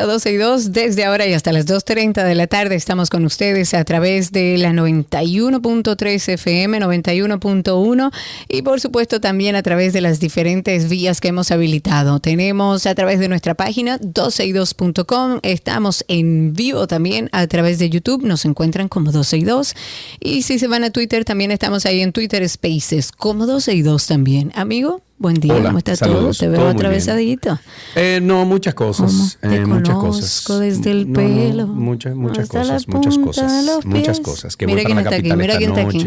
a 12 y 2. Desde ahora y hasta las 2.30 de la tarde estamos con ustedes a través de la 91.3 FM, 91.1 y por supuesto también a través de las diferentes vías que hemos habilitado. Tenemos a través de nuestra página 12y2.com. Estamos en vivo también a través de YouTube. Nos encuentran como 12 y 2. Y si se van a Twitter, también estamos ahí en Twitter Spaces como 12 y 2 también. Amigo, buen día. Hola, ¿Cómo está saludos. todo? Te veo atravesadito. Eh, no, muchas cosas. ¿Cómo? Te eh, muchas cosas. desde el No, no, pelo muchas, muchas cosas, muchas cosas. Muchas cosas. Que Mira voy para quién la está aquí, capital mira esta quién está aquí.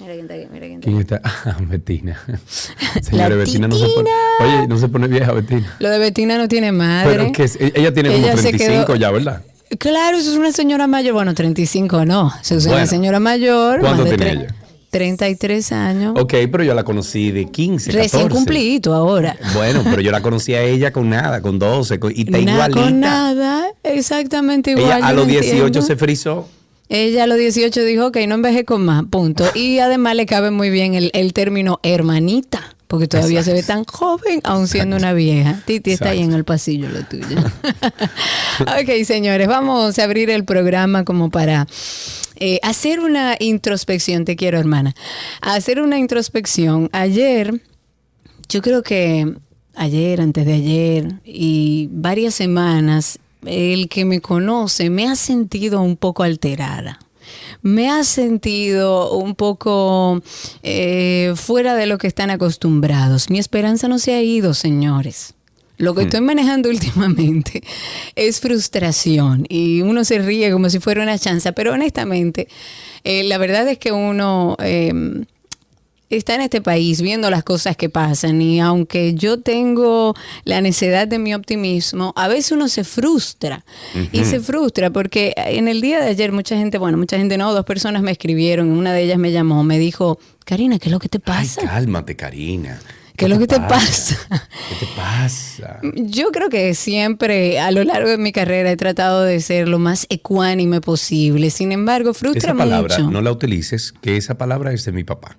Mira quién está aquí, mira quién está ¿Quién está? Ah, Betina. Señora Betina no se pone. Oye, no se pone vieja Betina. Lo de Betina no tiene madre. Pero que es- ella tiene como Ella se 35 quedó- ya, ¿verdad? Claro, eso es una señora mayor. Bueno, 35 no. Eso es una señora mayor. ¿Cuánto tiene ella? 33 años. Ok, pero yo la conocí de 15, Recién 14. cumplidito ahora. Bueno, pero yo la conocí a ella con nada, con 12, con- y está Nada igualita. con nada, exactamente igual. Ella a los no 18 entiendo. se frizó. Ella a los 18 dijo, ok, no envejezco más, punto. Y además le cabe muy bien el, el término hermanita, porque todavía se ve tan joven, aún siendo una vieja. Titi está ahí en el pasillo, lo tuyo. ok, señores, vamos a abrir el programa como para eh, hacer una introspección. Te quiero, hermana. Hacer una introspección. Ayer, yo creo que ayer, antes de ayer y varias semanas, el que me conoce me ha sentido un poco alterada. Me ha sentido un poco eh, fuera de lo que están acostumbrados. Mi esperanza no se ha ido, señores. Lo que estoy manejando últimamente es frustración y uno se ríe como si fuera una chanza, pero honestamente, eh, la verdad es que uno eh, está en este país viendo las cosas que pasan y aunque yo tengo la necesidad de mi optimismo, a veces uno se frustra y se frustra porque en el día de ayer mucha gente, bueno, mucha gente no, dos personas me escribieron, una de ellas me llamó, me dijo, Karina, ¿qué es lo que te Ay, pasa? cálmate, Karina. ¿Qué es lo que te pasa? ¿Qué te pasa? Yo creo que siempre a lo largo de mi carrera he tratado de ser lo más ecuánime posible. Sin embargo, frustra Esa palabra, mucho. no la utilices, que esa palabra es de mi papá.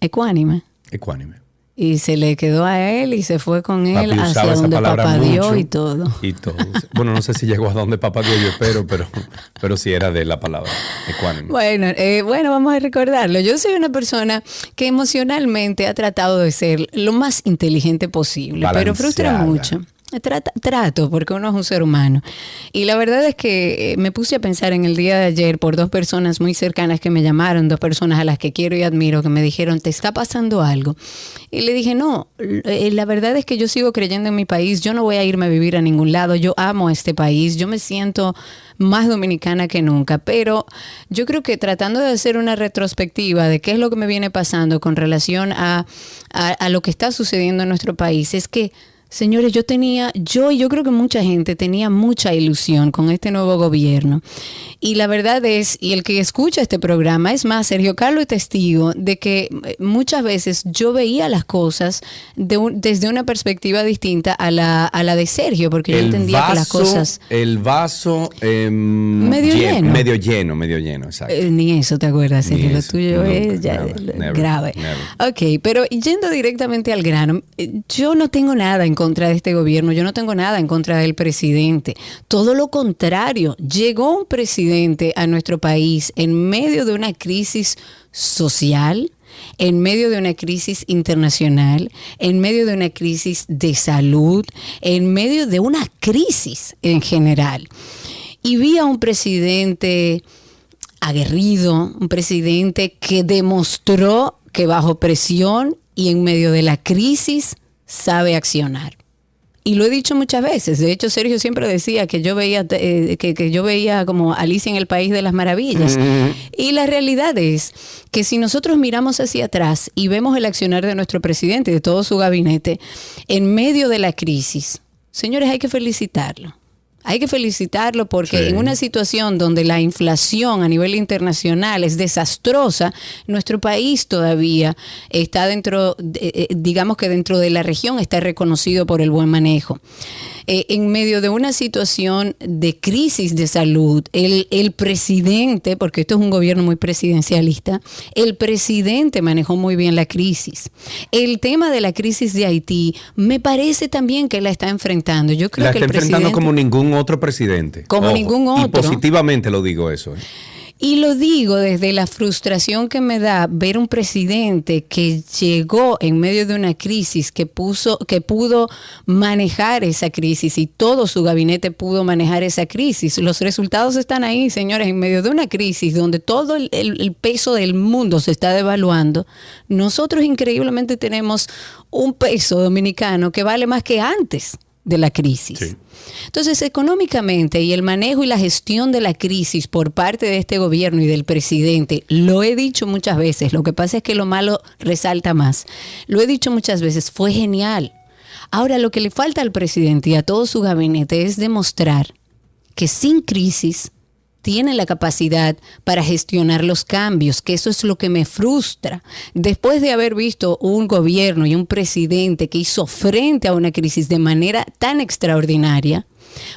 Ecuánime. Ecuánime. Y se le quedó a él y se fue con él Papi hacia donde papá dio y todo. Y todo. Bueno, no sé si llegó a donde papá dio, yo espero, pero, pero sí era de la palabra. Ecuánime. Bueno, eh, bueno, vamos a recordarlo. Yo soy una persona que emocionalmente ha tratado de ser lo más inteligente posible, pero frustra mucho. Trata- trato, porque uno es un ser humano. Y la verdad es que eh, me puse a pensar en el día de ayer por dos personas muy cercanas que me llamaron, dos personas a las que quiero y admiro, que me dijeron, ¿te está pasando algo? Y le dije, no, eh, la verdad es que yo sigo creyendo en mi país, yo no voy a irme a vivir a ningún lado, yo amo este país, yo me siento más dominicana que nunca, pero yo creo que tratando de hacer una retrospectiva de qué es lo que me viene pasando con relación a, a, a lo que está sucediendo en nuestro país, es que Señores, yo tenía, yo y yo creo que mucha gente tenía mucha ilusión con este nuevo gobierno. Y la verdad es, y el que escucha este programa, es más, Sergio Carlos es testigo de que eh, muchas veces yo veía las cosas de un- desde una perspectiva distinta a la, a la de Sergio, porque yo entendía que las cosas... El vaso em, Medio lleno. Medio lleno, medio lleno, exacto. Eh, ni eso te acuerdas, Sergio, lo tuyo nunca, es ya never, lo- never, grave. never. Ok, pero yendo directamente al grano, eh, yo no tengo nada en contra de este gobierno, yo no tengo nada en contra del presidente. Todo lo contrario, llegó un presidente a nuestro país en medio de una crisis social, en medio de una crisis internacional, en medio de una crisis de salud, en medio de una crisis en general. Y vi a un presidente aguerrido, un presidente que demostró que bajo presión y en medio de la crisis sabe accionar. Y lo he dicho muchas veces. De hecho, Sergio siempre decía que yo veía eh, que, que yo veía como Alicia en el País de las Maravillas. Y la realidad es que si nosotros miramos hacia atrás y vemos el accionar de nuestro presidente y de todo su gabinete en medio de la crisis, señores, hay que felicitarlo. Hay que felicitarlo porque Sí. en una situación donde la inflación a nivel internacional es desastrosa, nuestro país todavía está dentro, de- eh, digamos que dentro de la región está reconocido por el buen manejo. Eh, en medio de una situación de crisis de salud, el, el presidente, porque esto es un gobierno muy presidencialista, el presidente manejó muy bien la crisis. El tema de la crisis de Haití me parece también que la está enfrentando. Yo creo La que está el enfrentando como ningún otro presidente. Como ningún Y otro. positivamente lo digo eso. ¿eh? Y lo digo desde la frustración que me da ver un presidente que llegó en medio de una crisis, que puso, que pudo manejar esa crisis y todo su gabinete pudo manejar esa crisis. Los resultados están ahí, señores, en medio de una crisis donde todo el, el- el peso del mundo se está devaluando. Nosotros increíblemente tenemos un peso dominicano que vale más que antes de la crisis. Sí. Entonces, económicamente y el manejo y la gestión de la crisis por parte de este gobierno y del presidente, lo he dicho muchas veces, lo que pasa es que lo malo resalta más. Lo he dicho muchas veces, fue genial. Ahora, lo que le falta al presidente y a todo su gabinete es demostrar que sin crisis tiene la capacidad para gestionar los cambios, que eso es lo que me frustra. Después de haber visto un gobierno y un presidente que hizo frente a una crisis de manera tan extraordinaria,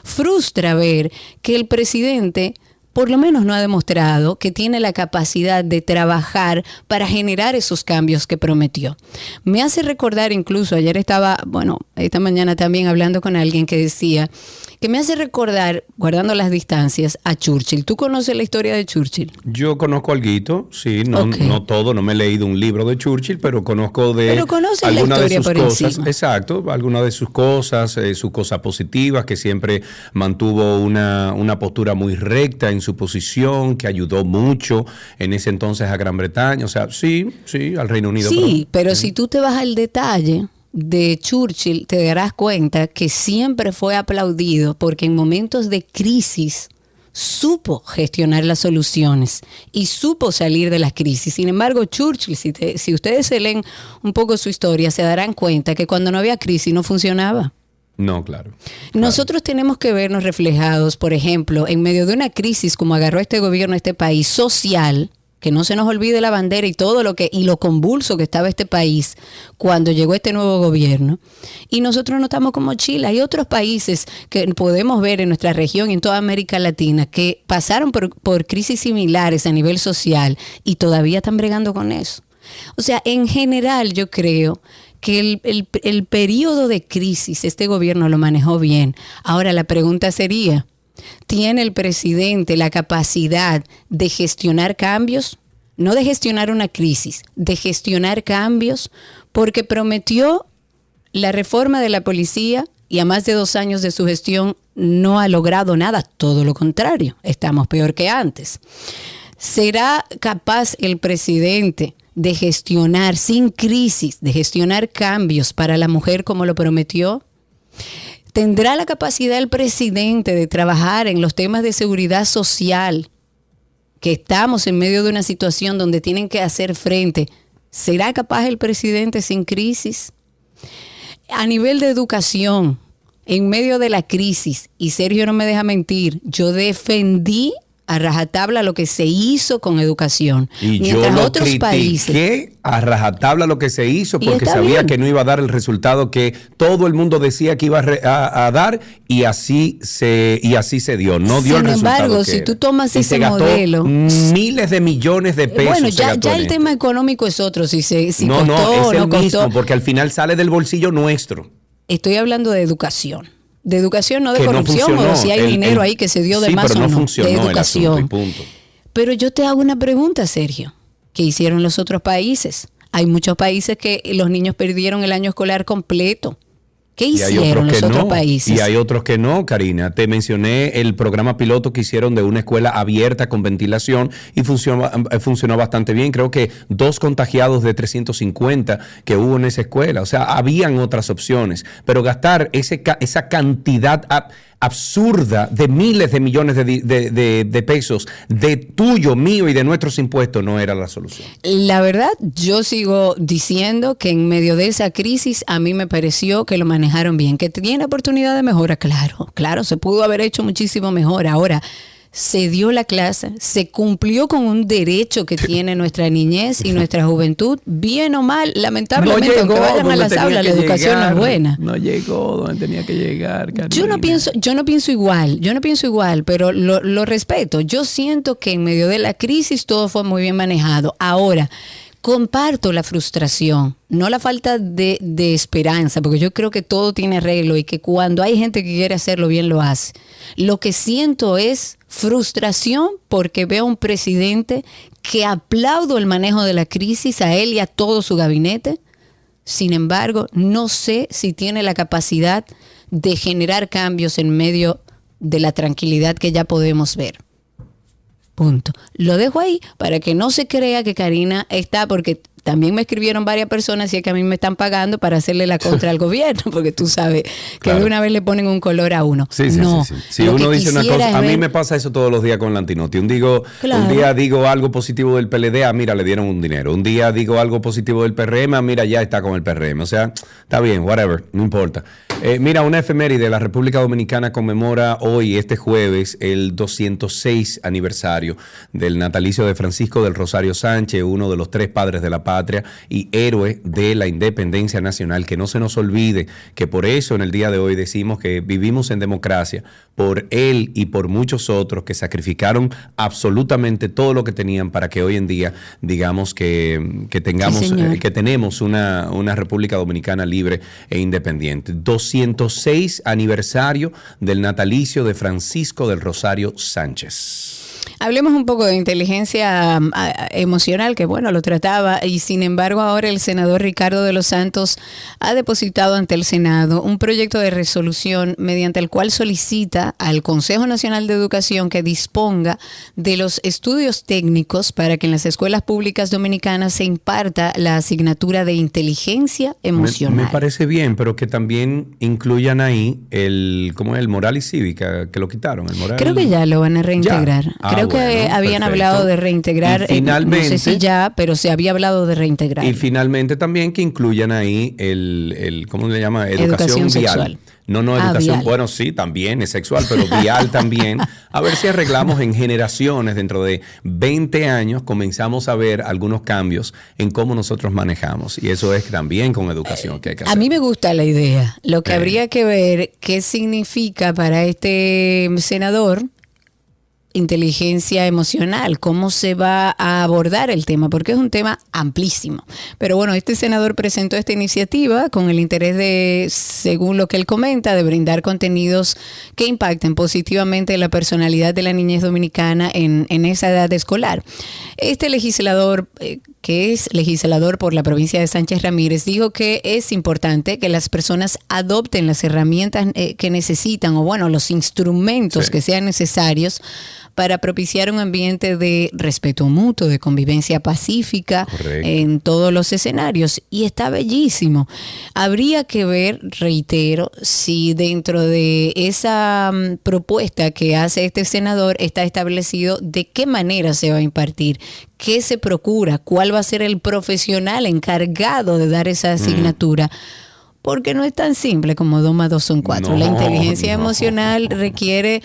frustra ver que el presidente por lo menos no ha demostrado que tiene la capacidad de trabajar para generar esos cambios que prometió. Me hace recordar incluso, ayer estaba, bueno, esta mañana también hablando con alguien que decía, que me hace recordar, guardando las distancias, a Churchill. ¿Tú conoces la historia de Churchill? Yo conozco algo, sí, no, no todo, no me he leído un libro de Churchill, pero conozco de Pero algunas de sus por cosas. encima. Exacto, algunas de sus cosas, eh, sus cosas positivas, que siempre mantuvo una, una postura muy recta en su posición, que ayudó mucho en ese entonces a Gran Bretaña. O sea, sí, sí, al Reino Unido. Sí, pero si tú te vas al detalle de Churchill, te darás cuenta que siempre fue aplaudido porque en momentos de crisis supo gestionar las soluciones y supo salir de las crisis. Sin embargo, Churchill, si, te- si ustedes se leen un poco su historia, se darán cuenta que cuando no había crisis no funcionaba. No, claro. Nosotros tenemos que vernos reflejados, por ejemplo, en medio de una crisis como agarró este gobierno, este país social, que no se nos olvide la bandera y todo lo que y lo convulso que estaba este país cuando llegó este nuevo gobierno. Y nosotros no estamos como Chile, hay otros países que podemos ver en nuestra región y en toda América Latina que pasaron por, crisis similares a nivel social y todavía están bregando con eso. O sea, en general yo creo que el, el, el periodo de crisis este gobierno lo manejó bien. Ahora la pregunta sería, ¿tiene el presidente la capacidad de gestionar cambios? No de gestionar una crisis, de gestionar cambios, porque prometió la reforma de la policía y a más de dos años de su gestión no ha logrado nada, todo lo contrario, estamos peor que antes. ¿Será capaz el presidente de gestionar sin crisis, de gestionar cambios para la mujer como lo prometió? ¿Tendrá la capacidad el presidente de trabajar en los temas de seguridad social? Que estamos en medio de una situación donde tienen que hacer frente. ¿Será capaz el presidente sin crisis? A nivel de educación, en medio de la crisis, y Sergio no me deja mentir, yo defendí a rajatabla lo que se hizo con educación. Y mientras yo lo otros critiqué países. a rajatabla lo que se hizo porque sabía bien. que no iba a dar el resultado que todo el mundo decía que iba a, dar y así se y así se dio. No dio Sin el resultado. embargo, que si era. tú tomas Y ese se gastó modelo- miles de millones de pesos. bueno, ya, el tema económico es otro, si, se, si no, costó no, es el no costó. mismo porque al final sale del bolsillo nuestro. Estoy hablando de educación. De educación, no de que no corrupción, o si hay El- dinero el- ahí que se dio de sí, más pero o no funcionó de el educación. punto. Pero yo te hago una pregunta, Sergio. ¿Qué hicieron los otros países? Hay muchos países que los niños perdieron el año escolar completo. ¿Qué hicieron otros los que otros no. países? Y hay otros que no, Karina. Te mencioné el programa piloto que hicieron de una escuela abierta con ventilación y funcionó, eh, funcionó bastante bien. Creo que dos contagiados de 350 que hubo en esa escuela. O sea, habían otras opciones. Pero gastar ese, esa cantidad a- absurda de miles de millones de, de- de pesos de tuyo, mío y de nuestros impuestos no era la solución. La verdad, yo sigo diciendo que en medio de esa crisis a mí me pareció que lo manejaron bien, que tiene oportunidad de mejora, claro, claro, se pudo haber hecho muchísimo mejor. Ahora, se dio la clase, se cumplió con un derecho que tiene nuestra niñez y nuestra juventud, bien o mal, lamentablemente, aunque vayan a las aulas, la educación no es buena. No llegó donde tenía que llegar. Yo no Carolina. pienso, yo no pienso igual, yo no pienso igual, pero lo, lo respeto. Yo siento que en medio de la crisis todo fue muy bien manejado. Ahora, comparto la frustración, no la falta de, esperanza, porque yo creo que todo tiene arreglo y que cuando hay gente que quiere hacerlo bien lo hace. Lo que siento es frustración porque veo un presidente que aplaudo el manejo de la crisis a él y a todo su gabinete. Sin embargo, no sé si tiene la capacidad de generar cambios en medio de la tranquilidad que ya podemos ver. Punto. Lo dejo ahí para que no se crea que Karina está, porque también me escribieron varias personas y es que a mí me están pagando para hacerle la contra al gobierno, porque tú sabes que Claro. de una vez le ponen un color a uno. Sí, sí, no, sí, sí. Si uno dice una cosa, a mí ver- me pasa eso todos los días con la Antinoti. Un, digo, Claro. un día digo algo positivo del PLD, ah, mira, le dieron un dinero. Un día digo algo positivo del PRM, ah, mira, ya está con el PRM. O sea, está bien, whatever, no importa. Eh, mira, una efeméride, la República Dominicana conmemora hoy, este jueves, el 206 aniversario del natalicio de Francisco del Rosario Sánchez, uno de los tres padres de la patria y héroe de la independencia nacional. Que no se nos olvide que por eso en el día de hoy decimos que vivimos en democracia, por él y por muchos otros que sacrificaron absolutamente todo lo que tenían para que hoy en día digamos que, que tengamos, Sí, eh, que tenemos una, una República Dominicana libre e independiente. 206 aniversario del natalicio de Francisco del Rosario Sánchez. Hablemos un poco de inteligencia um, emocional, que bueno, lo trataba, y sin embargo ahora el senador Ricardo de los Santos ha depositado ante el Senado un proyecto de resolución mediante el cual solicita al Consejo Nacional de Educación que disponga de los estudios técnicos para que en las escuelas públicas dominicanas se imparta la asignatura de inteligencia emocional. me parece bien, pero que también incluyan ahí el, ¿cómo es? El moral y cívica, que lo quitaron. El moral, Creo que ya lo van a reintegrar. Ya. Ah, Creo que bueno, habían perfecto. hablado de reintegrar, Y eh, no sé finalmente- si ya, pero se había hablado de reintegrar. Y finalmente también que incluyan ahí el, el ¿cómo le llama? Educación, Educación vial. sexual. No, no, Ah, educación, bueno, sí, también es sexual, pero vial también. A ver si arreglamos en generaciones, dentro de 20 años, comenzamos a ver algunos cambios en cómo nosotros manejamos. Y eso es también con educación que hay que hacer. A mí me gusta la idea. Lo que Eh. habría que ver qué significa para este senador inteligencia emocional, cómo se va a abordar el tema, porque es un tema amplísimo. Pero bueno, este senador presentó esta iniciativa con el interés de, según lo que él comenta, de brindar contenidos que impacten positivamente la personalidad de la niñez dominicana en, en esa edad escolar. Este legislador, eh, que es legislador por la provincia de Sánchez Ramírez, dijo que es importante que las personas adopten las herramientas eh, que necesitan o bueno, los instrumentos Sí. que sean necesarios para propiciar un ambiente de respeto mutuo, de convivencia pacífica Correcto. en todos los escenarios. Y está bellísimo. Habría que ver, reitero, si dentro de esa mm, propuesta que hace este senador está establecido de qué manera se va a impartir, qué se procura, cuál va a ser el profesional encargado de dar esa asignatura. Porque no es tan simple como 2 más 2 son 4. la inteligencia no. emocional requiere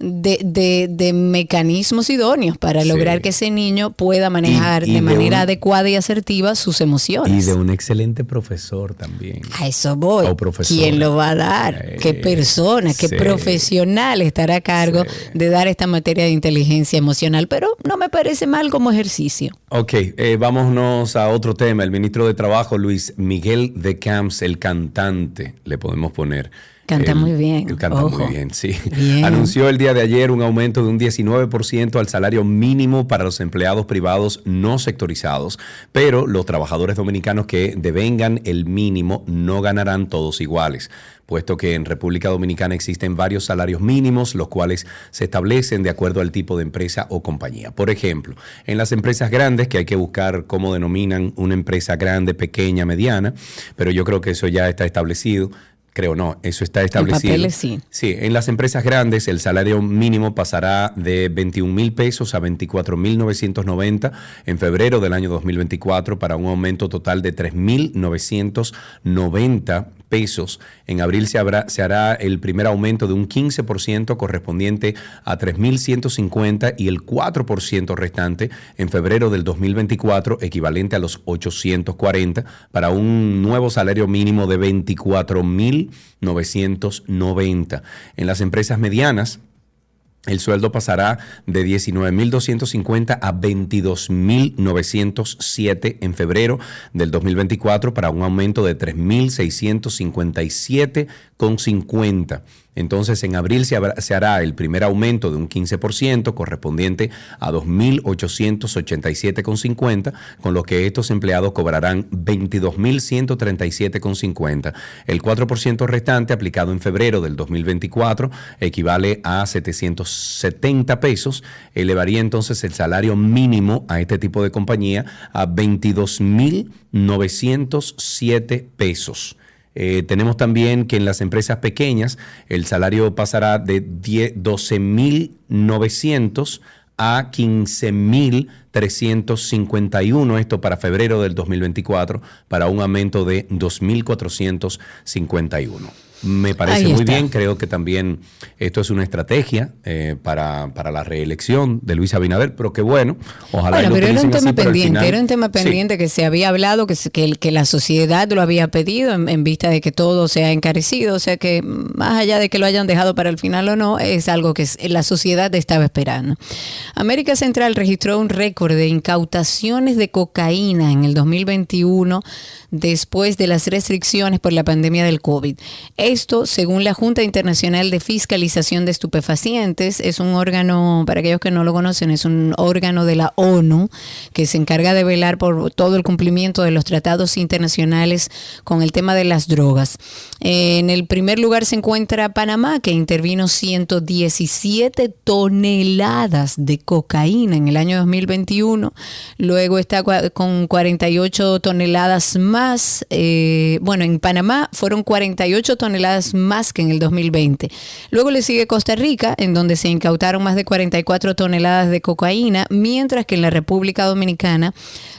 de, de- de mecanismos idóneos para Sí. lograr que ese niño pueda manejar Y- y de de manera un- adecuada y asertiva sus emociones. Y de un excelente profesor también. A eso voy. O. ¿Quién lo va a dar? Eh, ¿Qué persona, qué sí. profesional estará a cargo de dar esta materia de inteligencia emocional? Pero no me parece mal como ejercicio. Ok, eh, vámonos a otro tema. El ministro de Trabajo, Luis Miguel de Camps, el cantante, le podemos poner. Canta muy bien, él canta ojo. muy bien, sí. Bien. Anunció el día de ayer un aumento de un 19% al salario mínimo para los empleados privados no sectorizados, pero los trabajadores dominicanos que devengan el mínimo no ganarán todos iguales puesto que en República Dominicana existen varios salarios mínimos, los cuales se establecen de acuerdo al tipo de empresa o compañía. Por ejemplo, en las empresas grandes, que hay que buscar cómo denominan una empresa grande, pequeña, mediana, pero yo creo que eso ya está establecido. Creo no, eso está establecido. papeles sí. Sí, en las empresas grandes el salario mínimo pasará de 21 mil pesos a 24 mil 990 en febrero del año 2024 para un aumento total de 3 mil 990 pesos. En abril se, habrá, se hará el primer aumento de un 15% correspondiente a 3.150 y el 4% restante en febrero del 2024, equivalente a los 840, para un nuevo salario mínimo de 24.990. En las empresas medianas, el sueldo pasará de 19.250 a 22.907 en febrero del 2024 para un aumento de 3.657,50. Entonces, en abril se, hará el primer aumento de un 15% correspondiente a 2.887,50, con lo que estos empleados cobrarán 22.137,50. El 4% restante aplicado en febrero del 2024 equivale a 770 pesos. Elevaría entonces el salario mínimo a este tipo de compañía a 22.907 pesos. Eh, tenemos también que en las empresas pequeñas el salario pasará de 12.900 a 15.351, esto para febrero del 2024, para un aumento de 2.451. Me parece muy bien, creo que también esto es una estrategia eh, para, para, la reelección de Luis Abinader, pero qué bueno, ojalá bueno, pero era un tema pendiente, era un tema pendiente que se había hablado, que, que, que la sociedad lo había pedido en, vista de que todo se ha encarecido, o sea que más allá de que lo hayan dejado para el final o no, es algo que la sociedad estaba esperando. América Central registró un récord de incautaciones de cocaína en el 2021 después de las restricciones por la pandemia del COVID. Esto, según la Junta Internacional de Fiscalización de Estupefacientes, es un órgano, para aquellos que no lo conocen, es un órgano de la ONU que se encarga de velar por todo el cumplimiento de los tratados internacionales con el tema de las drogas. En el primer lugar se encuentra Panamá, que intervino 117 toneladas de cocaína en el año 2021. Luego está con 48 toneladas más eh, bueno, en Panamá fueron 48 toneladas más que en el 2020. Luego le sigue Costa Rica, en donde se incautaron más de 44 toneladas de cocaína, mientras que en la República Dominicana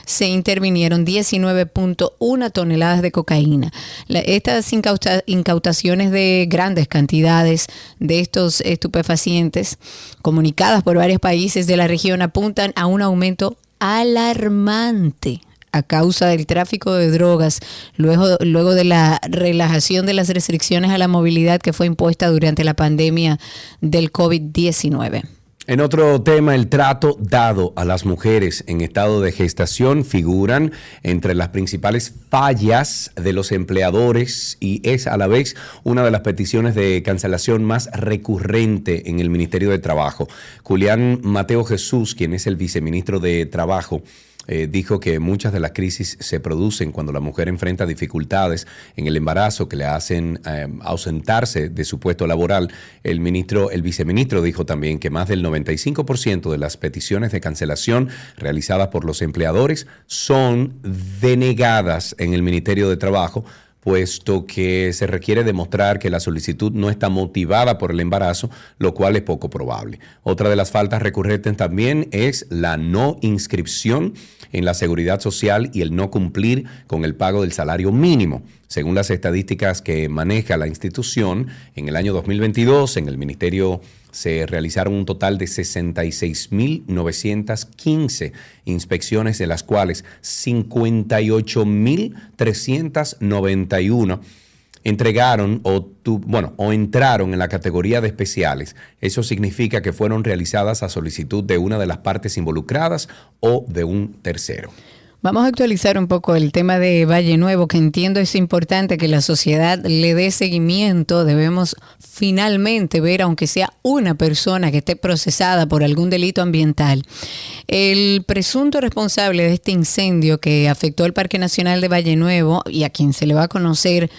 se intervinieron 19.1 toneladas de cocaína. estas incautaciones de grandes cantidades de estos estupefacientes comunicadas por varios países de la región apuntan a un aumento alarmante a causa del tráfico de drogas, luego, luego de la relajación de las restricciones a la movilidad que fue impuesta durante la pandemia del COVID-19. En otro tema, el trato dado a las mujeres en estado de gestación figuran entre las principales fallas de los empleadores y es a la vez una de las peticiones de cancelación más recurrente en el Ministerio de Trabajo. Julián Mateo Jesús, quien es el viceministro de Trabajo, eh, dijo que muchas de las crisis se producen cuando la mujer enfrenta dificultades en el embarazo que le hacen eh, ausentarse de su puesto laboral. El ministro, el viceministro dijo también que más del 95% de las peticiones de cancelación realizadas por los empleadores son denegadas en el Ministerio de Trabajo puesto que se requiere demostrar que la solicitud no está motivada por el embarazo, lo cual es poco probable. Otra de las faltas recurrentes también es la no inscripción en la seguridad social y el no cumplir con el pago del salario mínimo. Según las estadísticas que maneja la institución, en el año 2022 en el Ministerio se realizaron un total de 66.915 inspecciones, de las cuales 58.391 entregaron o, bueno, o entraron en la categoría de especiales. Eso significa que fueron realizadas a solicitud de una de las partes involucradas o de un tercero. Vamos a actualizar un poco el tema de Valle Nuevo, que entiendo es importante que la sociedad le dé seguimiento. Debemos finalmente ver, aunque sea una persona que esté procesada por algún delito ambiental. El presunto responsable de este incendio que afectó el Parque Nacional de Valle Nuevo y a quien se le va a conocer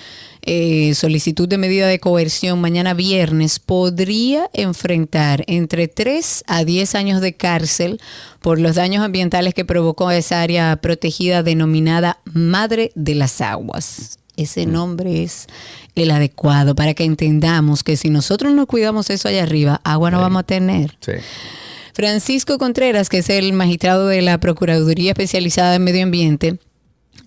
eh, solicitud de medida de coerción mañana viernes, podría enfrentar entre 3 a 10 años de cárcel por los daños ambientales que provocó esa área protegida denominada Madre de las Aguas. ese nombre es el adecuado para que entendamos que si nosotros no cuidamos eso allá arriba, agua no Sí. vamos a tener. Sí. Francisco Contreras, que es el magistrado de la Procuraduría Especializada en Medio Ambiente,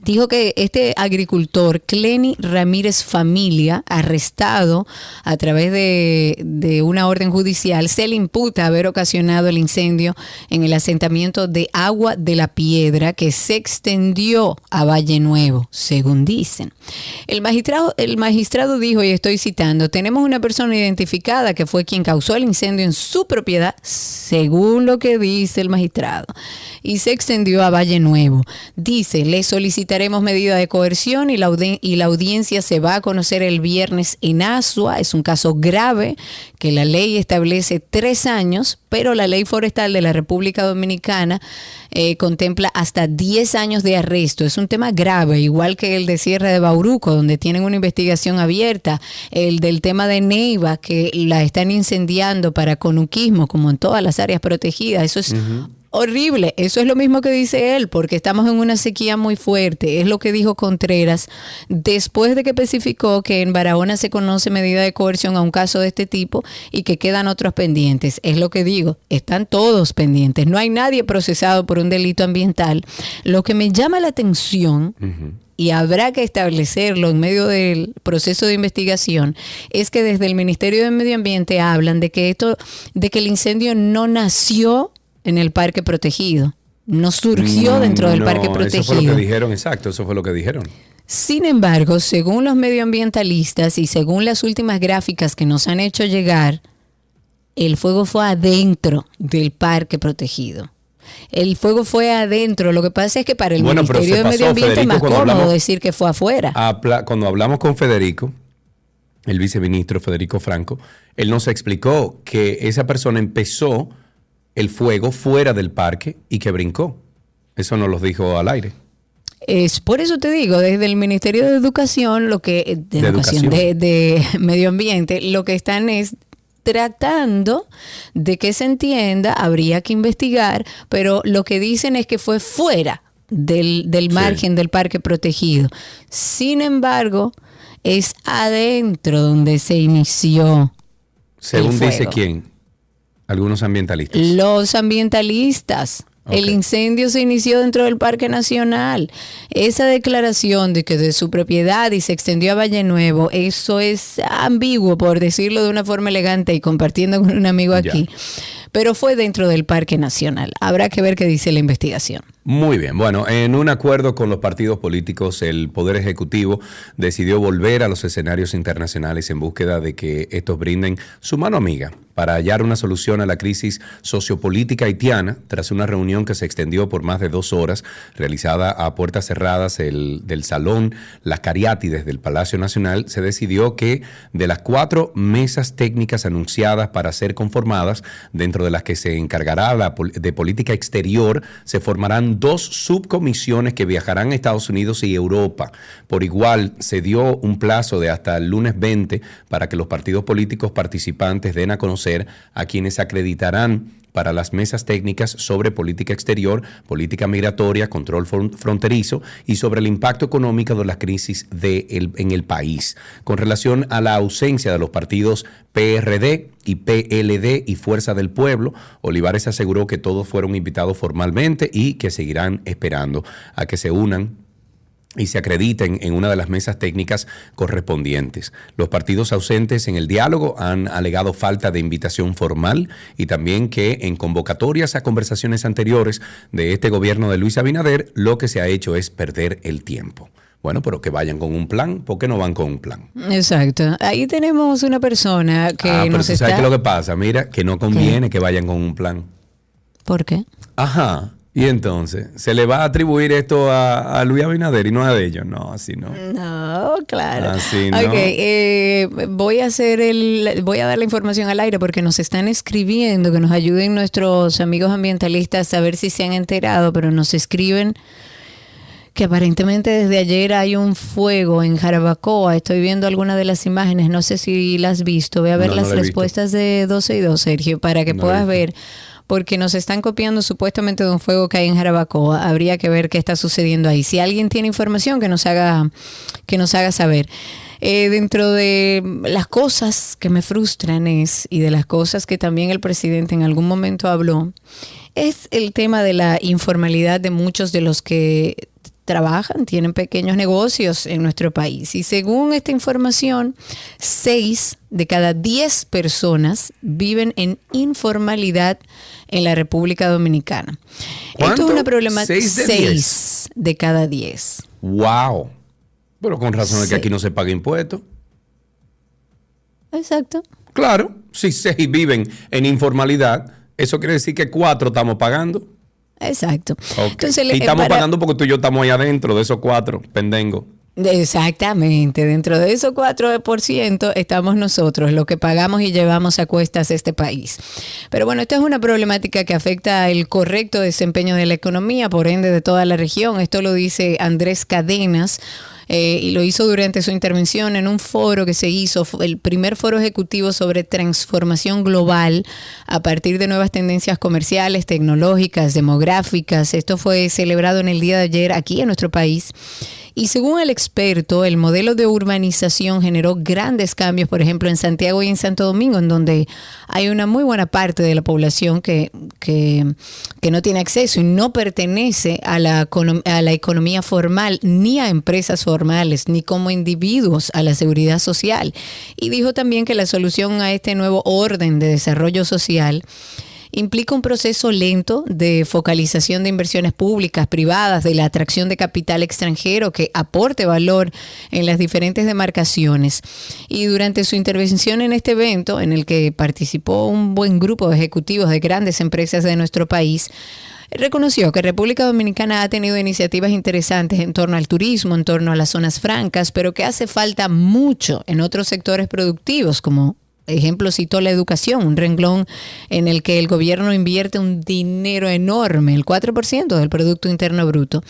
dijo que este agricultor, Clenny Ramírez Familia, arrestado a través de, de una orden judicial, se le imputa haber ocasionado el incendio en el asentamiento de Agua de la Piedra que se extendió a Valle Nuevo, según dicen. El magistrado, el magistrado dijo, y estoy citando, tenemos una persona identificada que fue quien causó el incendio en su propiedad, según lo que dice el magistrado, y se extendió a Valle Nuevo. Dice, le solicitaremos medida de coerción y la, audiencia se va a conocer el viernes en Asua. Es un caso grave que la ley establece tres años, pero la ley forestal de la República Dominicana eh, contempla hasta 10 años de arresto. Es un tema grave, igual que el de Sierra de Bauruco, donde tienen una investigación abierta, el del tema de Neiva, que la están incendiando para conuquismo, como en todas las áreas protegidas. Eso es horrible. Eso es lo mismo que dice él, porque estamos en una sequía muy fuerte. Es lo que dijo Contreras después de que especificó que en Barahona se conoce medida de coerción a un caso de este tipo y que quedan otros pendientes. Es lo que digo, están todos pendientes. No hay nadie procesado por un delito ambiental. Lo que me llama la atención y habrá que establecerlo en medio del proceso de investigación, es que desde el Ministerio de Medio Ambiente hablan de que esto, de que el incendio no nació en el parque protegido, no surgió dentro del Mm, No, parque Eso fue lo protegido. que dijeron, exacto, eso fue lo que dijeron. Sin embargo, según los medioambientalistas y según las últimas gráficas que nos han hecho llegar, el fuego fue adentro del parque protegido. El fuego fue adentro. Lo que pasa es que para el Bueno, Ministerio de Medio Ambiente es más cómodo hablamos- decir que fue afuera. Cuando hablamos con Federico, el viceministro Federico Franco, él nos explicó que esa persona empezó el fuego fuera del parque y que brincó. Eso nos lo dijo al aire. Es por eso te digo, desde el Ministerio de Educación, lo que de, De educación, educación. de, de medio ambiente, lo que están es tratando de que se entienda, habría que investigar, pero lo que dicen es que fue fuera del, del Sí. margen del parque protegido. Sin embargo, es adentro donde se inició Según El dice fuego. quién, algunos ambientalistas. Los ambientalistas. El incendio se inició dentro del Parque Nacional. Esa declaración de que de su propiedad y se extendió a Valle Nuevo, eso es ambiguo, por decirlo de una forma elegante y compartiendo con un amigo Ya. aquí. Pero fue dentro del Parque Nacional. Habrá que ver qué dice la investigación. Muy bien, bueno, en un acuerdo con los partidos políticos, el Poder Ejecutivo decidió volver a los escenarios internacionales en búsqueda de que estos brinden su mano amiga para hallar una solución a la crisis sociopolítica haitiana tras una reunión que se extendió por más de dos horas, realizada a puertas cerradas el- del Salón Las Cariátides del Palacio Nacional, se decidió que de las cuatro mesas técnicas anunciadas para ser conformadas, dentro de las que se encargará la de política exterior, se formarán dos subcomisiones que viajarán a Estados Unidos y Europa. Por igual, se dio un plazo de hasta el lunes 20 para que los partidos políticos participantes den a conocer a quienes acreditarán para las mesas técnicas sobre política exterior, política migratoria, control fron- fronterizo y sobre el impacto económico de la crisis en el país. Con relación a la ausencia de los partidos PRD y PLD y Fuerza del Pueblo, Olivares aseguró que todos fueron invitados formalmente y que seguirán esperando a que se unan y se acrediten en una de las mesas técnicas correspondientes. Los partidos ausentes en el diálogo han alegado falta de invitación formal y también que en convocatorias a conversaciones anteriores de este gobierno de Luis Abinader lo que se ha hecho es perder el tiempo. Bueno, pero que vayan con un plan, ¿por qué no van con un plan? Exacto. Ahí tenemos una persona que ah, pero nos tú está... sabes qué es lo que pasa, mira, que no conviene que vayan con un plan. ¿Por qué? Ajá. Y entonces, ¿se le va a atribuir esto a, a Luis Abinader y no a ellos? No, así no. No, claro. Así no. Ok, eh, voy a hacer el, voy a dar la información al aire porque nos están escribiendo que nos ayuden nuestros amigos ambientalistas a ver si se han enterado, pero nos escriben que aparentemente desde ayer hay un fuego en Jarabacoa. Estoy viendo algunas de las imágenes, no sé si las has visto. Ve a ver No, las visto. respuestas de 12 y 2, Sergio, para que No puedas ver. Porque nos están copiando supuestamente de un fuego que hay en Jarabacoa. Habría que ver qué está sucediendo ahí. Si alguien tiene información, que nos haga, que nos haga saber. Eh, dentro de las cosas que me frustran es, y de las cosas que también el presidente en algún momento habló, es el tema de la informalidad de muchos de los que trabajan, tienen pequeños negocios en nuestro país. Y según esta información, seis de cada diez personas viven en informalidad en la República Dominicana. Esto es una problemática. ¿Seis de Seis de cada diez. ¡Wow! Pero con razón es que aquí no se paga impuestos. Exacto. Claro, si seis viven en informalidad, eso quiere decir que cuatro estamos pagando. Exacto. Entonces, y estamos para- pagando porque tú y yo estamos ahí adentro de esos cuatro, pendengo. Exactamente, dentro de esos 4% estamos nosotros, lo que pagamos y llevamos a cuestas este país. Pero bueno, esta es una problemática que afecta el correcto desempeño de la economía, por ende de toda la región. Esto lo dice Andrés Cadenas. Eh, y lo hizo durante su intervención en un foro que se hizo, el primer foro ejecutivo sobre transformación global a partir de nuevas tendencias comerciales, tecnológicas, demográficas. Esto fue celebrado en el día de ayer aquí en nuestro país. Y según el experto, el modelo de urbanización generó grandes cambios, por ejemplo, en Santiago y en Santo Domingo, en donde hay una muy buena parte de la población que, que, no tiene acceso y no pertenece a la, a la economía formal, ni a empresas formales, ni como individuos a la seguridad social. Y dijo también que la solución a este nuevo orden de desarrollo social implica un proceso lento de focalización de inversiones públicas, privadas, de la atracción de capital extranjero que aporte valor en las diferentes demarcaciones. Y durante su intervención en este evento, en el que participó un buen grupo de ejecutivos de grandes empresas de nuestro país, reconoció que República Dominicana ha tenido iniciativas interesantes en torno al turismo, en torno a las zonas francas, pero que hace falta mucho en otros sectores productivos como ejemplo citó la educación, un renglón en el que el gobierno invierte un dinero enorme, el 4% del Producto Interno Bruto,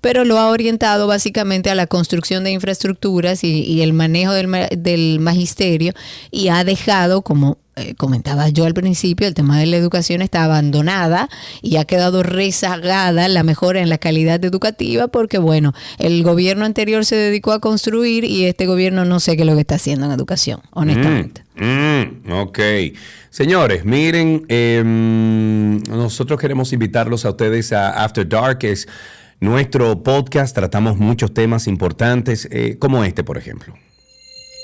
pero lo ha orientado básicamente a la construcción de infraestructuras y, y el manejo del, del magisterio y ha dejado como eh, comentaba yo al principio, el tema de la educación está abandonada y ha quedado rezagada la mejora en la calidad educativa porque, bueno, el gobierno anterior se dedicó a construir y este gobierno no sé qué es lo que está haciendo en educación, honestamente. Mm, ok. Señores, miren, em, nosotros queremos invitarlos a ustedes a After Dark, que es nuestro podcast. Tratamos muchos temas importantes, eh, como este, por ejemplo.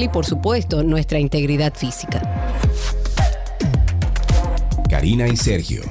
y por supuesto nuestra integridad física. Karina y Sergio.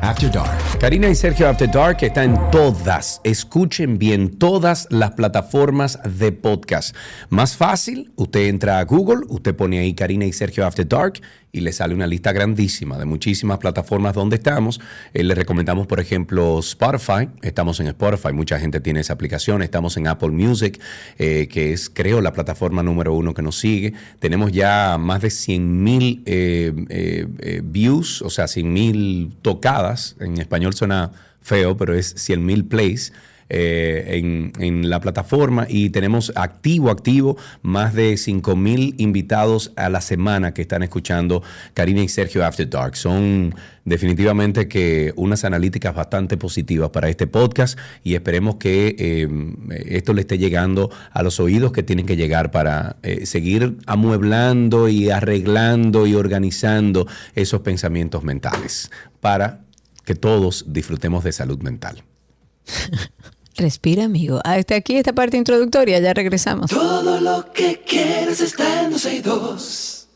After Dark. Karina y Sergio After Dark está en todas, escuchen bien, todas las plataformas de podcast. Más fácil, usted entra a Google, usted pone ahí Karina y Sergio After Dark y le sale una lista grandísima de muchísimas plataformas donde estamos. Eh, le recomendamos, por ejemplo, Spotify. Estamos en Spotify, mucha gente tiene esa aplicación. Estamos en Apple Music, eh, que es, creo, la plataforma número uno que nos sigue. Tenemos ya más de 100 mil eh, eh, views, o sea, 100 mil tocadas. En español suena feo, pero es 100 mil plays. Eh, en, la plataforma y tenemos activo, activo, más de 5 mil invitados a la semana que están escuchando Karina y Sergio After Dark. Son definitivamente que unas analíticas bastante positivas para este podcast y esperemos que eh, esto le esté llegando a los oídos que tienen que llegar para eh, seguir amueblando y arreglando y organizando esos pensamientos mentales para que todos disfrutemos de salud mental. Respira, amigo. Hasta aquí esta parte introductoria, ya regresamos. Todo lo que quieres está en 262.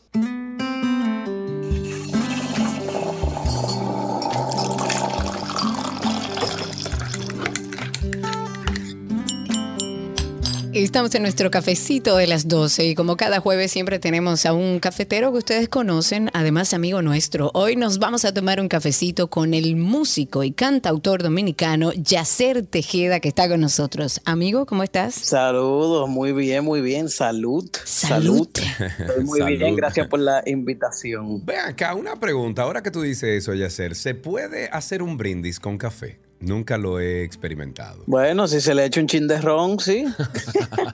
Estamos en nuestro cafecito de las 12 y como cada jueves siempre tenemos a un cafetero que ustedes conocen, además amigo nuestro. Hoy nos vamos a tomar un cafecito con el músico y cantautor dominicano Yacer Tejeda que está con nosotros. Amigo, ¿cómo estás? Saludos, muy bien, muy bien. Salud. Salud. Estoy muy Salud. bien, gracias por la invitación. Ve acá, una pregunta. Ahora que tú dices eso, Yacer, ¿se puede hacer un brindis con café? Nunca lo he experimentado. Bueno, si se le echa un chin de ron, sí.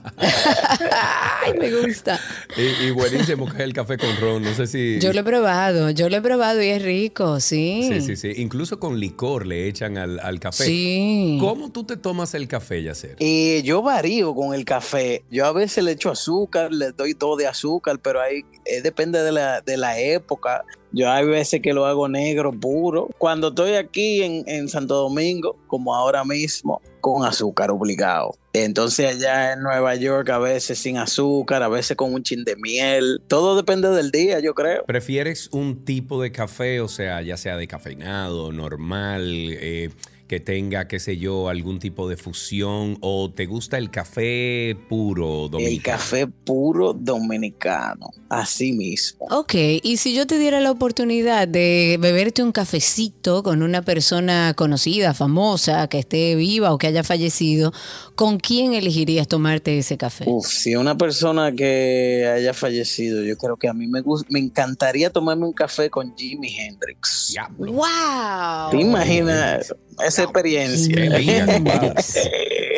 Ay, me gusta. Y, y buenísimo que es el café con ron. No sé si. Yo lo he probado, yo lo he probado y es rico, sí. Sí, sí, sí. Incluso con licor le echan al, al café. Sí. ¿Cómo tú te tomas el café, Yacer? Y yo varío con el café. Yo a veces le echo azúcar, le doy todo de azúcar, pero ahí eh, depende de la, de la época. Yo hay veces que lo hago negro, puro. Cuando estoy aquí en, en Santo Domingo, como ahora mismo, con azúcar obligado. Entonces allá en Nueva York a veces sin azúcar, a veces con un chin de miel. Todo depende del día, yo creo. ¿Prefieres un tipo de café, o sea, ya sea decafeinado, normal, eh, que tenga, qué sé yo, algún tipo de fusión, o te gusta el café puro El dominicano? café puro dominicano, así mismo. Ok, y si yo te diera la oportunidad de beberte un cafecito con una persona conocida, famosa, que esté viva o que haya fallecido, ¿con quién elegirías tomarte ese café? Uf, si una persona que haya fallecido, yo creo que a mí me me encantaría tomarme un café con Jimi Hendrix. Diablo. ¡Wow! ¿Te imaginas esa experiencia? Qué. Hendrix.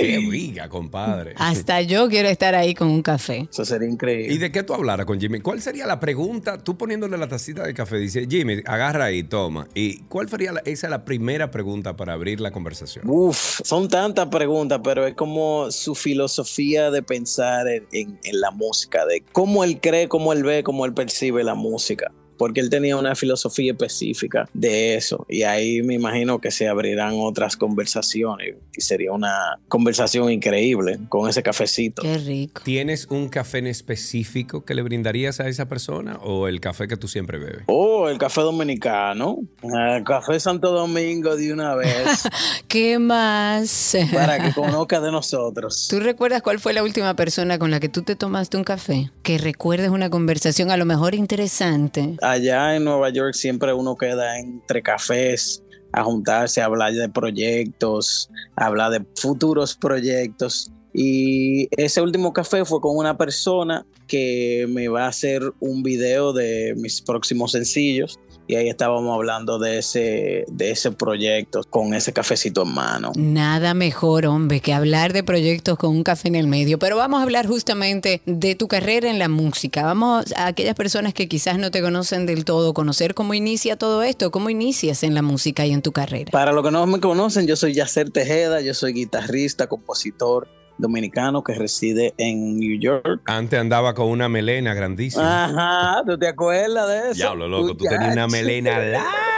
Qué viga, compadre. Hasta yo quiero estar ahí con un café. Eso sería ¿Y increíble. de qué tú hablaras con Jimmy? ¿Cuál sería la pregunta? Tú poniéndole la tacita de café, dice Jimmy, agarra ahí, toma. ¿Y cuál sería la- esa la primera pregunta para abrir la conversación? Uf, son tantas preguntas, pero es como su filosofía de pensar en, en- en la música, de cómo él cree, cómo él ve, cómo él percibe la música. Porque él tenía una filosofía específica de eso. Y ahí me imagino que se abrirán otras conversaciones. Y sería una conversación increíble con ese cafecito. Qué rico. ¿Tienes un café en específico que le brindarías a esa persona o el café que tú siempre bebes? Oh, el café dominicano. El café Santo Domingo de una vez. ¿Qué más? para que conozca de nosotros. ¿Tú recuerdas cuál fue la última persona con la que tú te tomaste un café? Que recuerdes una conversación a lo mejor interesante. Allá en Nueva York siempre uno queda entre cafés a juntarse, a hablar de proyectos, a hablar de futuros proyectos. Y ese último café fue con una persona que me va a hacer un video de mis próximos sencillos. Y ahí estábamos hablando de ese, de ese proyecto con ese cafecito en mano. Nada mejor, hombre, que hablar de proyectos con un café en el medio. Pero vamos a hablar justamente de tu carrera en la música. Vamos a aquellas personas que quizás no te conocen del todo, conocer cómo inicia todo esto, cómo inicias en la música y en tu carrera. Para los que no me conocen, yo soy Yacer Tejeda, yo soy guitarrista, compositor dominicano que reside en New York. Antes andaba con una melena grandísima. Ajá, ¿tú te acuerdas de eso? Diablo, loco, tú tenías una melena larga.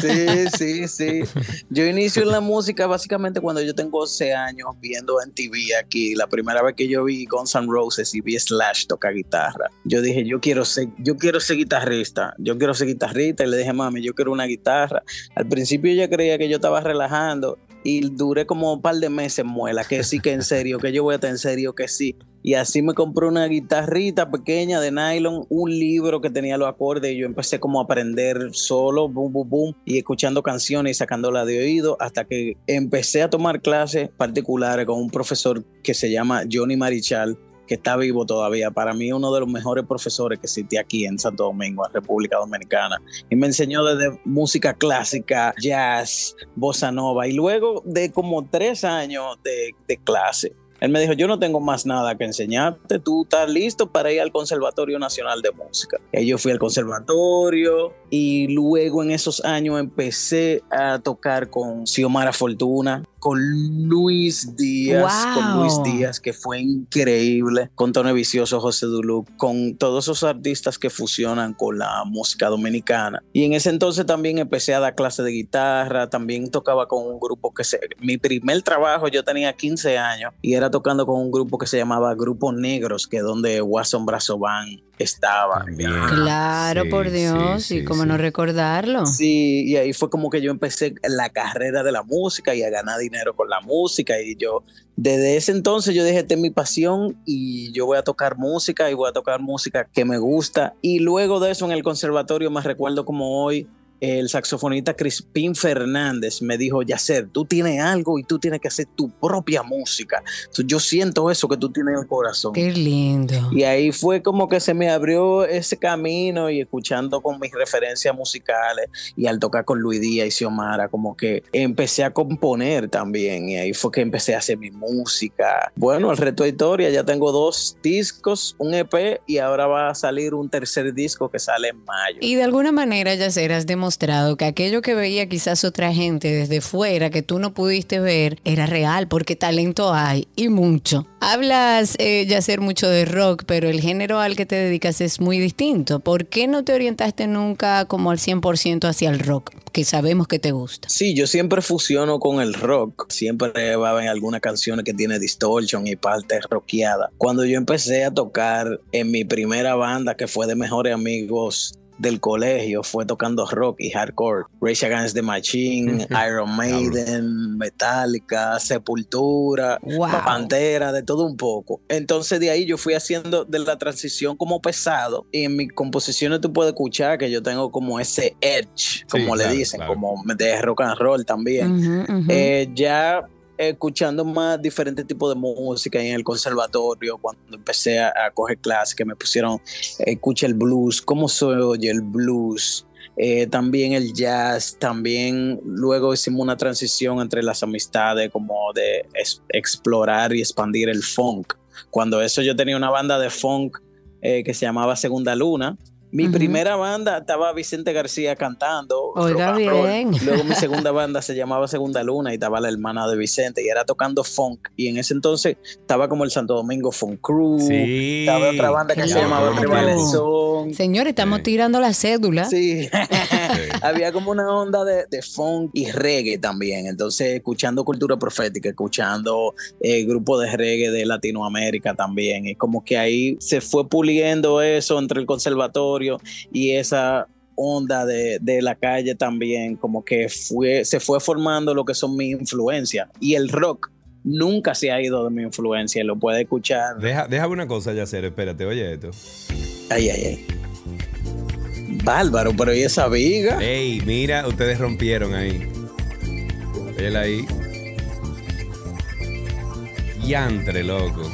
Sí, sí, sí. Yo inicio en la música básicamente cuando yo tengo 11 años viendo en TV aquí. La primera vez que yo vi Guns N' Roses y vi Slash tocar guitarra. Yo dije, yo quiero ser, yo quiero ser guitarrista. Yo quiero ser guitarrista. Y le dije, mami, yo quiero una guitarra. Al principio ella creía que yo estaba relajando y duré como un par de meses muela, que sí, que en serio, que yo voy a estar en serio, que sí. Y así me compré una guitarrita pequeña de nylon, un libro que tenía los acordes y yo empecé como a aprender solo, boom, boom, boom, y escuchando canciones y sacándolas de oído hasta que empecé a tomar clases particulares con un profesor que se llama Johnny Marichal que está vivo todavía. Para mí, uno de los mejores profesores que existe aquí en Santo Domingo, en República Dominicana. Y me enseñó desde música clásica, jazz, bossa nova. Y luego de como tres años de, de clase, él me dijo, yo no tengo más nada que enseñarte, tú estás listo para ir al Conservatorio Nacional de Música. Y yo fui al conservatorio y luego en esos años empecé a tocar con Xiomara Fortuna, con Luis Díaz, con Luis Díaz, que fue increíble, con Tony Vicioso, José Duluc, con todos esos artistas que fusionan con la música dominicana. Y en ese entonces también empecé a dar clases de guitarra, también tocaba con un grupo que se... Mi primer trabajo yo tenía 15 años y era tocando con un grupo que se llamaba Grupo Negros, que es donde Watson Brazo Estaba. Claro, por Dios, y cómo no recordarlo. Sí, y ahí fue como que yo empecé la carrera de la música y a ganar dinero con la música y yo desde ese entonces yo dije, esta es mi pasión y yo voy a tocar música y voy a tocar música que me gusta. Y luego de eso en el conservatorio me recuerdo como hoy el saxofonista Crispín Fernández me dijo, Yacer, tú tienes algo y tú tienes que hacer tu propia música. yo siento eso que tú tienes en el corazón. Qué lindo. Y ahí fue como que se me abrió ese camino y escuchando con mis referencias musicales y al tocar con Luis Díaz y Xiomara, como que empecé a componer también y ahí fue que empecé a hacer mi música. Bueno, el reto de historia, ya tengo dos discos, un EP y ahora va a salir un tercer disco que sale en mayo. Y de alguna manera, Yacer, has demostrado que aquello que veía quizás otra gente desde fuera que tú no pudiste ver era real porque talento hay y mucho. Hablas, eh, ya ser mucho de rock, pero el género al que te dedicas es muy distinto. ¿Por qué no te orientaste nunca como al 100% hacia el rock? Que sabemos que te gusta. Sí, yo siempre fusiono con el rock. Siempre va a haber algunas canciones que tiene distortion y parte rockeada. Cuando yo empecé a tocar en mi primera banda, que fue de Mejores Amigos del colegio fue tocando rock y hardcore. Rage Against the Machine, Iron Maiden, Metallica, Sepultura, Pantera, de todo un poco. Entonces de ahí yo fui haciendo de la transición como pesado y en mis composiciones tú puedes escuchar que yo tengo como ese edge, como le dicen, como de rock and roll también. Eh, ya escuchando más diferentes tipos de música en el conservatorio, cuando empecé a, coger clases, que me pusieron, escucha el blues, cómo se oye el blues, eh, también el jazz, también luego hicimos una transición entre las amistades, como de explorar y expandir el funk. Cuando eso yo tenía una banda de funk eh, que se llamaba Segunda Luna, mi primera banda estaba Vicente García cantando. Oiga bien. Luego mi segunda banda se llamaba Segunda Luna y estaba la hermana de Vicente y era tocando funk. Y en ese entonces estaba como el Santo Domingo Funk Crew. Sí. Estaba otra banda que se llamaba. Señores, estamos tirando la cédula. Sí. Había como una onda de, funk y reggae también. Entonces, escuchando cultura profética, escuchando eh, grupos de reggae de Latinoamérica también. Y como que ahí se fue puliendo eso entre el conservatorio y esa onda de, la calle también, como que fue, se fue formando lo que son mis influencias. Y el rock nunca se ha ido de mi influencia, lo puede escuchar. Deja, déjame una cosa, ya ser, espérate, oye esto. Ay, ay, ay. Bárbaro, pero ¿y esa viga? Ey, mira, ustedes rompieron ahí. Él ahí. Yantre, loco.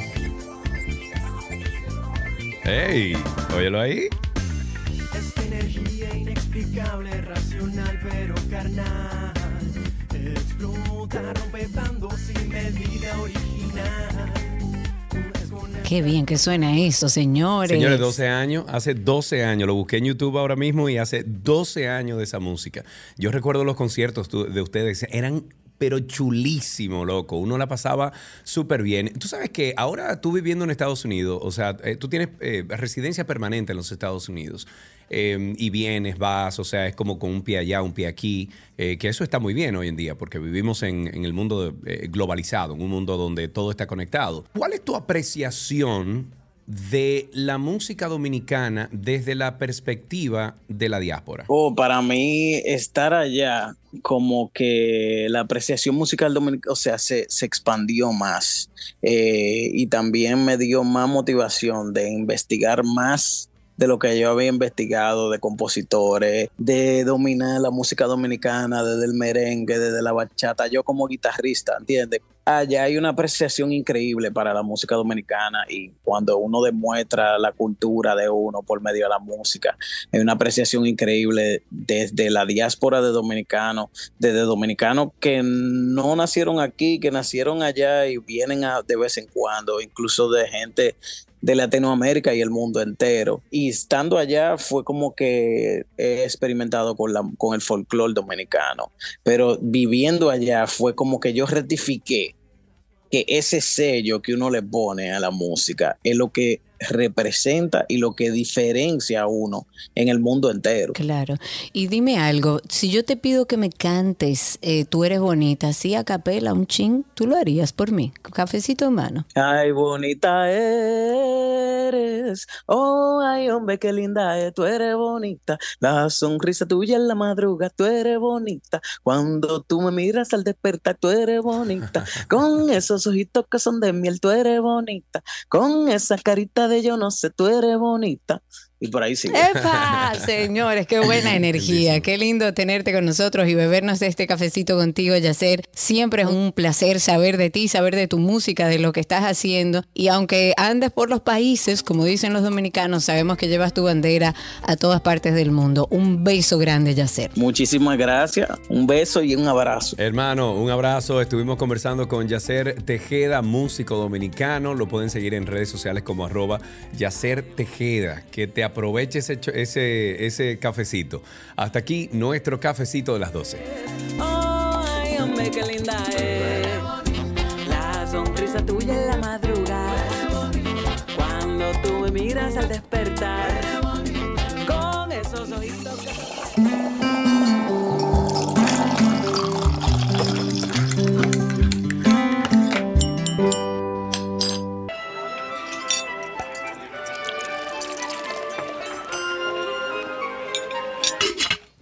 Ey, óyelo ahí racional pero carnal. original. Qué bien que suena eso, señores. Señores, 12 años, hace 12 años, lo busqué en YouTube ahora mismo y hace 12 años de esa música. Yo recuerdo los conciertos de ustedes, eran pero chulísimo, loco. Uno la pasaba súper bien. Tú sabes que ahora tú viviendo en Estados Unidos, o sea, eh, tú tienes eh, residencia permanente en los Estados Unidos. Em, y vienes, vas, o sea, es como con un pie allá, un pie aquí, eh, que eso está muy bien hoy en día, porque vivimos en, el mundo eh, globalizado, en un mundo donde todo está conectado. ¿Cuál es tu apreciación de la música dominicana desde la perspectiva de la diáspora? Oh, para mí estar allá como que la apreciación musical dominicana, o sea, se, expandió más eh, y también me dio más motivación de investigar más de lo que yo había investigado de compositores, de dominar la música dominicana, desde el merengue, desde la bachata, yo como guitarrista, ¿entiendes? Allá hay una apreciación increíble para la música dominicana y cuando uno demuestra la cultura de uno por medio de la música, hay una apreciación increíble desde la diáspora de dominicanos, desde dominicanos que no nacieron aquí, que nacieron allá y vienen de vez en cuando, incluso de gente de Latinoamérica y el mundo entero. Y estando allá fue como que he experimentado con, la, con el folclore dominicano, pero viviendo allá fue como que yo rectifiqué que ese sello que uno le pone a la música es lo que representa y lo que diferencia a uno en el mundo entero. Claro. Y dime algo, si yo te pido que me cantes, eh, tú eres bonita, así a capela, un ching, tú lo harías por mí, cafecito en mano. Ay, bonita eres, oh, ay, hombre, qué linda es, tú eres bonita, la sonrisa tuya en la madruga, tú eres bonita, cuando tú me miras al despertar, tú eres bonita, con esos ojitos que son de miel, tú eres bonita, con esa carita de yo no sé, tú eres bonita. Y por ahí sigue. ¡Epa! Señores, qué buena energía. Qué lindo tenerte con nosotros y bebernos de este cafecito contigo, Yacer. Siempre es un placer saber de ti, saber de tu música, de lo que estás haciendo. Y aunque andes por los países, como dicen los dominicanos, sabemos que llevas tu bandera a todas partes del mundo. Un beso grande, Yacer. Muchísimas gracias. Un beso y un abrazo. Hermano, un abrazo. Estuvimos conversando con Yacer Tejeda, músico dominicano. Lo pueden seguir en redes sociales como arroba Yacer Tejeda. Que te aproveche ese, ese, ese cafecito. Hasta aquí nuestro cafecito de las 12. Ay, hombre, qué linda es. La sonrisa tuya en la madrugada. Cuando tú me miras al despertar. Con esos ojitos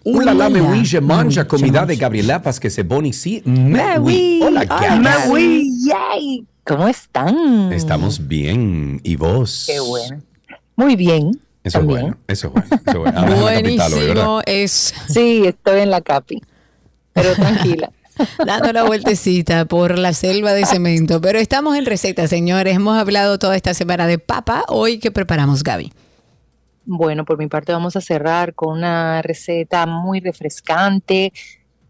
que... Hola, la me je manja comida de Gabriela Paz que se boni sí. Me oui. Hola, gatas. yay. ¿Cómo están? Estamos bien. ¿Y vos? Qué bueno. Muy bien. Eso es bueno, eso es bueno. Eso es bueno. Capital hoy, ¿verdad? Buenísimo es Sí, estoy en la capi, pero tranquila. dando la vueltecita por la selva de cemento. Pero estamos en receta, señores. Hemos hablado toda esta semana de papa. Hoy, ¿qué preparamos, Gaby? Bueno, por mi parte vamos a cerrar con una receta muy refrescante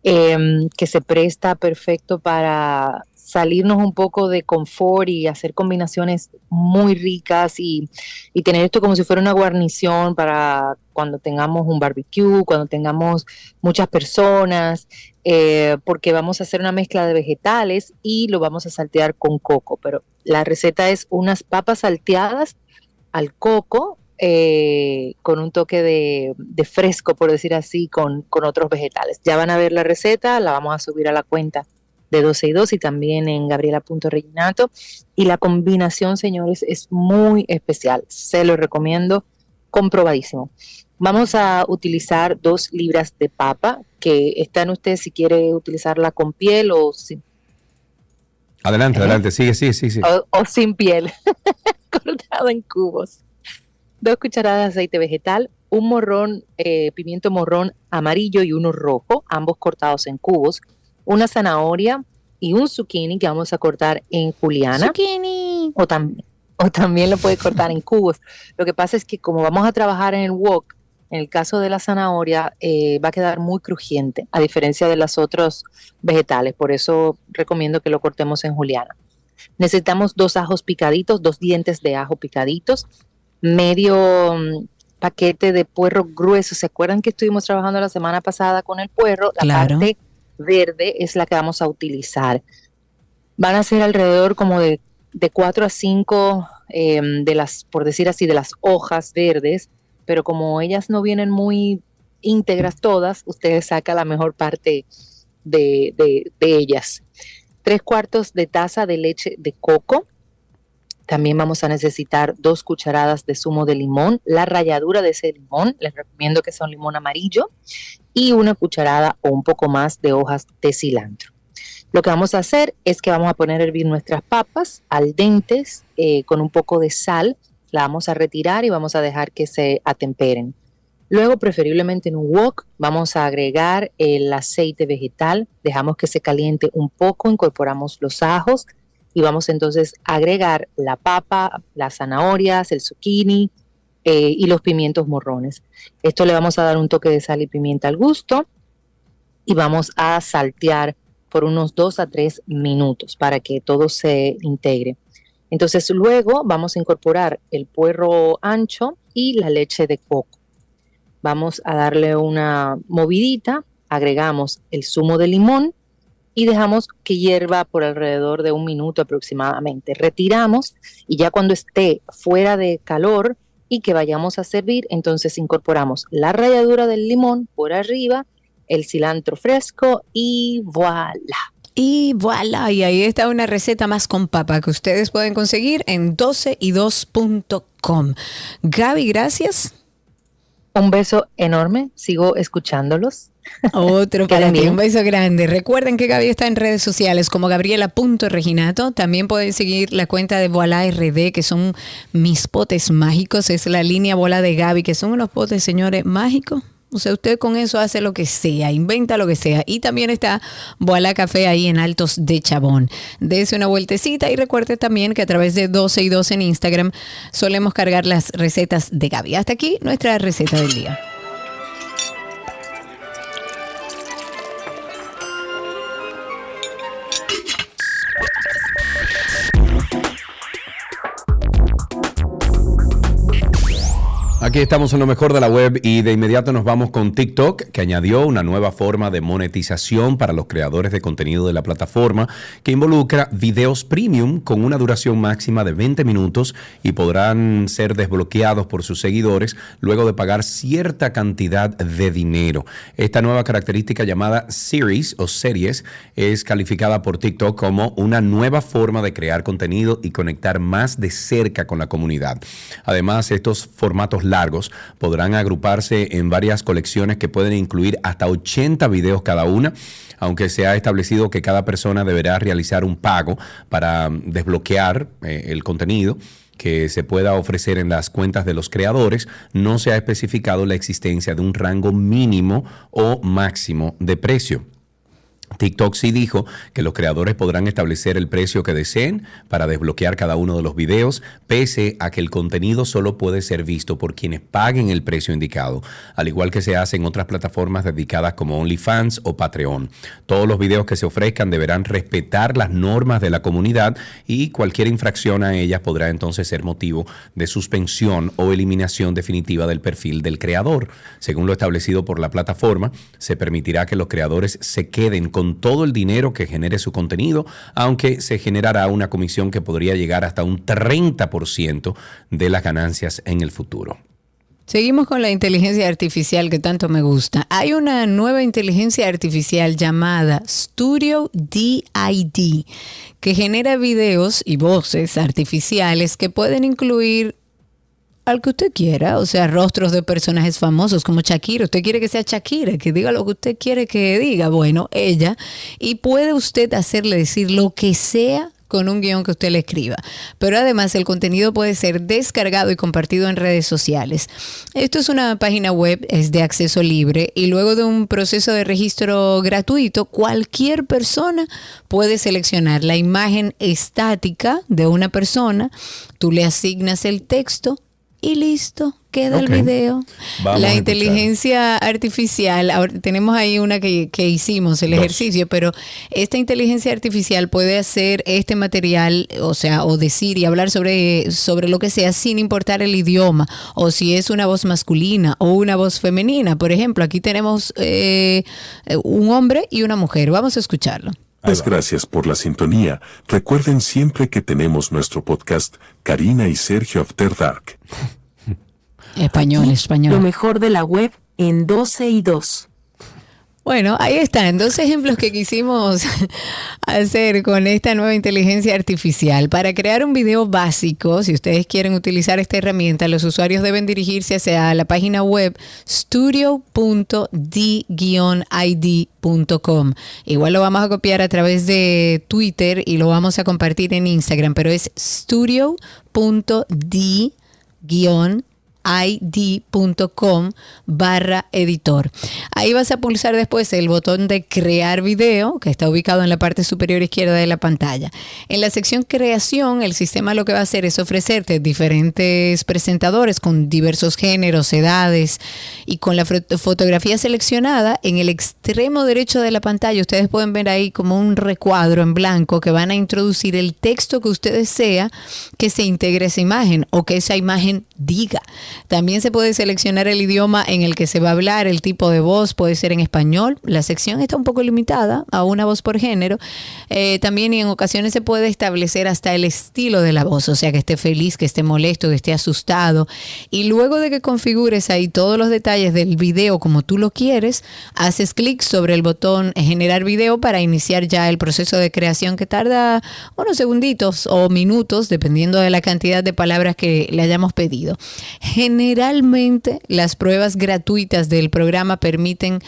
em, que se presta perfecto para salirnos un poco de confort y hacer combinaciones muy ricas y, y tener esto como si fuera una guarnición para cuando tengamos un barbecue, cuando tengamos muchas personas, eh, porque vamos a hacer una mezcla de vegetales y lo vamos a saltear con coco. Pero la receta es unas papas salteadas al coco eh, con un toque de, de fresco, por decir así, con, con otros vegetales. Ya van a ver la receta, la vamos a subir a la cuenta de 12 y 2 y también en gabriela.reginato. Y la combinación, señores, es muy especial. Se lo recomiendo, comprobadísimo. Vamos a utilizar dos libras de papa, que están ustedes si quiere utilizarla con piel o sin, Adelante, adelante. Sigue, sigue, sigue. o, o sin piel, cortado en cubos. Dos cucharadas de aceite vegetal, un morrón, eh, pimiento morrón amarillo y uno rojo, ambos cortados en cubos, una zanahoria y un zucchini que vamos a cortar en juliana. Zucchini. O, tam- o también lo puede cortar en cubos. Lo que pasa es que como vamos a trabajar en el wok, en el caso de la zanahoria eh, va a quedar muy crujiente, a diferencia de los otros vegetales. Por eso recomiendo que lo cortemos en juliana. Necesitamos dos ajos picaditos, dos dientes de ajo picaditos, medio mm, paquete de puerro grueso. ¿Se acuerdan que estuvimos trabajando la semana pasada con el puerro? La Claro. parte verde es la que vamos a utilizar. Van a ser alrededor como de, de 4 a 5 de las, por decir así, de las hojas verdes, pero como ellas no vienen muy íntegras todas, ustedes sacan la mejor parte de, de- de ellas. Tres cuartos de taza de leche de coco. También vamos a necesitar dos cucharadas de zumo de limón, la ralladura de ese limón, les recomiendo que sea un limón amarillo, y una cucharada o un poco más de hojas de cilantro. Lo que vamos a hacer es que vamos a poner a hervir nuestras papas al dentes eh, con un poco de sal, la vamos a retirar y vamos a dejar que se atemperen. Luego, preferiblemente en un wok, vamos a agregar el aceite vegetal, dejamos que se caliente un poco, incorporamos los ajos y vamos entonces a agregar la papa, las zanahorias, el zucchini eh, y los pimientos morrones. Esto le vamos a dar un toque de sal y pimienta al gusto y vamos a saltear por unos dos a tres minutos para que todo se integre. Entonces luego vamos a incorporar el puerro ancho y la leche de coco. Vamos a darle una movidita, agregamos el zumo de limón y dejamos que hierva por alrededor de un minuto aproximadamente. Retiramos y ya cuando esté fuera de calor y que vayamos a servir, entonces incorporamos la ralladura del limón por arriba, el cilantro fresco y voilà. Y voilà, y ahí está una receta más con papa que ustedes pueden conseguir en 12y2.com. Gaby, gracias. Un beso enorme, sigo escuchándolos. Otro para ti, un beso grande. Recuerden que Gaby está en redes sociales como Gabriela.reginato. También pueden seguir la cuenta de Voila RD, que son mis potes mágicos. Es la línea Bola de Gaby, que son unos potes, señores, mágicos. O sea, usted con eso hace lo que sea, inventa lo que sea. Y también está Boala Café ahí en Altos de Chabón. Dese una vueltecita y recuerde también que a través de 12 y 2 en Instagram solemos cargar las recetas de Gaby. Hasta aquí nuestra receta del día. Aquí estamos en lo mejor de la web y de inmediato nos vamos con TikTok, que añadió una nueva forma de monetización para los creadores de contenido de la plataforma, que involucra videos premium con una duración máxima de 20 minutos y podrán ser desbloqueados por sus seguidores luego de pagar cierta cantidad de dinero. Esta nueva característica llamada series o series es calificada por TikTok como una nueva forma de crear contenido y conectar más de cerca con la comunidad. Además, estos formatos largos podrán agruparse en varias colecciones que pueden incluir hasta 80 videos cada una, aunque se ha establecido que cada persona deberá realizar un pago para desbloquear eh, el contenido que se pueda ofrecer en las cuentas de los creadores, no se ha especificado la existencia de un rango mínimo o máximo de precio. TikTok sí dijo que los creadores podrán establecer el precio que deseen para desbloquear cada uno de los videos, pese a que el contenido solo puede ser visto por quienes paguen el precio indicado, al igual que se hace en otras plataformas dedicadas como OnlyFans o Patreon. Todos los videos que se ofrezcan deberán respetar las normas de la comunidad y cualquier infracción a ellas podrá entonces ser motivo de suspensión o eliminación definitiva del perfil del creador. Según lo establecido por la plataforma, se permitirá que los creadores se queden con todo el dinero que genere su contenido, aunque se generará una comisión que podría llegar hasta un 30% de las ganancias en el futuro. Seguimos con la inteligencia artificial que tanto me gusta. Hay una nueva inteligencia artificial llamada Studio DID que genera videos y voces artificiales que pueden incluir al que usted quiera, o sea, rostros de personajes famosos como Shakira. Usted quiere que sea Shakira, que diga lo que usted quiere que diga. Bueno, ella. Y puede usted hacerle decir lo que sea con un guion que usted le escriba. Pero además el contenido puede ser descargado y compartido en redes sociales. Esto es una página web, es de acceso libre y luego de un proceso de registro gratuito, cualquier persona puede seleccionar la imagen estática de una persona, tú le asignas el texto y listo, queda el video. la inteligencia artificial, ahora tenemos ahí una que, hicimos, el ejercicio, pero esta inteligencia artificial puede hacer este material, o sea, o decir y hablar sobre, sobre lo que sea sin importar el idioma, o si es una voz masculina o una voz femenina. Por ejemplo, aquí tenemos eh, un hombre y una mujer. Vamos a escucharlo. Pues gracias por la sintonía. Recuerden siempre que tenemos nuestro podcast Karina y Sergio After Dark. Español, español. Lo mejor de la web en 12 y 2. Bueno, ahí están dos ejemplos que quisimos hacer con esta nueva inteligencia artificial. Para crear un video básico, si ustedes quieren utilizar esta herramienta, los usuarios deben dirigirse hacia la página web studio.d-id.com. Igual lo vamos a copiar a través de Twitter y lo vamos a compartir en Instagram, pero es studio.d-id id.com barra editor. Ahí vas a pulsar después el botón de crear video que está ubicado en la parte superior izquierda de la pantalla. En la sección creación, el sistema lo que va a hacer es ofrecerte diferentes presentadores con diversos géneros, edades y con la fotografía seleccionada en el extremo derecho de la pantalla. Ustedes pueden ver ahí como un recuadro en blanco que van a introducir el texto que usted desea que se integre esa imagen o que esa imagen diga. También se puede seleccionar el idioma en el que se va a hablar, el tipo de voz puede ser en español. La sección está un poco limitada a una voz por género. Eh, también y en ocasiones se puede establecer hasta el estilo de la voz, o sea, que esté feliz, que esté molesto, que esté asustado. Y luego de que configures ahí todos los detalles del video como tú lo quieres, haces clic sobre el botón generar video para iniciar ya el proceso de creación que tarda unos segunditos o minutos, dependiendo de la cantidad de palabras que le hayamos pedido. Generalmente las pruebas gratuitas del programa permiten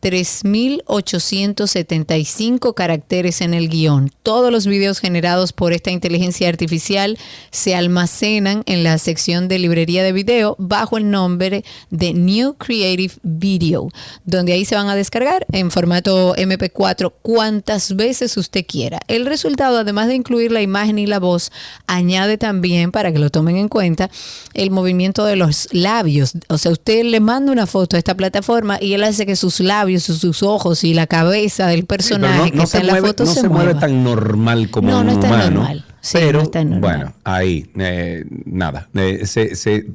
3.875 caracteres en el guion. Todos los videos generados por esta inteligencia artificial se almacenan en la sección de librería de video bajo el nombre de New Creative Video, donde ahí se van a descargar en formato MP4 cuantas veces usted quiera. El resultado, además de incluir la imagen y la voz, añade también, para que lo tomen en cuenta, el movimiento de los labios. O sea, usted le manda una foto a esta plataforma y él hace que sus labios sus ojos y la cabeza del personaje que está en la foto no se, mueve tan normal como no, un no está humano. normal. Sí, pero no está normal. bueno, ahí eh, nada, eh, se, se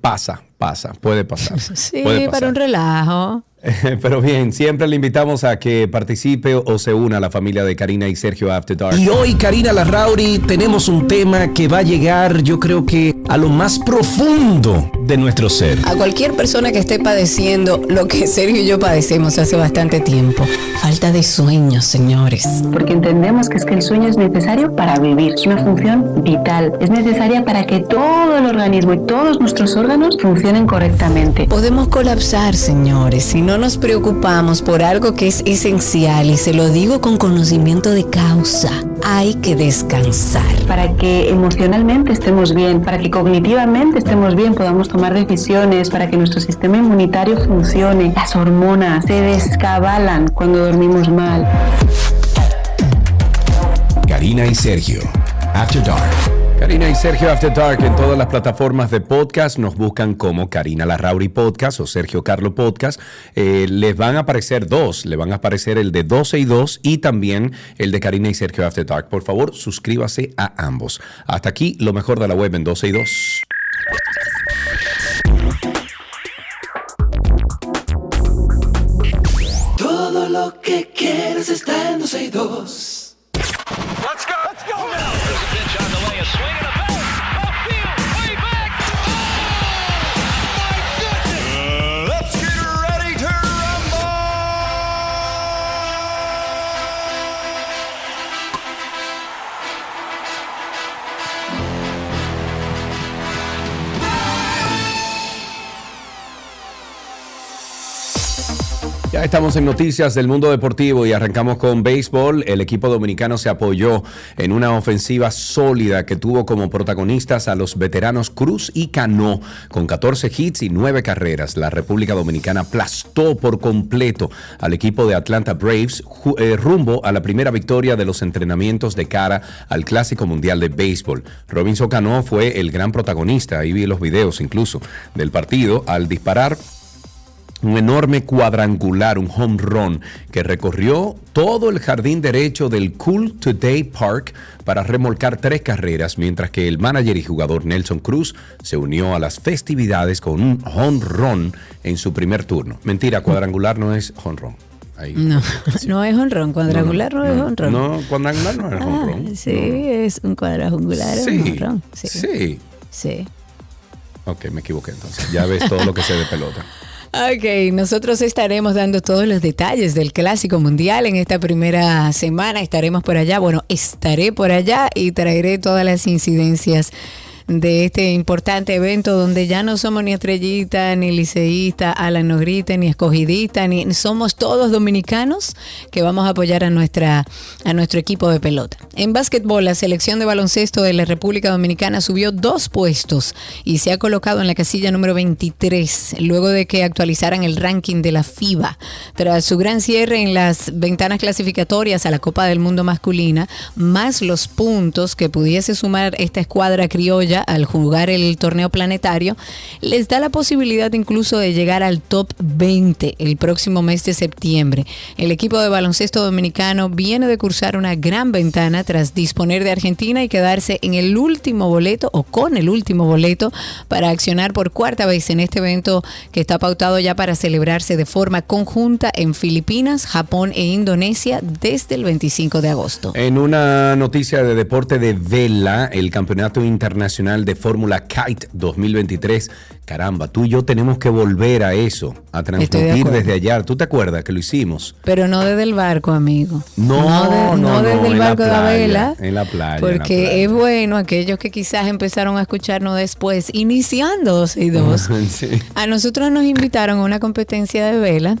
pasa, pasa, puede pasar. Sí, puede para un relajo. Pero bien, siempre le invitamos a que participe o se una a la familia de Karina y Sergio After Dark. Y hoy, Karina Larrauri, tenemos un tema que va a llegar, yo creo que a lo más profundo de nuestro ser. A cualquier persona que esté padeciendo lo que Sergio y yo padecemos hace bastante tiempo. Falta de sueño, señores. Porque entendemos que es que el sueño es necesario para vivir, es una función vital, es necesaria para que todo el organismo y todos nuestros órganos funcionen correctamente. Podemos colapsar, señores, si no nos preocupamos por algo que es esencial y se lo digo con conocimiento de causa. Hay que descansar. Para que emocionalmente estemos bien, para que cognitivamente estemos bien, podamos tomar decisiones, para que nuestro sistema inmunitario funcione. Las hormonas se descabalan cuando dormimos mal. Karina y Sergio. After Dark. Karina y Sergio After Dark en todas las plataformas de podcast nos buscan como Karina Larrauri Podcast o Sergio Carlo Podcast. Eh, les van a aparecer dos, le van a aparecer el de 12 y 2 y también el de Karina y Sergio After Dark. Por favor, suscríbase a ambos. Hasta aquí lo mejor de la web en 12 y 2. Todo lo que quieres está en 12 y 2. Ya estamos en noticias del mundo deportivo y arrancamos con béisbol. El equipo dominicano se apoyó en una ofensiva sólida que tuvo como protagonistas a los veteranos Cruz y Cano con 14 hits y 9 carreras. La República Dominicana aplastó por completo al equipo de Atlanta Braves eh, rumbo a la primera victoria de los entrenamientos de cara al Clásico Mundial de Béisbol. Robinson Cano fue el gran protagonista, ahí vi los videos incluso del partido al disparar un enorme cuadrangular, un home run, que recorrió todo el jardín derecho del Cool Today Park para remolcar tres carreras, mientras que el manager y jugador Nelson Cruz se unió a las festividades con un home run en su primer turno. Mentira, cuadrangular no es home run. Ahí. No, no es honrón. Cuadrangular no, es honrón. No, cuadrangular no es home Ah, run. sí, es un cuadrangular. es un Sí, honrón. Sí. sí. sí. Ok, me equivoqué entonces. Ya ves todo lo que sé de pelota. Ok, nosotros estaremos dando todos los detalles del Clásico Mundial en esta primera semana. Estaremos por allá. Bueno, estaré por allá y traeré todas las incidencias de este importante evento donde ya no somos ni estrellita, ni liceísta, Alan no grite, ni escogidita, ni somos todos dominicanos que vamos a apoyar a nuestra a nuestro equipo de pelota. En básquetbol, la selección de baloncesto de la República Dominicana subió dos puestos y se ha colocado en la casilla número 23 luego de que actualizaran el ranking de la FIBA. Tras su gran cierre en las ventanas clasificatorias a la Copa del Mundo masculina, más los puntos que pudiese sumar esta escuadra criolla al jugar el torneo planetario, les da la posibilidad incluso de llegar al top 20 el próximo mes de septiembre. El equipo de baloncesto dominicano viene de cursar una gran ventana tras disponer de Argentina y quedarse en el último boleto o con el último boleto para accionar por cuarta vez en este evento que está pautado ya para celebrarse de forma conjunta en Filipinas, Japón e Indonesia desde el 25 de agosto. En una noticia de deporte de vela, el Campeonato Internacional de Fórmula Kite 2023 caramba, tú y yo tenemos que volver a eso, a transmitir desde allá. ¿Tú te acuerdas que lo hicimos? Pero no desde el barco, amigo. No, no, no, desde el barco de la vela. En la playa. Porque es bueno aquellos que quizás empezaron a escucharnos después, iniciando 12 y 2. A nosotros nos invitaron a una competencia de vela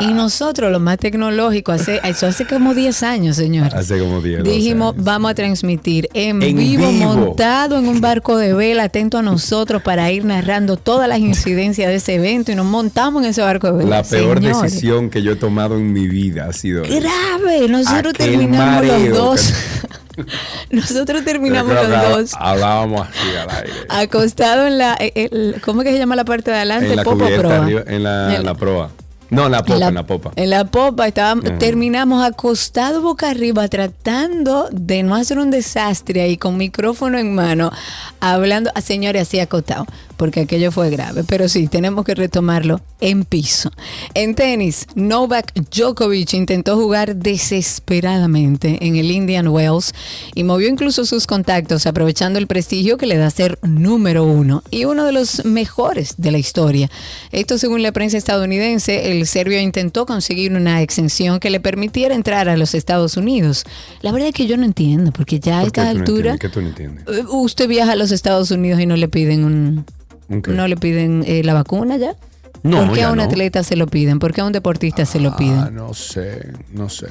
y nosotros, lo más tecnológico, hace, eso hace como 10 años, señor. Hace como 10 Dijimos, vamos a transmitir en, vivo, montado en un barco de vela, atento a nosotros para ir narrando todas las incidencias de ese evento y nos montamos en ese barco de La peor decisión que yo he tomado en mi vida ha sido grave. Nosotros terminamos los dos. Nosotros terminamos los dos. Hablábamos así al aire. Acostado en la. Eh, ¿Cómo es que se llama la parte de adelante? En la proa. en la, en la proa. No, en la popa, en la, popa. En la popa estábamos, terminamos acostados boca arriba tratando de no hacer un desastre ahí con micrófono en mano, hablando señores así acostados porque aquello fue grave. Pero sí, tenemos que retomarlo en piso. En tenis, Novak Djokovic intentó jugar desesperadamente en el Indian Wells y movió incluso sus contactos, aprovechando el prestigio que le da ser número uno y uno de los mejores de la historia. Esto según la prensa estadounidense, el serbio intentó conseguir una exención que le permitiera entrar a los Estados Unidos. La verdad es que yo no entiendo, porque ya a esta altura... ¿Qué tú no entiendes? Eh, usted viaja a los Estados Unidos y no le piden un ¿No le piden eh, la vacuna ya? No, ¿Por qué a un atleta se lo piden? ¿Por qué a un deportista se lo ah, piden? No sé, no sé.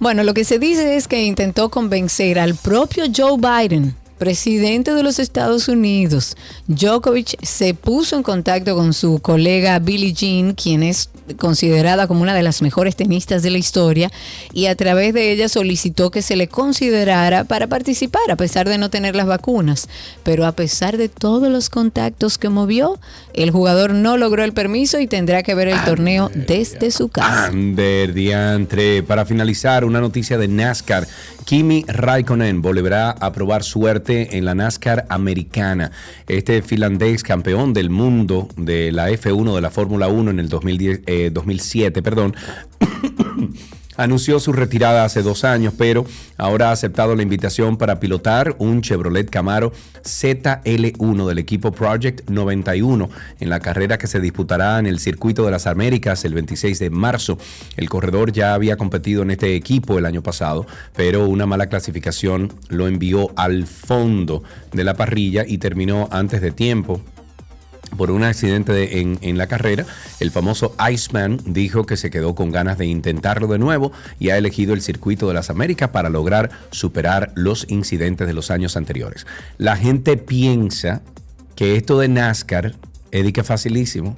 Bueno, lo que se dice es que intentó convencer al propio Joe Biden presidente de los Estados Unidos, Djokovic se puso en contacto con su colega Billie Jean, quien es considerada como una de las mejores tenistas de la historia, y a través de ella solicitó que se le considerara para participar, a pesar de no tener las vacunas. Pero a pesar de todos los contactos que movió, el jugador no logró el permiso y tendrá que ver el torneo desde su casa. Ander, diantre. Para finalizar, una noticia de NASCAR. Kimi Raikkonen volverá a probar suerte en la NASCAR americana. Este finlandés campeón del mundo de la F1 de la Fórmula 1 en el 2010, 2007, eh, perdón. Anunció su retirada hace dos años, pero ahora ha aceptado la invitación para pilotar un Chevrolet Camaro ZL1 del equipo Project 91 en la carrera que se disputará en el Circuito de las Américas el 26 de marzo. El corredor ya había competido en este equipo el año pasado, pero una mala clasificación lo envió al fondo de la parrilla y terminó antes de tiempo por un accidente en, la carrera, el famoso Iceman dijo que se quedó con ganas de intentarlo de nuevo y ha elegido el circuito de las Américas para lograr superar los incidentes de los años anteriores. La gente piensa que esto de NASCAR es de que facilísimo.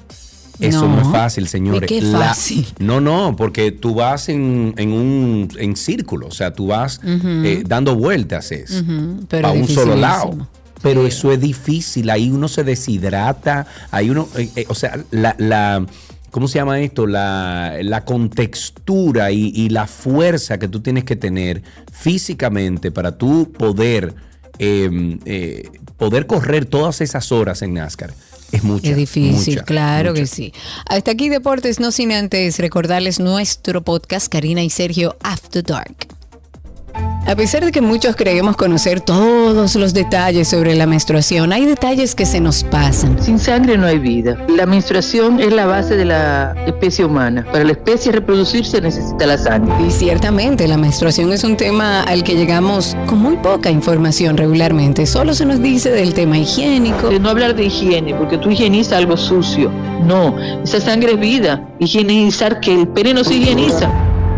Eso no, es fácil, señores. ¿Qué fácil? no, no, porque tú vas en, un en círculo, o sea, tú vas eh, dando vueltas es, a un solo lado pero eso es difícil, ahí uno se deshidrata, ahí uno, eh, eh, o sea, la, ¿cómo se llama esto? La, la contextura y, la fuerza que tú tienes que tener físicamente para tú poder, em, eh, poder correr todas esas horas en NASCAR. Es mucho. Es difícil, claro que sí. Hasta aquí Deportes, no sin antes recordarles nuestro podcast, Karina y Sergio After Dark. A pesar de que muchos creemos conocer todos los detalles sobre la menstruación, hay detalles que se nos pasan. Sin sangre no hay vida. La menstruación es la base de la especie humana. Para la especie reproducirse necesita la sangre. Y ciertamente la menstruación es un tema al que llegamos con muy poca información regularmente. Solo se nos dice del tema higiénico. De no hablar de higiene, porque tú higienizas algo sucio. No, esa sangre es vida. Higienizar que el pene no se higieniza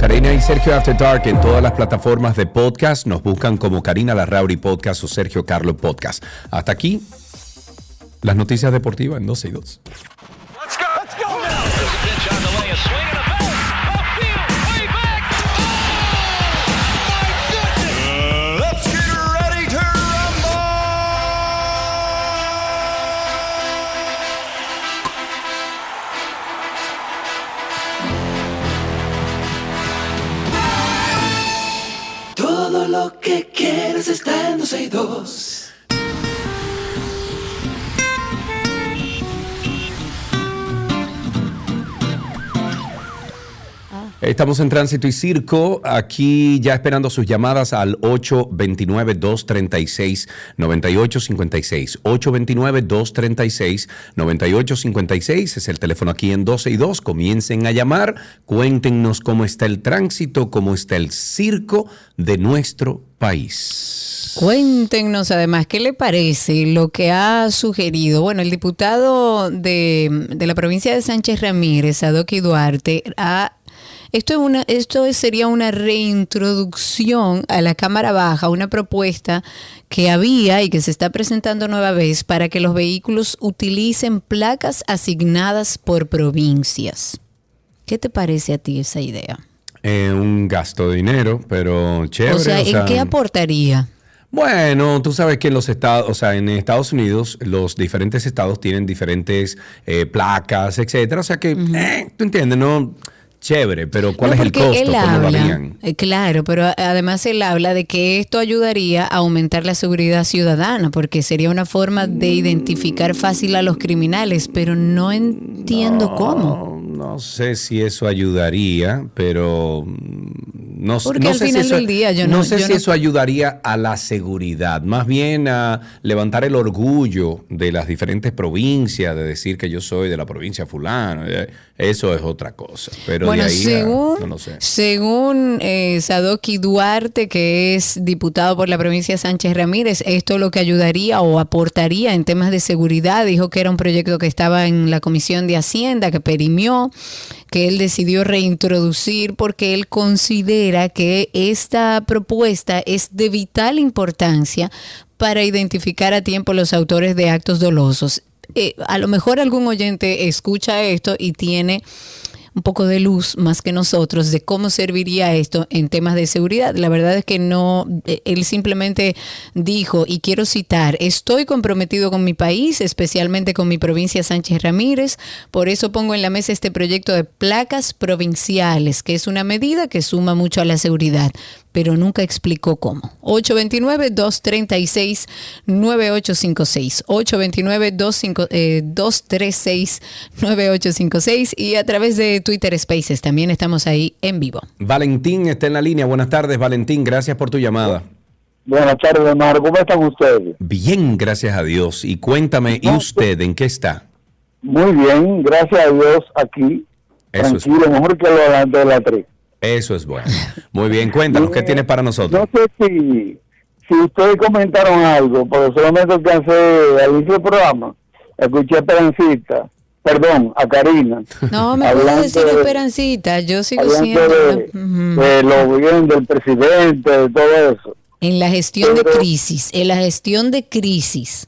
Karina y Sergio After Dark en todas las plataformas de podcast. Nos buscan como Karina Larrauri Podcast o Sergio Carlo Podcast. Hasta aquí las noticias deportivas en 12 y 2. Lo que quieres está en 12 y 2. Estamos en Tránsito y Circo, aquí ya esperando sus llamadas al 829-236-9856. 829-236-9856 es el teléfono aquí en 12 y 2. Comiencen a llamar, cuéntenos cómo está el tránsito, cómo está el circo de nuestro país. Cuéntenos además qué le parece lo que ha sugerido. Bueno, el diputado de, de la provincia de Sánchez Ramírez, Adoqui Duarte, ha esto, es una, esto sería una reintroducción a la Cámara Baja, una propuesta que había y que se está presentando nueva vez para que los vehículos utilicen placas asignadas por provincias. ¿Qué te parece a ti esa idea? Eh, un gasto de dinero, pero chévere. O sea, ¿en qué aportaría? Bueno, tú sabes que en los estados, o sea, en Estados Unidos, los diferentes estados tienen diferentes eh, placas, etcétera. O sea que, eh, tú entiendes, ¿no? Chévere, pero ¿cuál No, es el costo? él ¿Cómo lo habla, harían? eh, claro, pero además él habla de que esto ayudaría a aumentar la seguridad ciudadana, porque sería una forma de identificar fácil a los criminales, pero no entiendo cómo. No sé si eso ayudaría, pero mm, no, Porque no al sé final si eso, del día yo no- sé yo si no- eso ayudaría a la seguridad, más bien a levantar el orgullo de las diferentes provincias, de decir que yo soy de la provincia fulano, eh, eso es otra cosa. Pero bueno, de ahí a- según, no lo sé. según eh, Sadoki Duarte, que es diputado por la provincia de Sánchez Ramírez, esto lo que ayudaría o aportaría en temas de seguridad. Dijo que era un proyecto que estaba en la Comisión de Hacienda, que perimió, que él decidió reintroducir porque él considera que esta propuesta es de vital importancia para identificar a tiempo los autores de actos dolosos. Eh, a lo mejor algún oyente escucha esto y tiene un poco de luz más que nosotros de cómo serviría esto en temas de seguridad. La verdad es que no, eh, él simplemente dijo, y quiero citar, estoy comprometido con mi país, especialmente con mi provincia Sánchez Ramírez, por eso pongo en la mesa este proyecto de placas provinciales, que es una medida que suma mucho a la seguridad, pero nunca explicó cómo. 829-236-9856, 829-236-9856 y a través de Twitter Spaces también estamos ahí en vivo. Valentín está en la línea. Buenas tardes, Valentín. Gracias por tu llamada. Buenas tardes, hermano. ¿Cómo están ustedes? Bien, gracias a Dios. Y cuéntame, ¿y usted en qué está? Muy bien, gracias a Dios aquí. Eso es tranquilo, mejor que lo de la tres. Eso es bueno. Muy bien, cuéntanos, ¿qué tienes para nosotros? No sé si, si ustedes comentaron algo, porque solamente alcancé al inicio del programa. Escuché a Esperancita, perdón, a Karina. No, me puedes decir de- Esperancita, yo sigo siendo... de, de lo bien del presidente, de todo eso. En la gestión de crisis, en la gestión de crisis.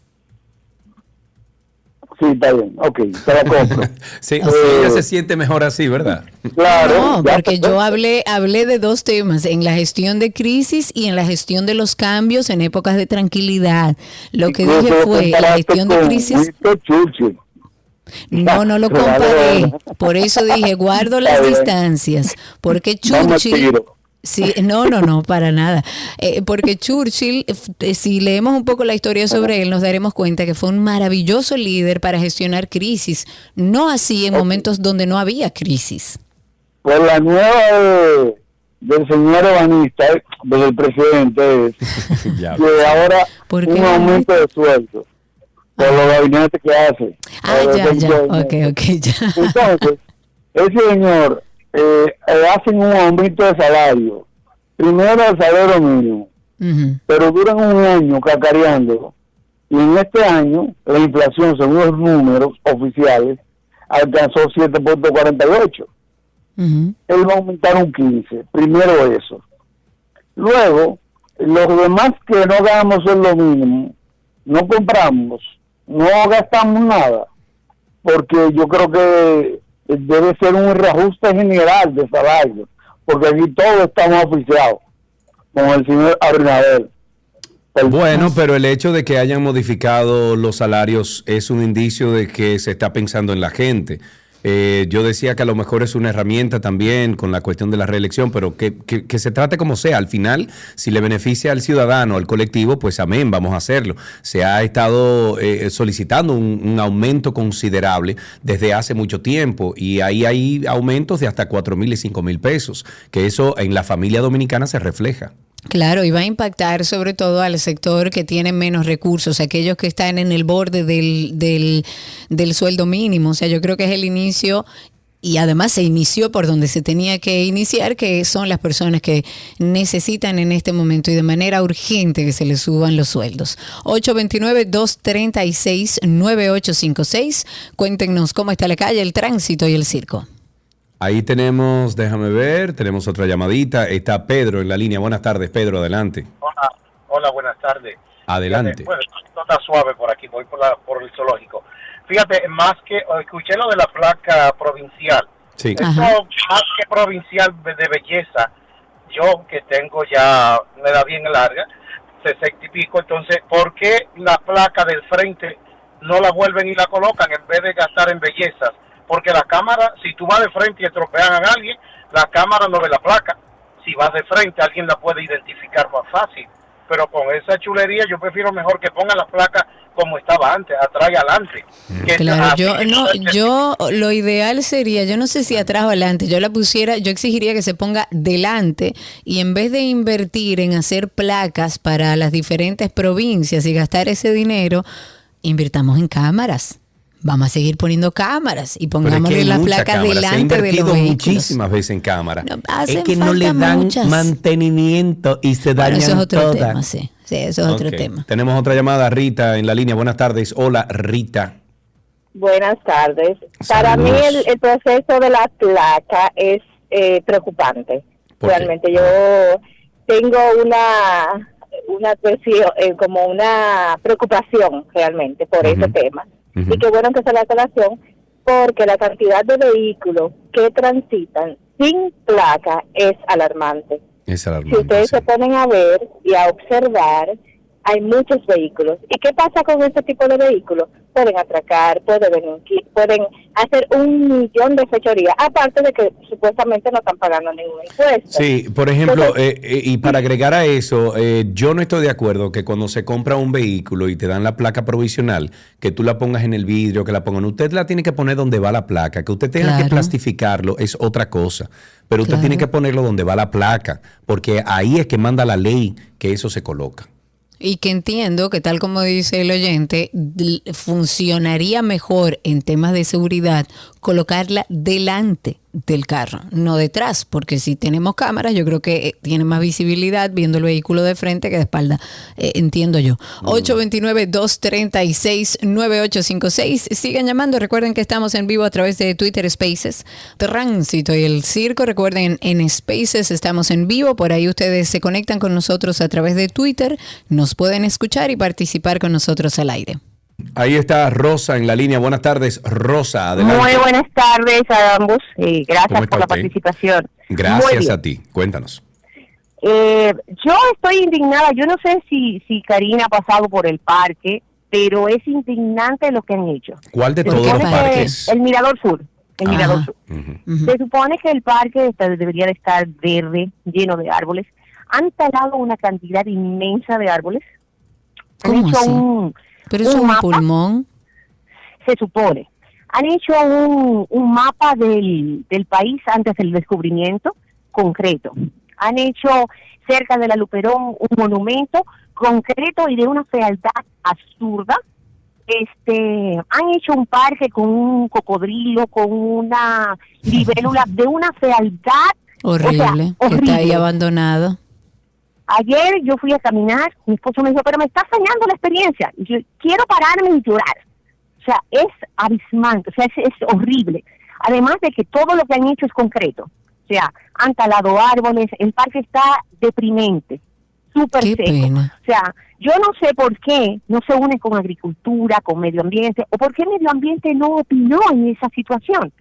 Sí, está bien. Ok, te la compro. Sí, Eh, ella se siente mejor así, ¿verdad? Claro. No, porque yo hablé, hablé de dos temas, en la gestión de crisis y en la gestión de los cambios en épocas de tranquilidad. Lo que dije fue, la gestión de crisis, no, no lo comparé. Por eso dije, guardo las distancias, porque Churchill... Sí, no, no, no, para nada. Eh, porque Churchill, eh, si leemos un poco la historia sobre él, nos daremos cuenta que fue un maravilloso líder para gestionar crisis, no así en momentos donde no había crisis. Pues la nueva de- del señor ebanista, eh, del presidente, es que ahora ¿Por qué un aumento de sueldo por los gabinetes que hace. Ah, ya, el ya, ok, ok, ya. Entonces, ese señor eh, eh, hacen un aumento de salario. Primero el salario mínimo, pero duran un año cacareando. Y en este año, la inflación, según los números oficiales, alcanzó 7.48. Ujú. Él va a aumentar un 15. Primero eso. Luego, los demás que no ganamos lo mínimo, no compramos, no gastamos nada, porque yo creo que debe ser un reajuste general de salario, porque aquí todos estamos oficiados, con el señor Abinader. Bueno, pero el hecho de que hayan modificado los salarios es un indicio de que se está pensando en la gente. Eh, yo decía que a lo mejor es una herramienta también con la cuestión de la reelección, pero que, que- que se trate como sea. Al final, si le beneficia al ciudadano, al colectivo, pues amén, vamos a hacerlo. Se ha estado eh, solicitando un, un aumento considerable desde hace mucho tiempo y ahí hay aumentos de hasta 4 mil y 5 mil pesos, que eso en la familia dominicana se refleja. Claro, y va a impactar sobre todo al sector que tiene menos recursos, aquellos que están en el borde del, del, del sueldo mínimo. O sea, yo creo que es el inicio y además se inició por donde se tenía que iniciar, que son las personas que necesitan en este momento y de manera urgente que se les suban los sueldos. 829-236-9856. Cuéntenos cómo está la calle, el tránsito y el circo. Ahí tenemos, déjame ver, tenemos otra llamadita. Está Pedro en la línea. Buenas tardes, Pedro, adelante. Hola, hola, buenas tardes. Adelante. Bueno, está suave por aquí, voy por, la, por el zoológico. Fíjate, más que, escuché lo de la placa provincial. Sí. Eso, más que provincial de de belleza, yo que tengo ya una edad bien larga, 60 y pico, entonces, ¿por qué la placa del frente no la vuelven y la colocan en vez de gastar en bellezas? Porque la cámara, si tú vas de frente y estropean a alguien, la cámara no ve la placa. Si vas de frente, alguien la puede identificar más fácil. Pero con esa chulería, yo prefiero mejor que ponga la placa como estaba antes, atrás y adelante. Que Claro, yo no, yo lo ideal sería, yo no sé si atrás o adelante, yo la pusiera, yo exigiría que se ponga delante y en vez de invertir en hacer placas para las diferentes provincias y gastar ese dinero, invirtamos en cámaras. Vamos a seguir poniendo cámaras y Pero es que pongámosle hay la muchas placa cámaras. Se ha delante de los invertido vehículos. muchísimas veces en cámara. es que no le dan muchas. mantenimiento y se Bueno, dañan eso es otro todas. tema, sí. Sí, eso es otro tema. Tenemos otra llamada, Rita, en la línea. Buenas tardes. Hola, Rita. Buenas tardes. Para mí el, el proceso de la placa es eh, preocupante. Realmente yo tengo una una cuestión, eh, como una preocupación realmente por ese tema. Y qué bueno que se la colación porque la cantidad de vehículos que transitan sin placa es alarmante. Es Si alarmante. ustedes se ponen a ver y a observar, hay muchos vehículos. ¿Y qué pasa con este tipo de vehículos? Pueden atracar, pueden, delinquir, pueden hacer un millón de fechorías, aparte de que supuestamente no están pagando ningún impuesto. Sí, por ejemplo, eh, eh, y para agregar a eso, eh, yo no estoy de acuerdo que cuando se compra un vehículo y te dan la placa provisional, que tú la pongas en el vidrio, que la pongan, usted la tiene que poner donde va la placa, que usted tenga que plastificarlo es otra cosa, pero usted Claro. tiene que ponerlo donde va la placa, porque ahí es que manda la ley que eso se coloca. Y que entiendo que tal como dice el oyente, funcionaría mejor en temas de seguridad colocarla delante del carro, no detrás, porque si tenemos cámaras yo creo que eh, tiene más visibilidad viendo el vehículo de frente que de espalda, eh, entiendo yo. 829-236-9856, sigan llamando, recuerden que estamos en vivo a través de Twitter Spaces, Tránsito y el Circo, recuerden en Spaces estamos en vivo, por ahí ustedes se conectan con nosotros a través de Twitter, nos pueden escuchar y participar con nosotros al aire. Ahí está Rosa en la línea. Buenas tardes, Rosa. Adelante. Muy buenas tardes a ambos y gracias por la participación. Gracias a ti. Cuéntanos. Eh, yo estoy indignada. Yo no sé si, si Karina ha pasado por el parque, pero es indignante lo que han hecho. ¿Cuál de todos los parques? El Mirador Sur. El Mirador Sur. Se supone que el parque está, debería de estar verde, lleno de árboles. Han talado una cantidad inmensa de árboles. Han ¿Cómo hecho así? un, Pero es un mapa, pulmón. se supone. Han hecho un, un mapa del, del país antes del descubrimiento concreto. Han hecho cerca de la Luperón un monumento concreto y de una fealdad absurda. Este, han hecho un parque con un cocodrilo, con una libélula, de una fealdad o sea, Horrible. que está ahí abandonado. Ayer yo fui a caminar, mi esposo me dijo, pero me estás dañando la experiencia. Y yo quiero pararme y llorar. O sea, es abismante, o sea, es, es horrible. Además de que todo lo que han hecho es concreto. O sea, han talado árboles, el parque está deprimente, súper seco. pena. O sea, yo no sé por qué no se une con agricultura, con medio ambiente, o por qué medio ambiente no opinó en esa situación.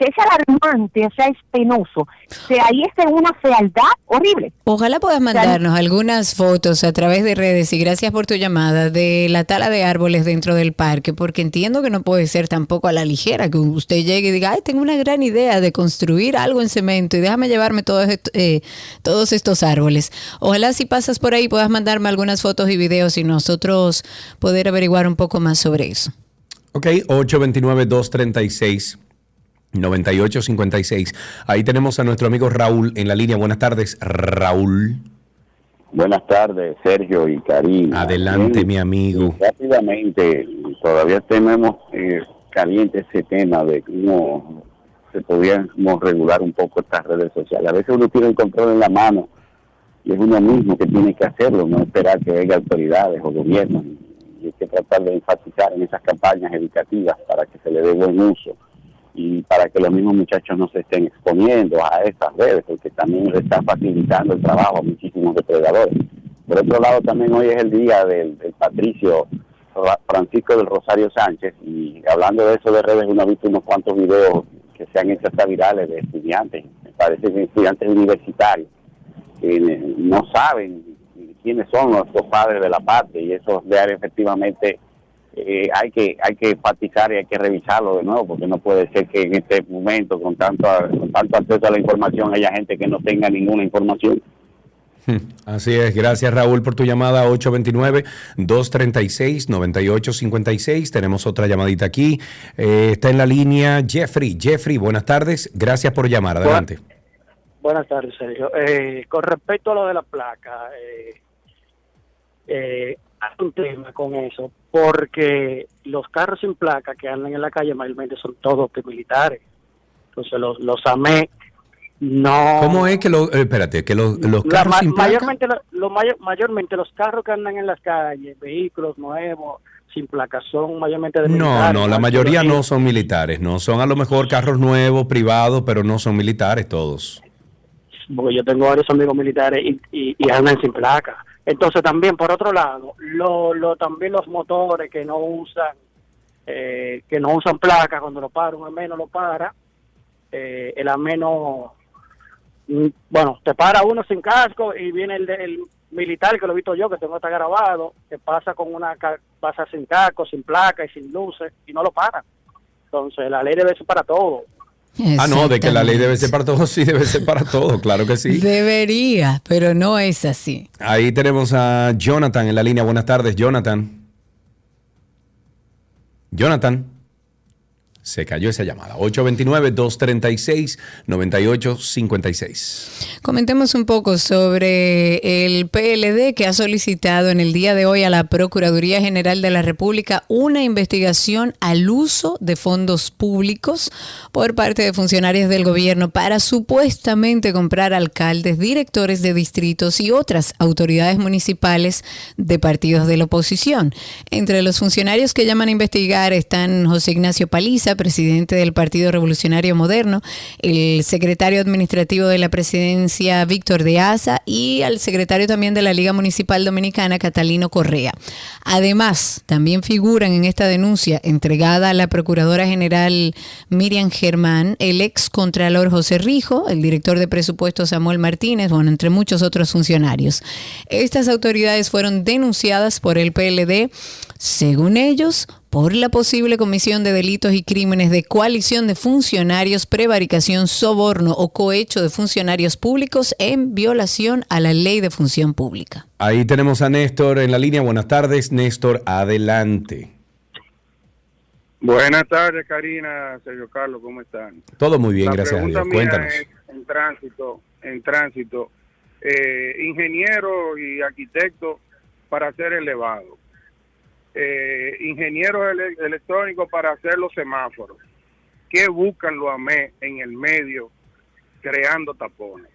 Sea, es alarmante, o sea, es penoso. O sea, ahí está una fealdad horrible. Ojalá puedas mandarnos algunas fotos a través de redes y gracias por tu llamada de la tala de árboles dentro del parque, porque entiendo que no puede ser tampoco a la ligera que usted llegue y diga, ay, tengo una gran idea de construir algo en cemento y déjame llevarme todos, eh, todos estos árboles. Ojalá si pasas por ahí puedas mandarme algunas fotos y videos y nosotros poder averiguar un poco más sobre eso. Ok, 829-236-9856. Ahí tenemos a nuestro amigo Raúl en la línea. Buenas tardes, Raúl. Buenas tardes, Sergio y Karina. Adelante, mi amigo. Rápidamente, todavía tenemos eh, caliente ese tema de cómo se podríamos regular un poco estas redes sociales. A veces uno tiene el control en la mano y es uno mismo que tiene que hacerlo, no esperar que venga autoridades o gobiernos. Y hay que tratar de enfatizar en esas campañas educativas para que se le dé buen uso y para que los mismos muchachos no se estén exponiendo a estas redes, porque también le está facilitando el trabajo a muchísimos depredadores. Por otro lado, también hoy es el día del, del patricio Ra- Francisco del Rosario Sánchez, y hablando de eso de redes, uno ha visto unos cuantos videos que se han hecho hasta virales de estudiantes, me parece que estudiantes universitarios, que no saben quiénes son nuestros padres de la patria, y eso de efectivamente eh, hay que hay que enfatizar y hay que revisarlo de nuevo porque no puede ser que en este momento con tanto con tanto acceso a la información haya gente que no tenga ninguna información Así es, gracias Raúl por tu llamada 829-236-9856. Tenemos otra llamadita aquí. Eh, está en la línea Jeffrey. Jeffrey, buenas tardes. Gracias por llamar. Adelante. Buenas tardes, Sergio. Eh, con respecto a lo de la placa, eh, eh, hay un tema con eso, porque los carros sin placa que andan en la calle mayormente son todos de militares. Entonces, los, los AME no... ¿Cómo es que lo, eh, espérate, que los, los carros ma- sin placa? mayormente, lo- lo mayor- mayormente los carros que andan en las calles, vehículos nuevos, sin placa, son mayormente de No, militares. no, la mayoría no son militares, no son a lo mejor carros nuevos, privados, pero no son militares todos. porque yo tengo varios amigos militares y, y, y andan sin placa. Entonces también, por otro lado, lo, lo, también los motores que no usan eh, que no usan placa, cuando lo para, un AME no lo para, eh, el AME no, mm, bueno, te para uno sin casco y viene el, el militar, que lo he visto yo, que tengo hasta grabado, que pasa con una, pasa sin casco, sin placa y sin luces y no lo para. Entonces, la ley debe ser para todo. Ah, no, de que la ley debe ser para todos, sí, debe ser para todos, claro que sí. Debería, pero no es así. Ahí tenemos a Jonathan en la línea. Buenas tardes, Jonathan. Jonathan. Se cayó esa llamada. 829-236-9856. Comentemos un poco sobre el PLD que ha solicitado en el día de hoy a la Procuraduría General de la República una investigación al uso de fondos públicos por parte de funcionarios del gobierno para supuestamente comprar alcaldes, directores de distritos y otras autoridades municipales de partidos de la oposición. Entre los funcionarios que llaman a investigar están José Ignacio Paliza, Presidente del Partido Revolucionario Moderno, el secretario administrativo de la presidencia Víctor de Asa y al secretario también de la Liga Municipal Dominicana, Catalino Correa. Además, también figuran en esta denuncia entregada a la Procuradora General Miriam Germán, el ex Contralor José Rijo, el director de presupuesto Samuel Martínez, bueno, entre muchos otros funcionarios. Estas autoridades fueron denunciadas por el PLD, según ellos, por la posible comisión de delitos y crímenes de coalición de funcionarios, prevaricación, soborno o cohecho de funcionarios públicos en violación a la ley de función pública. Ahí tenemos a Néstor en la línea. Buenas tardes, Néstor, adelante. Buenas tardes, Karina, Sergio Carlos, ¿cómo están? Todo muy bien, La gracias a Dios. mía Cuéntanos. es en tránsito, en tránsito, eh, ingeniero y arquitecto para hacer elevado, eh, ingenieros ele- electrónicos para hacer los semáforos. ¿Qué buscan los AME en el medio creando tapones?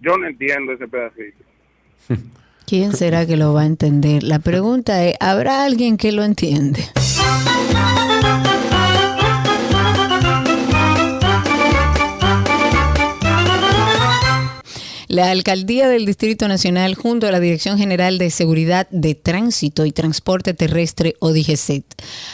Yo no entiendo ese pedacito. ¿Quién será que lo va a entender? La pregunta es, ¿habrá alguien que lo entiende? La Alcaldía del Distrito Nacional junto a la Dirección General de Seguridad de Tránsito y Transporte Terrestre o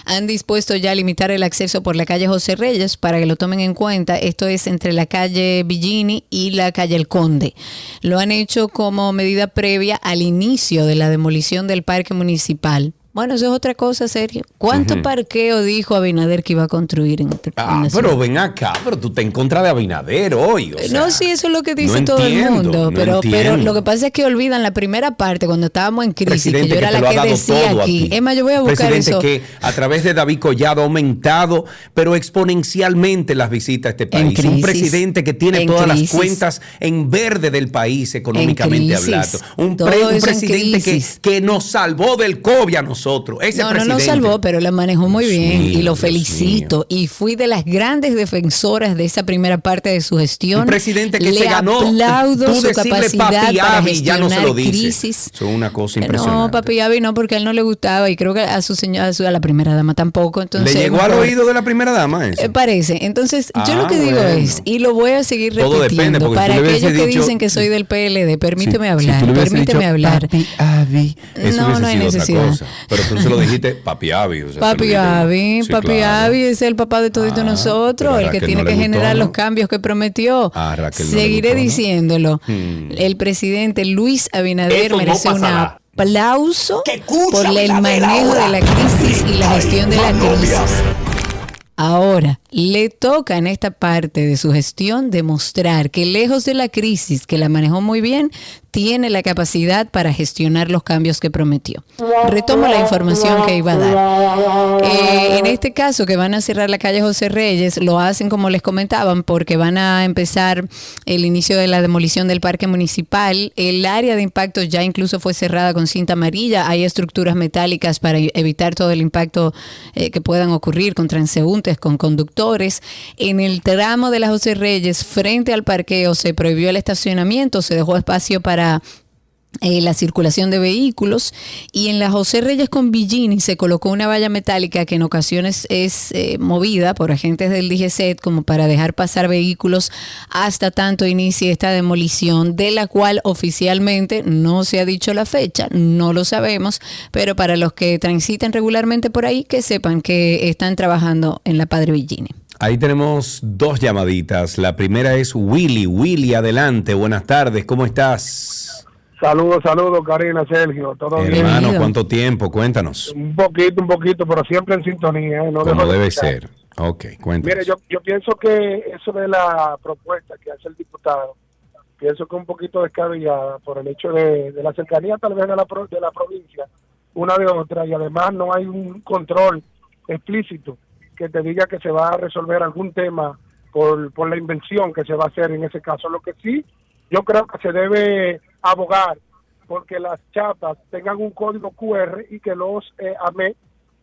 han dispuesto ya a limitar el acceso por la calle José Reyes para que lo tomen en cuenta. Esto es entre la calle Villini y la calle El Conde. Lo han hecho como medida previa al inicio de la demolición del parque municipal. Bueno, eso es otra cosa, Sergio. ¿Cuánto Ujú. parqueo dijo Abinader que iba a construir en este Ah, pero ven acá, pero tú te en contra de Abinader hoy. o sea, no, sí, eso es lo que dice no todo el mundo, no pero, pero lo que pasa es que olvidan la primera parte cuando estábamos en crisis, que yo era la que decía aquí. Emma, yo voy a buscar presidente eso. que a través de David Collado ha aumentado, pero exponencialmente las visitas a este país. crisis. un presidente que tiene En todas crisis. las cuentas en verde del país económicamente hablando. Un, pre- un presidente que, que nos salvó del COVID a nosotros. Ese No, no nos salvó, pero la manejó muy bien y lo felicito. Y fui de las grandes defensoras de esa primera parte de su gestión. Un presidente que Le se ganó. aplaudo tú su capacidad papi para Abby, ya no se lo gestionar dice. crisis. Eso es una cosa No, impresionante. papi Abby no, porque a él no le gustaba y creo que a su señora, a, la primera dama tampoco. Entonces, ¿Le llegó al oído de la primera dama eso? Eh, parece. Entonces, yo Ah, lo que digo es, y lo voy a seguir repitiendo, depende, para aquellos que dicho- dicen que soy del PLD, permíteme hablar, permíteme hablar. Papi Abby, eso No, no hay necesidad. Pero tú se lo dijiste papi Abby. o sea, se lo Papi Sí, papi claro. Abby es el papá de todos nosotros, pero a el que tiene no que gustó, generar ¿no? los cambios que prometió. No Seguiré diciéndolo. Hmm. El presidente Luis Abinader Eso no merece un aplauso por el manejo de la crisis y la gestión de la crisis. Ahora, le toca en esta parte de su gestión demostrar que lejos de la crisis, que la manejó muy bien, tiene la capacidad para gestionar los cambios que prometió. Retomo la información que iba a dar. Eh, en este caso, que van a cerrar la calle José Reyes, lo hacen como les comentaban, porque van a empezar el inicio de la demolición del parque municipal. El área de impacto ya incluso fue cerrada con cinta amarilla. Hay estructuras metálicas para evitar todo el impacto eh, que puedan ocurrir con transeúntes, con conductores. En el tramo de la José frente al parqueo, se prohibió el estacionamiento, se dejó espacio para eh, la circulación de vehículos y en la José Reyes con Villini se colocó una valla metálica que en ocasiones es eh, movida por agentes del DGCET como para dejar pasar vehículos hasta tanto inicie esta demolición de la cual oficialmente no se ha dicho la fecha, no lo sabemos, pero para los que transiten regularmente por ahí que sepan que están trabajando en la Padre Villini. Ahí tenemos dos llamaditas. La primera es Willy. Willy, adelante. Buenas tardes. ¿Cómo estás? Saludos, saludos, Karina, Sergio. Todo bien. Hermano, ¿cuánto tiempo? Cuéntanos. Un poquito, un poquito, pero siempre en sintonía. ¿eh? No Como de debe escuchar. ser. Ok, cuéntanos. Mire, yo, yo pienso que eso de la propuesta que hace el diputado, pienso que es un poquito descabellada por el hecho de, de la cercanía tal vez de la, pro- de la provincia, una de otra, y además no hay un control explícito que te diga que se va a resolver algún tema por, por la invención que se va a hacer en ese caso. Lo que sí, yo creo que se debe abogar porque las chapas tengan un código QR y que los eh, AME,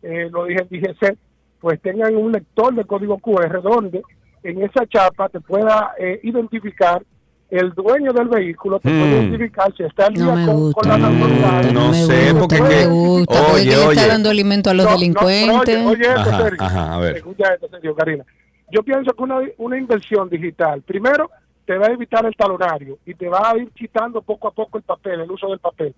eh, lo dije, DGC, pues tengan un lector de código QR donde en esa chapa te pueda eh, identificar el dueño del vehículo te puede Mm. identificar si está al día No con, gusta, con las autoridades. No me sé, gusta, porque no que- me gusta, porque oye, que le oye. está dando alimento a los No, no, delincuentes. oye, oye, Ajá, Sergio. ajá, a ver. Escucha esto, Sergio, Karina. Yo pienso que una, una inversión digital, primero, te va a evitar el talonario y te va a ir quitando poco a poco el papel, el uso del papel.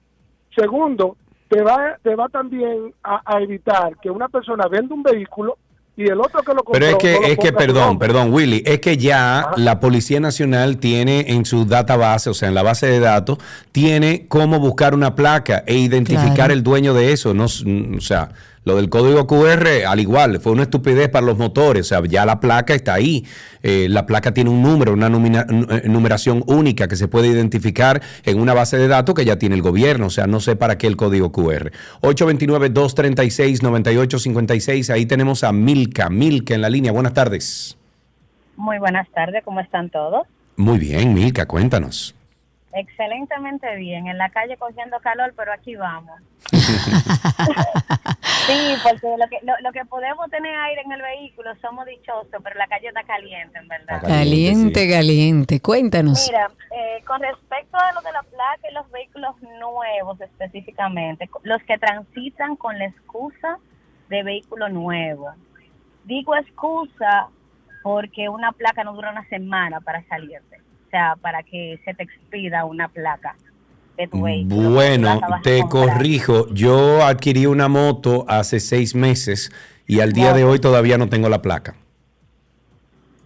Segundo, te va, te va también a, a evitar que una persona venda un vehículo y el otro que lo compró Pero es que, no es que perdón, perdón, Willy, es que ya la Policía Nacional tiene en su database, o sea, en la base de datos, tiene cómo buscar una placa e identificar Claro. el dueño de eso. No, o sea, lo del código QR, al igual, fue una estupidez para los motores. O sea, ya la placa está ahí. Eh, la placa tiene un número, una eh, numeración única que se puede identificar en una base de datos que ya tiene el gobierno. O sea, no sé para qué el código QR. 829-236-9856. Ahí tenemos a Milka. Milka en la línea. Buenas tardes. Muy buenas tardes, ¿cómo están todos? Muy bien, Milka, cuéntanos. Excelentemente bien, en la calle cogiendo calor, pero aquí vamos. Sí, porque lo que, lo, lo que podemos tener aire en el vehículo somos dichosos, pero la calle está caliente, en verdad. Caliente, caliente. Cuéntanos. Mira, eh, con respecto a lo de la placa y los vehículos nuevos específicamente, los que transitan con la excusa de vehículo nuevo. Digo excusa porque una placa no dura una semana para salirte, o sea, para que se te expida una placa de tu vehículo. Bueno, te corrijo. Yo adquirí una moto hace seis meses y al día de hoy todavía no tengo la placa.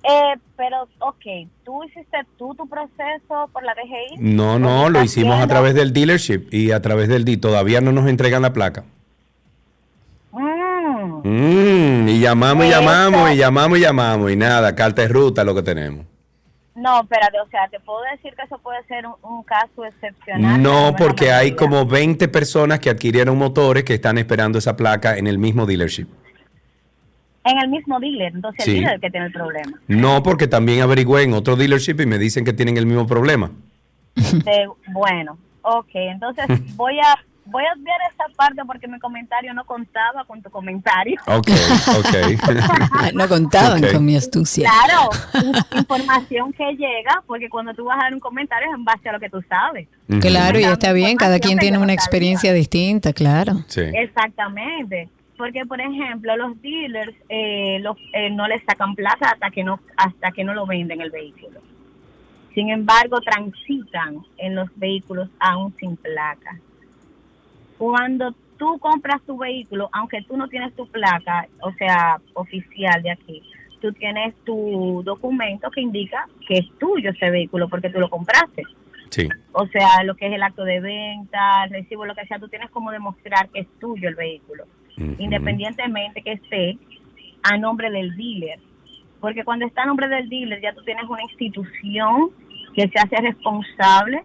Eh, pero, ok, ¿tú hiciste tú tu proceso por la DGI? No, no, lo hicimos a través del dealership y a través del D. Todavía no nos entregan la placa. Mm. Mm, y llamamos y Eso. llamamos y llamamos y llamamos y nada, carta de ruta lo que tenemos. No, espérate, o sea, te puedo decir que eso puede ser un, un caso excepcional. No, porque hay como 20 personas que adquirieron motores que están esperando esa placa en el mismo dealership. En el mismo dealer, entonces Sí. el dealer es el que tiene el problema. No, porque también averigüé en otro dealership y me dicen que tienen el mismo problema. De- bueno, ok, entonces voy a voy a obviar esa parte porque mi comentario no contaba con tu comentario. Ok, ok. no contaban con mi astucia. Claro, in- información que llega, porque cuando tú vas a dar un comentario es en base a lo que tú sabes. Claro, y está bien, cada quien tiene una sabía. experiencia distinta, claro. Exactamente. Porque, por ejemplo, los dealers eh, los, eh, no les sacan placa hasta que no hasta que no lo venden el vehículo. Sin embargo, transitan en los vehículos aún sin placa. Cuando tú compras tu vehículo, aunque tú no tienes tu placa, o sea, oficial de aquí, tú tienes tu documento que indica que es tuyo ese vehículo porque tú lo compraste. Sí. O sea, lo que es el acto de venta, el recibo, lo que sea, tú tienes como demostrar que es tuyo el vehículo, independientemente que esté a nombre del dealer. Porque cuando está a nombre del dealer, ya tú tienes una institución que se hace responsable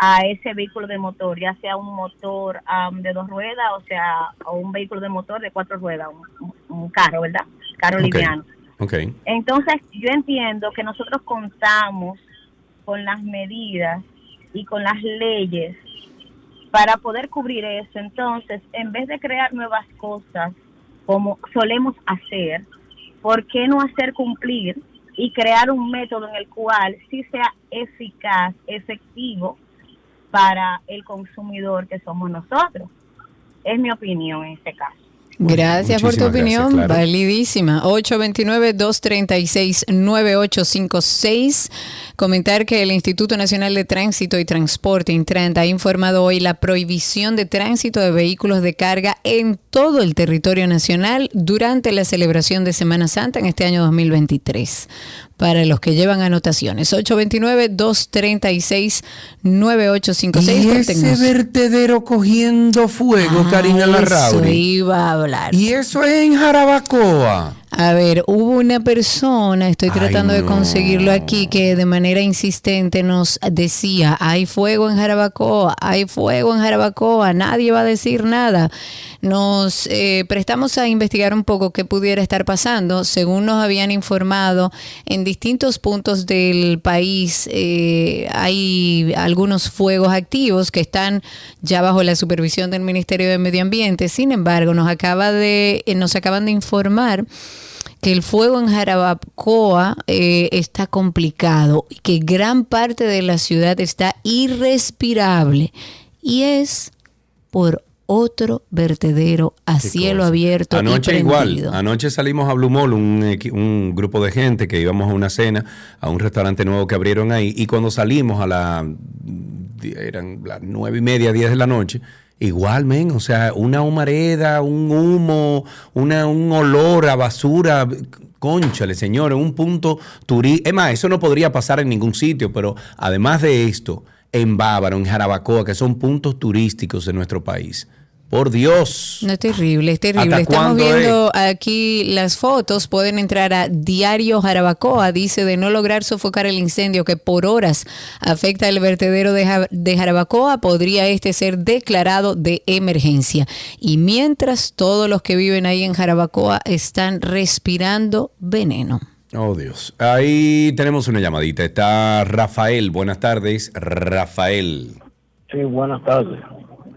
a ese vehículo de motor, ya sea un motor am, de dos ruedas, o sea, o un vehículo de motor de cuatro ruedas, un, carro, ¿verdad? Carro liviano. Entonces, yo entiendo que nosotros contamos con las medidas y con las leyes para poder cubrir eso. Entonces, en vez de crear nuevas cosas como solemos hacer, ¿por qué no hacer cumplir y crear un método en el cual sí sea eficaz, efectivo para el consumidor que somos nosotros? Es mi opinión en este caso. Gracias por tu gracias, opinión, claro. validísima. 829-236-9856. Comentar que el Instituto Nacional de Tránsito y Transporte, Intran, ha informado hoy la prohibición de tránsito de vehículos de carga en todo el territorio nacional durante la celebración de Semana Santa en este año 2023. Para los que llevan anotaciones, 829-236-9856. Y ese vertedero cogiendo fuego, Karina Eso Larrauri. iba a hablar. Y eso es en Jarabacoa. A ver, hubo una persona, estoy Ay, tratando de conseguirlo aquí, que de manera insistente nos decía, hay fuego en Jarabacoa, hay fuego en Jarabacoa, nadie va a decir nada. Nos eh, prestamos a investigar un poco qué pudiera estar pasando. Según nos habían informado, en distintos puntos del país eh, hay algunos fuegos activos que están ya bajo la supervisión del Ministerio de Medio Ambiente. Sin embargo, nos acaba de, eh, nos acaban de informar que el fuego en Jarabacoa eh, está complicado y que gran parte de la ciudad está irrespirable y es por otro vertedero a cielo abierto. y Anoche igual, anoche salimos a Blue Mall, un, un grupo de gente que íbamos a una cena, a un restaurante nuevo que abrieron ahí, y cuando salimos a las, eran las nueve y media, diez de la noche, igual, men, o sea, una humareda, un humo, una, un olor a basura, conchale, señores, un punto turístico. Es más, eso no podría pasar en ningún sitio, pero además de esto, en Bávaro, en Jarabacoa, que son puntos turísticos de nuestro país. Por Dios. No es terrible, es terrible. ¿Hasta Estamos viendo aquí las fotos. Pueden entrar a Diario Jarabacoa. Dice de no lograr sofocar el incendio que por horas afecta el vertedero de, Ja- de Jarabacoa, podría este ser declarado de emergencia. Y mientras todos los que viven ahí en Jarabacoa están respirando veneno. Oh Dios. Ahí tenemos una llamadita. Está Rafael. Buenas tardes, Rafael. Sí, buenas tardes.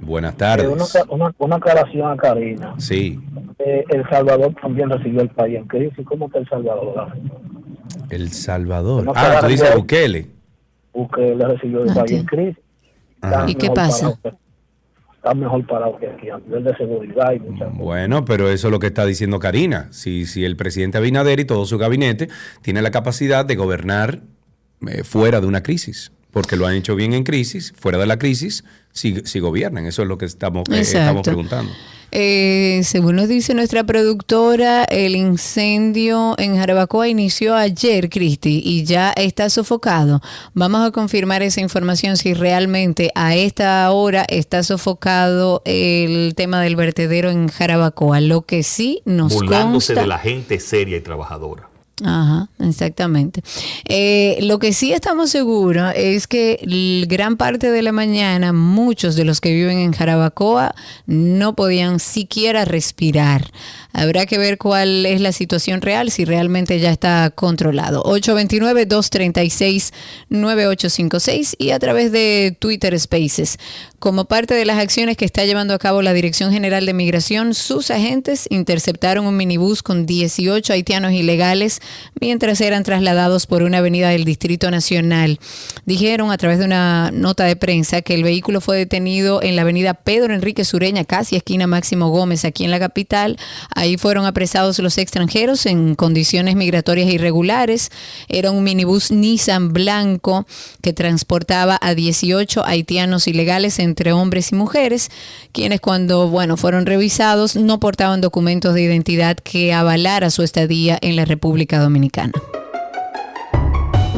Buenas Eh, tardes. una, una, una aclaración a Karina. Sí, Eh, el Salvador también recibió el país en crisis. ¿Cómo está El Salvador? El Salvador. No Ah, tú dices Bukele. Porque le recibió el país en crisis. Está ¿Y qué pasa? Está mejor parado que aquí, a nivel de seguridad y muchas Bueno, pero eso es lo que está diciendo Karina. Si, si el presidente Abinader y todo su gabinete tiene la capacidad de gobernar eh, fuera de una crisis, porque lo han hecho bien en crisis, fuera de la crisis, si, si gobiernan. Eso es lo que estamos, eh, estamos preguntando. Eh, según nos dice nuestra productora, el incendio en Jarabacoa inició ayer, Cristi, y ya está sofocado. Vamos a confirmar esa información si realmente a esta hora está sofocado el tema del vertedero en Jarabacoa. Lo que sí nos burlándose consta... de la gente seria y trabajadora. Ajá, exactamente. Eh, lo que sí estamos seguros es que gran parte de la mañana muchos de los que viven en Jarabacoa no podían siquiera respirar. Habrá que ver cuál es la situación real, si realmente ya está controlado. 829-236-9856 y a través de Twitter Spaces. Como parte de las acciones que está llevando a cabo la Dirección General de Migración, sus agentes interceptaron un minibús con 18 haitianos ilegales mientras eran trasladados por una avenida del Distrito Nacional. Dijeron a través de una nota de prensa que el vehículo fue detenido en la avenida Pedro Enrique Sureña, casi esquina Máximo Gómez, aquí en la capital. Ahí fueron apresados los extranjeros en condiciones migratorias irregulares. Era un minibús Nissan blanco que transportaba a 18 haitianos ilegales entre hombres y mujeres, quienes cuando, bueno, fueron revisados no portaban documentos de identidad que avalara su estadía en la República Dominicana.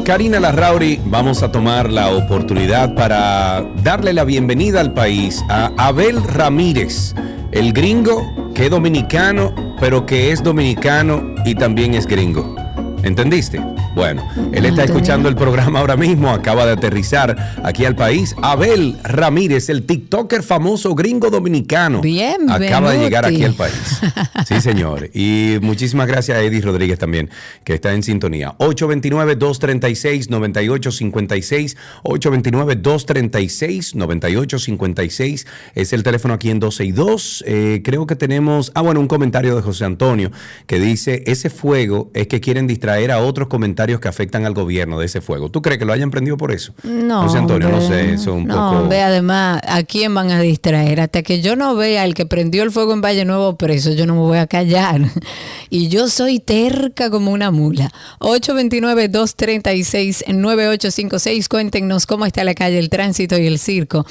Karina Larrauri, vamos a tomar la oportunidad para darle la bienvenida al país a Abel Ramírez, el gringo que es dominicano, pero que es dominicano y también es gringo. ¿Entendiste? Bueno, él está escuchando el programa ahora mismo, acaba de aterrizar aquí al país. Abel Ramírez, el TikToker famoso gringo dominicano. Acaba de llegar aquí al país. Sí, señor. Y muchísimas gracias a Eddie Rodríguez también, que está en sintonía. 829-236-9856. 829-236-9856 es el teléfono aquí en 12 y 2. Eh, creo que tenemos, ah, bueno, un comentario de José Antonio que dice, ese fuego es que quieren distraer a otros comentarios que afectan al gobierno de ese fuego. ¿Tú crees que lo hayan prendido por eso? No. José Antonio, no sé, eso es un no, poco... hombre, además, ¿a quién van a distraer? Hasta que yo no vea al que prendió el fuego en Valle Nuevo preso, yo no me voy a callar. Y yo soy terca como una mula. 829-236-9856. Cuéntenos cómo está la calle, el tránsito y el circo.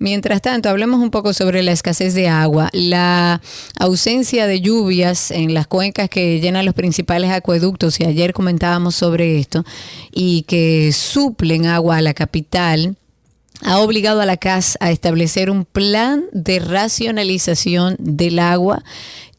Mientras tanto, hablemos un poco sobre la escasez de agua, la ausencia de lluvias en las cuencas que llenan los principales acueductos, y ayer comentábamos sobre esto, y que suplen agua a la capital ha obligado a la CAS a establecer un plan de racionalización del agua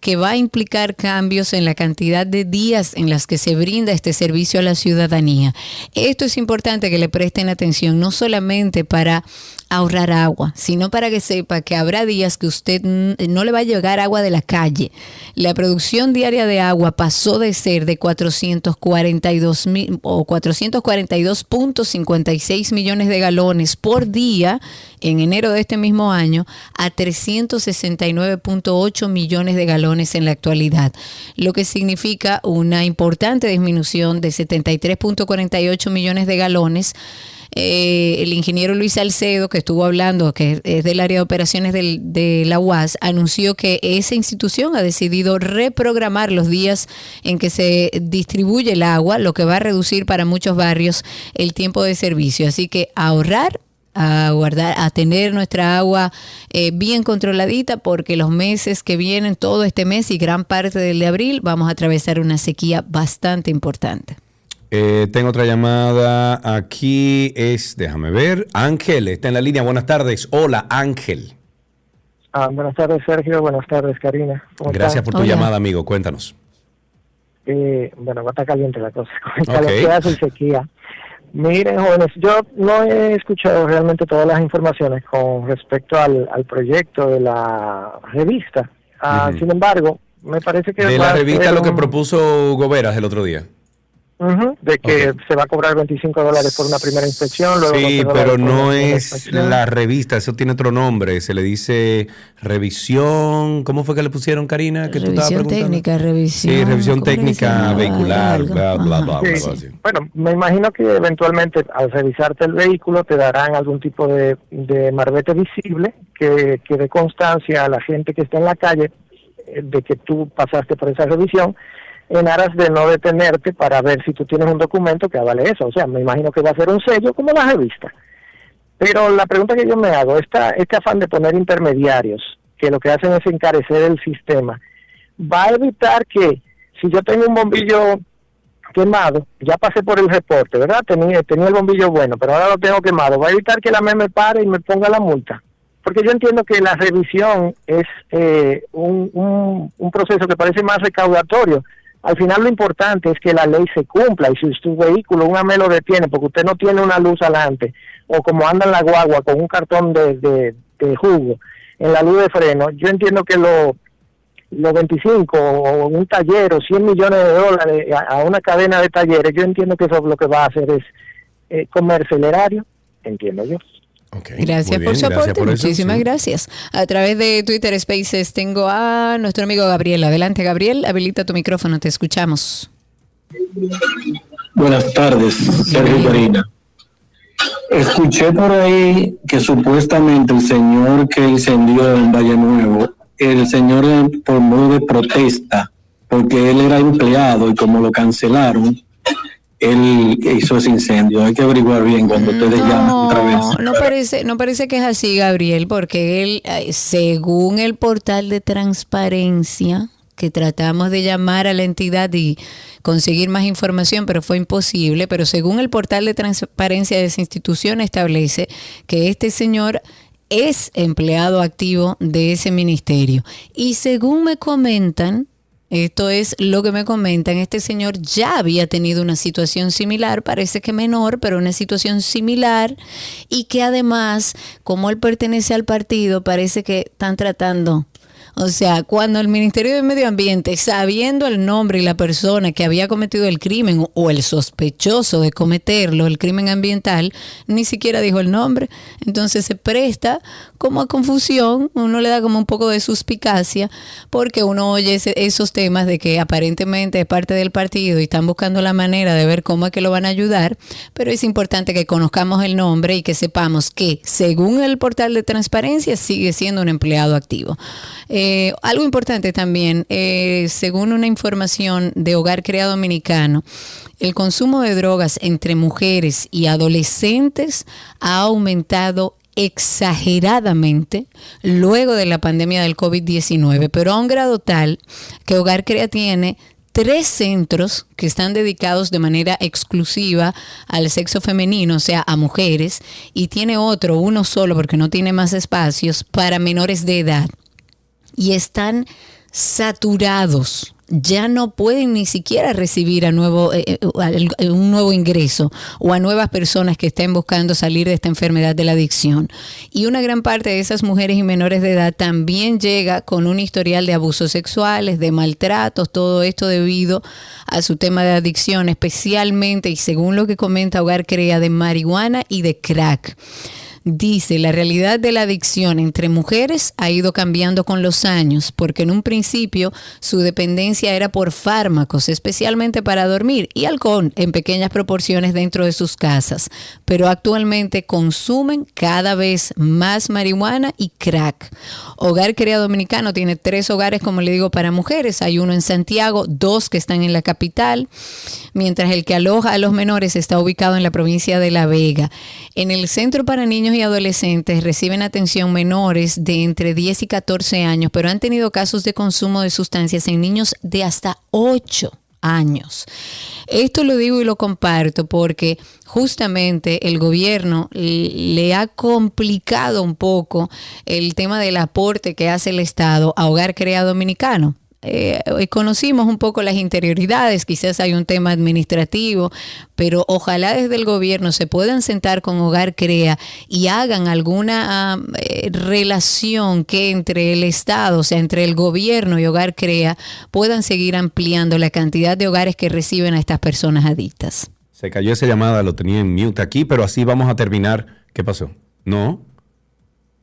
que va a implicar cambios en la cantidad de días en las que se brinda este servicio a la ciudadanía. Esto es importante que le presten atención, no solamente para ahorrar agua, sino para que sepa que habrá días que usted no le va a llegar agua de la calle. La producción diaria de agua pasó de ser de 442 mil o 442.56 millones de galones por día en enero de este mismo año a 369.8 millones de galones en la actualidad, lo que significa una importante disminución de 73.48 millones de galones eh, el ingeniero Luis Salcedo, que estuvo hablando, que es del área de operaciones del, de la UAS, anunció que esa institución ha decidido reprogramar los días en que se distribuye el agua, lo que va a reducir para muchos barrios el tiempo de servicio. Así que ahorrar a guardar, a tener nuestra agua eh, bien controladita porque los meses que vienen, todo este mes y gran parte del de abril, vamos a atravesar una sequía bastante importante. Eh, tengo otra llamada aquí, es, déjame ver, Ángel, está en la línea, buenas tardes, hola Ángel. Ah, buenas tardes Sergio, buenas tardes Karina. Gracias por tu llamada amigo, cuéntanos. Eh, bueno, va a estar caliente la cosa, con okay. sequía. Miren, jóvenes, yo no he escuchado realmente todas las informaciones con respecto al, al proyecto de la revista. Ah, Sin embargo, me parece que... De la revista lo que propuso Goberas el otro día de que se va a cobrar 25 dólares por una primera inspección. Luego sí, pero no es la revista, eso tiene otro nombre, se le dice revisión, ¿cómo fue que le pusieron, Karina? Que revisión técnica, revisión. Sí, revisión técnica vehicular, bla, bla, bla, Bueno, me imagino que eventualmente al revisarte el vehículo te darán algún tipo de, de marbete visible que, que dé constancia a la gente que está en la calle eh, de que tú pasaste por esa revisión en aras de no detenerte para ver si tú tienes un documento que avale eso. O sea, me imagino que va a ser un sello como la revista. Pero la pregunta que yo me hago, esta, este afán de poner intermediarios, que lo que hacen es encarecer el sistema, va a evitar que si yo tengo un bombillo quemado, ya pasé por el reporte, ¿verdad? Tenía, tenía el bombillo bueno, pero ahora lo tengo quemado, va a evitar que la ME me pare y me ponga la multa. Porque yo entiendo que la revisión es eh, un, un, un proceso que parece más recaudatorio, al final lo importante es que la ley se cumpla y si tu vehículo una me lo detiene porque usted no tiene una luz adelante o como anda en la guagua con un cartón de, de, jugo en la luz de freno, yo entiendo que lo, los 25 o un taller o 100 millones de dólares a, una cadena de talleres, yo entiendo que eso lo que va a hacer es eh, comercio el erario, entiendo yo gracias por su aporte, muchísimas gracias. A través de Twitter Spaces tengo a nuestro amigo Gabriel. Adelante, Gabriel, habilita tu micrófono, te escuchamos. Buenas tardes, Sergio Karina. Escuché por ahí que supuestamente el señor que incendió en Valle Nuevo, el señor por modo de protesta, porque él era empleado y como lo cancelaron, él hizo ese incendio. Hay que averiguar bien cuando ustedes llamen otra vez. No parece, no parece que es así, Gabriel, porque él, eh, según el portal de transparencia, que tratamos de llamar a la entidad y conseguir más información, pero fue imposible, pero según el portal de transparencia de esa institución establece que este señor es empleado activo de ese ministerio. Y según me comentan, esto es lo que me comentan. Este señor ya había tenido una situación similar, parece que menor, pero una situación similar y que además, como él pertenece al partido, parece que están tratando o sea, cuando el Ministerio de Medio Ambiente, sabiendo el nombre y la persona que había cometido el crimen o el sospechoso de cometerlo, el crimen ambiental, ni siquiera dijo el nombre, entonces se presta como a confusión, uno le da como un poco de suspicacia, porque uno oye esos temas de que aparentemente es parte del partido y están buscando la manera de ver cómo es que lo van a ayudar, pero es importante que conozcamos el nombre y que sepamos que, según el portal de transparencia, sigue siendo un empleado activo. Algo importante también, eh, según una información de Hogar Creado Dominicano, el consumo de drogas entre mujeres y adolescentes ha aumentado exageradamente luego de la pandemia del COVID-19, pero a un grado tal que Hogar Crea tiene tres centros que están dedicados de manera exclusiva al sexo femenino, o sea, a mujeres, y tiene otro, uno solo, porque no tiene más espacios, para menores de edad y están saturados. Ya no pueden ni siquiera recibir a nuevo, eh, eh, un nuevo ingreso o a nuevas personas que estén buscando salir de esta enfermedad de la adicción. Y una gran parte de esas mujeres y menores de edad también llega con un historial de abusos sexuales, de maltratos, todo esto debido a su tema de adicción, especialmente y según lo que comenta Hogar Crea, de marihuana y de crack. Dice, la realidad de la adicción entre mujeres ha ido cambiando con los años, porque en un principio su dependencia era por fármacos, especialmente para dormir, y alcohol en pequeñas proporciones dentro de sus casas, pero actualmente consumen cada vez más marihuana y crack. Hogar Crea Dominicano tiene tres hogares, como le digo, para mujeres. Hay uno en Santiago, dos que están en la capital, mientras el que aloja a los menores está ubicado en la provincia de La Vega. En el Centro para Niños y Adolescentes reciben atención menores de entre 10 y 14 años, pero han tenido casos de consumo de sustancias en niños de hasta 8 años. Esto lo digo y lo comparto porque justamente el gobierno le ha complicado un poco el tema del aporte que hace el Estado a Hogar Crea Dominicano. Eh, conocimos un poco las interioridades, quizás hay un tema administrativo, pero ojalá desde el gobierno se puedan sentar con Hogar Crea y hagan alguna eh, relación que entre el Estado, o sea, entre el gobierno y Hogar Crea, puedan seguir ampliando la cantidad de hogares que reciben a estas personas adictas. Se cayó esa llamada, lo tenía en mute aquí, pero así vamos a terminar. ¿Qué pasó? ¿No?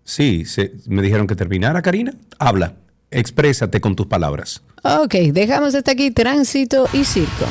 Sí, se, me dijeron que terminara, Karina. Habla. Exprésate con tus palabras. Ok, dejamos hasta aquí tránsito y circo.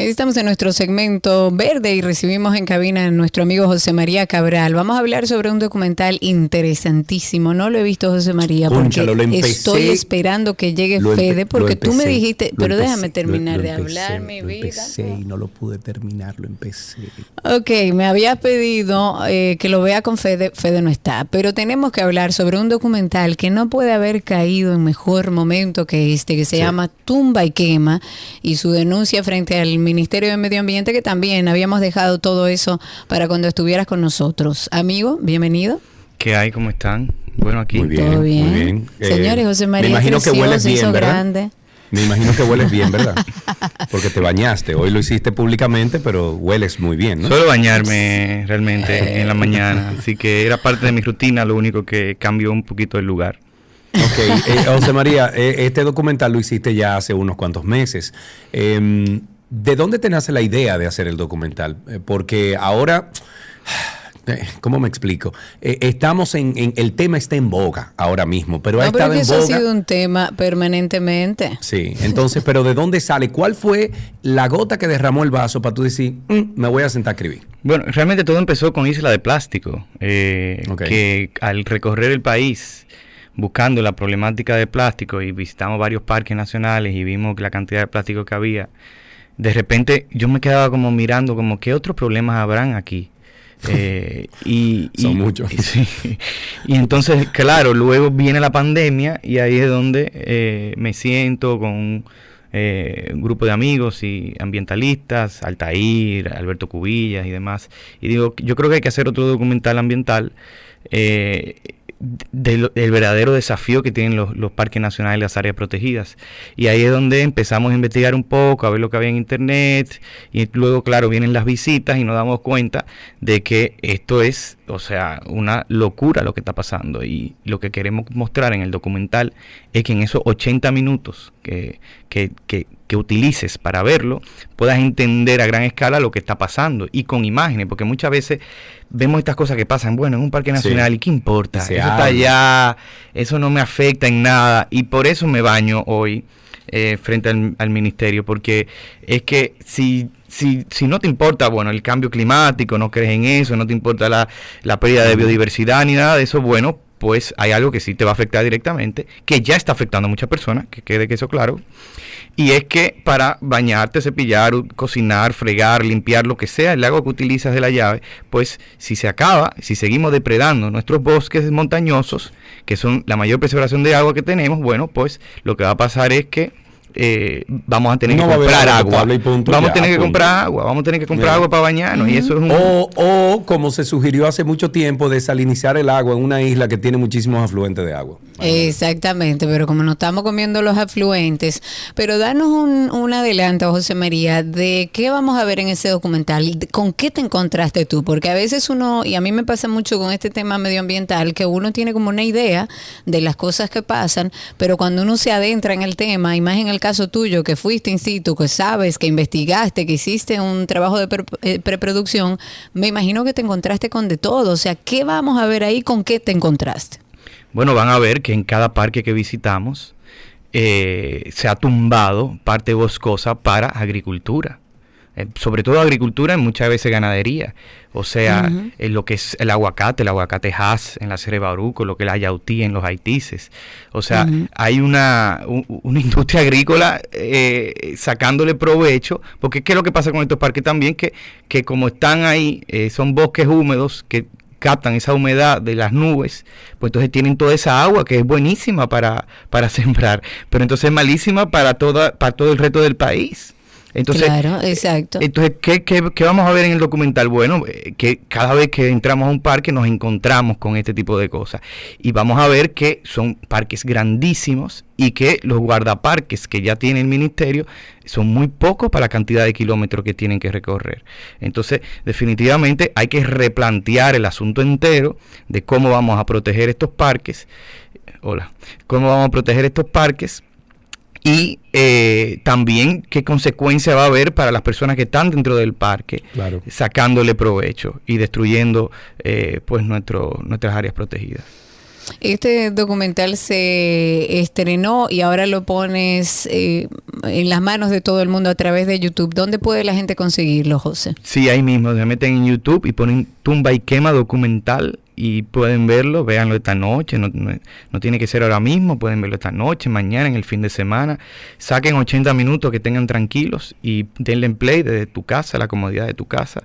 Estamos en nuestro segmento verde y recibimos en cabina a nuestro amigo José María Cabral. Vamos a hablar sobre un documental interesantísimo. No lo he visto, José María, porque estoy esperando que llegue Fede, porque tú me dijiste, pero déjame terminar de hablar, mi vida. Empecé y no lo pude terminar, lo empecé. Ok, me había pedido eh, que lo vea con Fede, Fede no está, pero tenemos que hablar sobre un documental que no puede haber caído en mejor momento que este, que se llama Tumba y Quema, y su denuncia frente al Ministerio de Medio Ambiente, que también habíamos dejado todo eso para cuando estuvieras con nosotros. Amigo, bienvenido. ¿Qué hay? ¿Cómo están? Bueno, aquí. Muy bien, Todo bien. Muy bien. Señores, José María me imagino que hueles se bien, hizo ¿verdad? grande. Me imagino que hueles bien, ¿verdad? Porque te bañaste. Hoy lo hiciste públicamente, pero hueles muy bien, ¿no? Suelo bañarme realmente en la mañana, así que era parte de mi rutina, lo único que cambió un poquito el lugar. Ok, eh, José María, eh, este documental lo hiciste ya hace unos cuantos meses. Eh, ¿De dónde te nace la idea de hacer el documental? Eh, porque ahora, eh, ¿cómo me explico? Eh, estamos en, en- el tema está en boga ahora mismo, pero ha No, pero estado que en eso ha boga. sido un tema permanentemente. Sí, entonces, pero ¿de dónde sale? ¿Cuál fue la gota que derramó el vaso para tú decir, "Mm, me voy a sentar a escribir? Bueno, realmente todo empezó con Isla de Plástico, eh, que al recorrer el país buscando la problemática de plástico y visitamos varios parques nacionales y vimos la cantidad de plástico que había, de repente yo me quedaba como mirando como qué otros problemas habrán aquí. Eh, y, Son y- muchos. y sí. Y entonces, claro, luego viene la pandemia y ahí es donde eh, me siento con un eh, un grupo de amigos y ambientalistas, Altair, Alberto Cubillas y demás. Y digo, yo creo que hay que hacer otro documental ambiental eh, de lo- del verdadero desafío que tienen los, los parques nacionales y las áreas protegidas. Y ahí es donde empezamos a investigar un poco, a ver lo que había en internet, y luego, claro, vienen las visitas y nos damos cuenta de que esto es, o sea, una locura lo que está pasando. Y lo que queremos mostrar en el documental es que en esos 80 minutos que, que, que, que utilices para verlo, puedas entender a gran escala lo que está pasando y con imágenes, porque muchas veces vemos estas cosas que pasan, bueno, en un parque nacional, ¿y qué importa? Se eso está allá, eso no me afecta en nada, y por eso me baño hoy eh, frente al, al ministerio, porque es que si, si, si no te importa, bueno, el cambio climático, no crees en eso, no te importa la, la pérdida de biodiversidad ni nada de eso, bueno, pues hay algo que sí te va a afectar directamente, que ya está afectando a muchas personas, que quede que eso claro, y es que para bañarte, cepillar, cocinar, fregar, limpiar, lo que sea, el agua que utilizas de la llave, pues si se acaba, si seguimos depredando nuestros bosques montañosos, que son la mayor preservación de agua que tenemos, bueno, pues lo que va a pasar es que eh, vamos a tener No que comprar agua punto, vamos a tener que punto. comprar agua, vamos a tener que comprar agua para bañarnos. Y eso es un... O, o, como se sugirió hace mucho tiempo, desalinizar el agua en una isla que tiene muchísimos afluentes de agua. Exactamente, pero como no estamos comiendo los afluentes, pero danos un, un adelanto, José María, de qué vamos a ver en ese documental, con qué te encontraste tú, porque a veces uno, y a mí me pasa mucho con este tema medioambiental, que uno tiene como una idea de las cosas que pasan, pero cuando uno se adentra en el tema, y más en el caso tuyo, que fuiste in situ, que sabes, que investigaste, que hiciste un trabajo de eh, preproducción, me imagino que te encontraste con de todo, o sea, ¿qué vamos a ver ahí, con qué te encontraste? Bueno, van a ver que en cada parque que visitamos eh, se ha tumbado parte boscosa para agricultura. Eh, sobre todo agricultura y muchas veces ganadería. O sea, en lo que es el aguacate, el aguacate Hass en la Sierra de Bauruco, lo que es la yautí en los haitises. O sea, hay una, una industria agrícola eh, sacándole provecho, porque ¿qué es lo que pasa con estos parques también? Que, que como están ahí, eh, son bosques húmedos que captan esa humedad de las nubes, pues entonces tienen toda esa agua que es buenísima para, para sembrar, pero entonces es malísima para, toda, para todo el resto del país. Entonces, claro, exacto. entonces, ¿qué, qué, qué vamos a ver en el documental? Bueno, eh, que cada vez que entramos a un parque nos encontramos con este tipo de cosas. Y vamos a ver que son parques grandísimos y que los guardaparques que ya tiene el ministerio son muy pocos para la cantidad de kilómetros que tienen que recorrer. Entonces, definitivamente hay que replantear el asunto entero de cómo vamos a proteger estos parques. Hola, cómo vamos a proteger estos parques y eh, también qué consecuencia va a haber para las personas que están dentro del parque, Claro. sacándole provecho y destruyendo eh, pues nuestro, nuestras áreas protegidas. Este documental se estrenó y ahora lo pones eh, en las manos de todo el mundo a través de YouTube. ¿Dónde puede la gente conseguirlo, José? Sí, ahí mismo, se meten en YouTube y ponen tumba y quema documental y pueden verlo, véanlo esta noche, no, no- no tiene que ser ahora mismo, pueden verlo esta noche, mañana, en el fin de semana. Saquen 80 minutos que tengan tranquilos y denle en play desde tu casa, la comodidad de tu casa.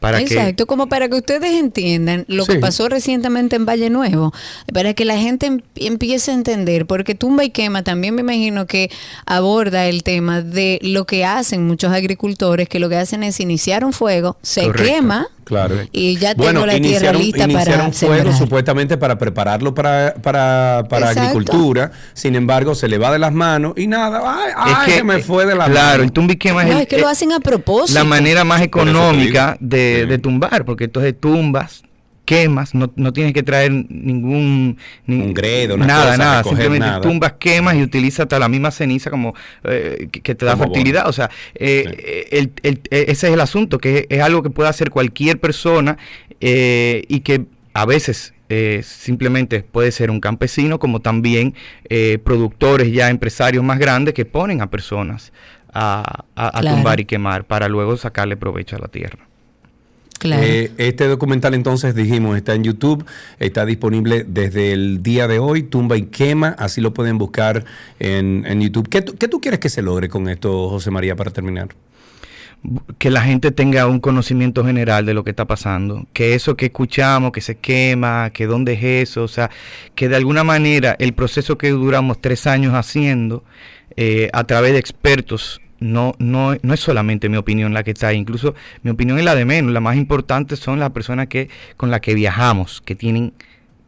Para que Exacto, como para que ustedes entiendan lo que pasó recientemente en Valle Nuevo, para que la gente em- empiece a entender, porque Tumba y Quema también me imagino que aborda el tema de lo que hacen muchos agricultores, que lo que hacen es iniciar un fuego, se Correcto. quema Claro. y ya tengo Bueno, la tierra iniciaron, lista para iniciaron fuego sembrar. supuestamente para prepararlo para, para, para agricultura. Sin embargo, se le va de las manos y nada. Ay, ay, se me fue de las Claro, manos. el tumba y quema es No, el- es que lo eh, hacen a propósito. la manera más económica de, de tumbar, porque entonces tumbas, quemas, no, no tienes que traer ningún Un gredo, una nada, cosa, nada, simplemente nada. tumbas, quemas y utilizas hasta la misma ceniza como eh, que, que te da Como fertilidad, o sea, eh, el- el- eh, ese es el asunto, que es algo que puede hacer cualquier persona eh, y que a veces eh, simplemente puede ser un campesino, como también eh, productores ya empresarios más grandes que ponen a personas a, a- a Claro. tumbar y quemar para luego sacarle provecho a la tierra. Claro. Eh, este documental entonces dijimos está en YouTube, está disponible desde el día de hoy, Tumba y Quema, así lo pueden buscar en, en YouTube. ¿Qué, tú- qué tú quieres que se logre con esto, José María, para terminar? que la gente tenga un conocimiento general de lo que está pasando, que eso que escuchamos, que se quema, que dónde es eso, o sea, que de alguna manera el proceso que duramos tres años haciendo eh, a través de expertos, no, no, no es solamente mi opinión la que está ahí, incluso mi opinión es la de menos, la más importante son las personas que, con las que viajamos, que tienen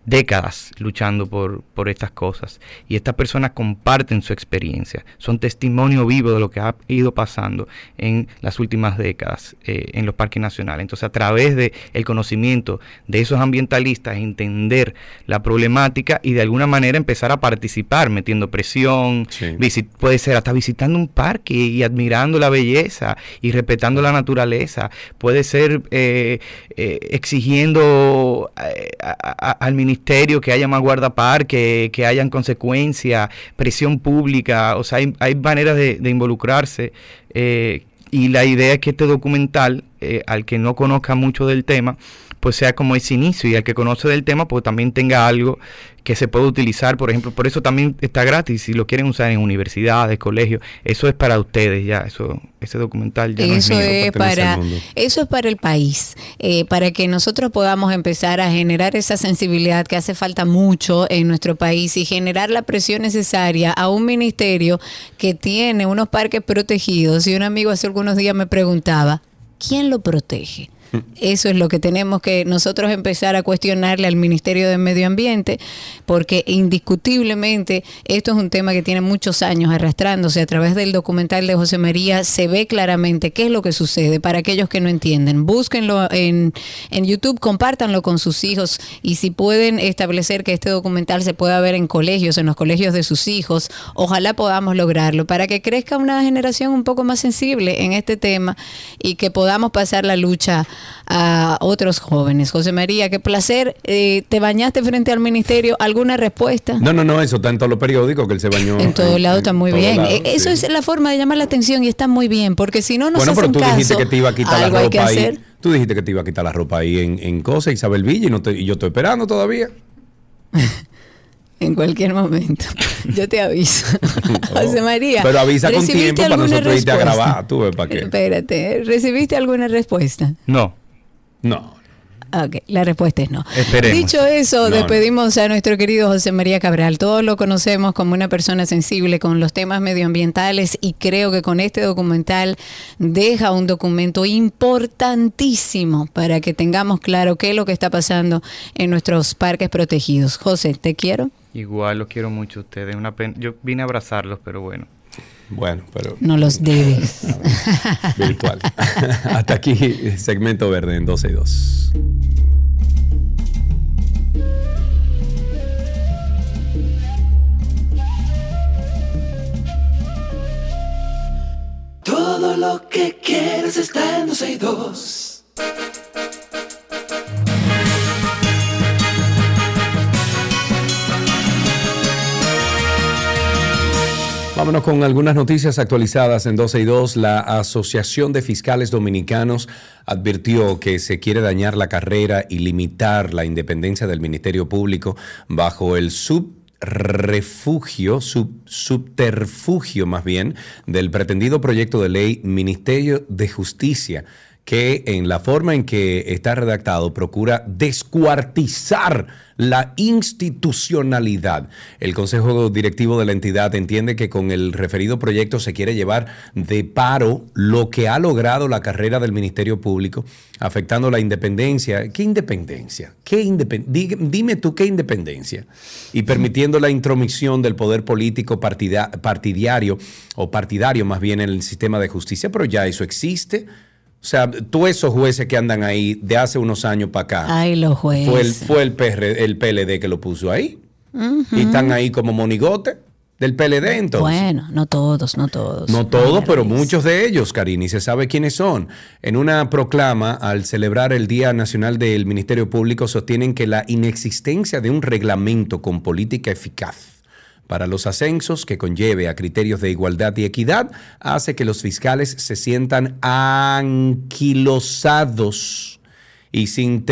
décadas luchando por, por estas cosas. Y estas personas comparten su experiencia, son testimonio vivo de lo que ha ido pasando en las últimas décadas eh, en los parques nacionales. Entonces, a través de el conocimiento de esos ambientalistas, entender la problemática y de alguna manera empezar a participar, metiendo presión, puede ser hasta visitando un parque y admirando la belleza y respetando la naturaleza, puede ser eh, eh, exigiendo a- a- al ministerio que haya más guardaparque, que hayan consecuencias, presión pública, o sea, hay, hay maneras de, de involucrarse eh, y la idea es que este documental, eh, al que no conozca mucho del tema, pues sea como ese inicio y el que conoce del tema pues también tenga algo que se pueda utilizar, por ejemplo, por eso también está gratis, si lo quieren usar en universidades, colegios, eso es para ustedes ya, eso ese documental ya no eso es, mío, es al para eso es para el país eh, para que nosotros podamos empezar a generar esa sensibilidad que hace falta mucho en nuestro país y generar la presión necesaria a un ministerio que tiene unos parques protegidos. Y un amigo hace algunos días me preguntaba quién lo protege eso es lo que tenemos que nosotros empezar a cuestionarle al Ministerio de Medio Ambiente, porque indiscutiblemente esto es un tema que tiene muchos años arrastrándose. A través del documental de José María se ve claramente qué es lo que sucede. Para aquellos que no entienden, búsquenlo en, en YouTube, compártanlo con sus hijos y si pueden establecer que este documental se pueda ver en colegios, en los colegios de sus hijos, ojalá podamos lograrlo para que crezca una generación un poco más sensible en este tema y que podamos pasar la lucha a otros jóvenes. José María, qué placer. Eh, ¿Te bañaste frente al ministerio? ¿Alguna respuesta? No, no, no, eso está en todos los periódicos que él se bañó. En todo lado está muy todos bien. lados, Eh, Eso sí. es la forma de llamar la atención y está muy bien, porque si no nos bueno, pero tú caso, dijiste que te iba a quitar la ropa ahí. Tú dijiste que te iba a quitar la ropa ahí en, en cosa, Isabel Villa, y, no te- y yo estoy esperando todavía. En cualquier momento. Yo te aviso. José María. Pero avisa con ¿recibiste tiempo para nosotros irte a grabar. Tú ves para qué. Espérate, ¿recibiste alguna respuesta? No. No. Ok, la respuesta es no. Esperemos. Dicho eso, No, no. despedimos a nuestro querido José María Cabral. Todos lo conocemos como una persona sensible con los temas medioambientales y creo que con este documental deja un documento importantísimo para que tengamos claro qué es lo que está pasando en nuestros parques protegidos. José, te quiero. Igual los quiero mucho a ustedes, una pena. Yo vine a abrazarlos, pero bueno. Bueno, pero No los debes. virtual. Hasta aquí, segmento verde en 12 y 2. Todo lo que quieres está en 12 y 2. Vámonos con algunas noticias actualizadas en 12 y 2. La Asociación de Fiscales Dominicanos advirtió que se quiere dañar la carrera y limitar la independencia del Ministerio Público bajo el sub, subterfugio más bien, del pretendido proyecto de ley Ministerio de Justicia que en la forma en que está redactado procura descuartizar la institucionalidad. El Consejo Directivo de la entidad entiende que con el referido proyecto se quiere llevar de paro lo que ha logrado la carrera del Ministerio Público, afectando la independencia. ¿Qué independencia? ¿Qué Dime tú qué independencia. Y permitiendo la intromisión del poder político partida- partidario o partidario más bien en el sistema de justicia, pero ya eso existe. O sea, tú esos jueces que andan ahí de hace unos años para acá, Ay, los jueces. fue, el, fue el, PR el PLD que lo puso ahí. Y están ahí como monigote del PLD entonces. Bueno, no todos, no todos. No todos, pero muchos de ellos, Karini, se sabe quiénes son. En una proclama, al celebrar el Día Nacional del Ministerio Público, sostienen que la inexistencia de un reglamento con política eficaz para los ascensos que conlleve a criterios de igualdad y equidad hace que los fiscales se sientan anquilosados y sin,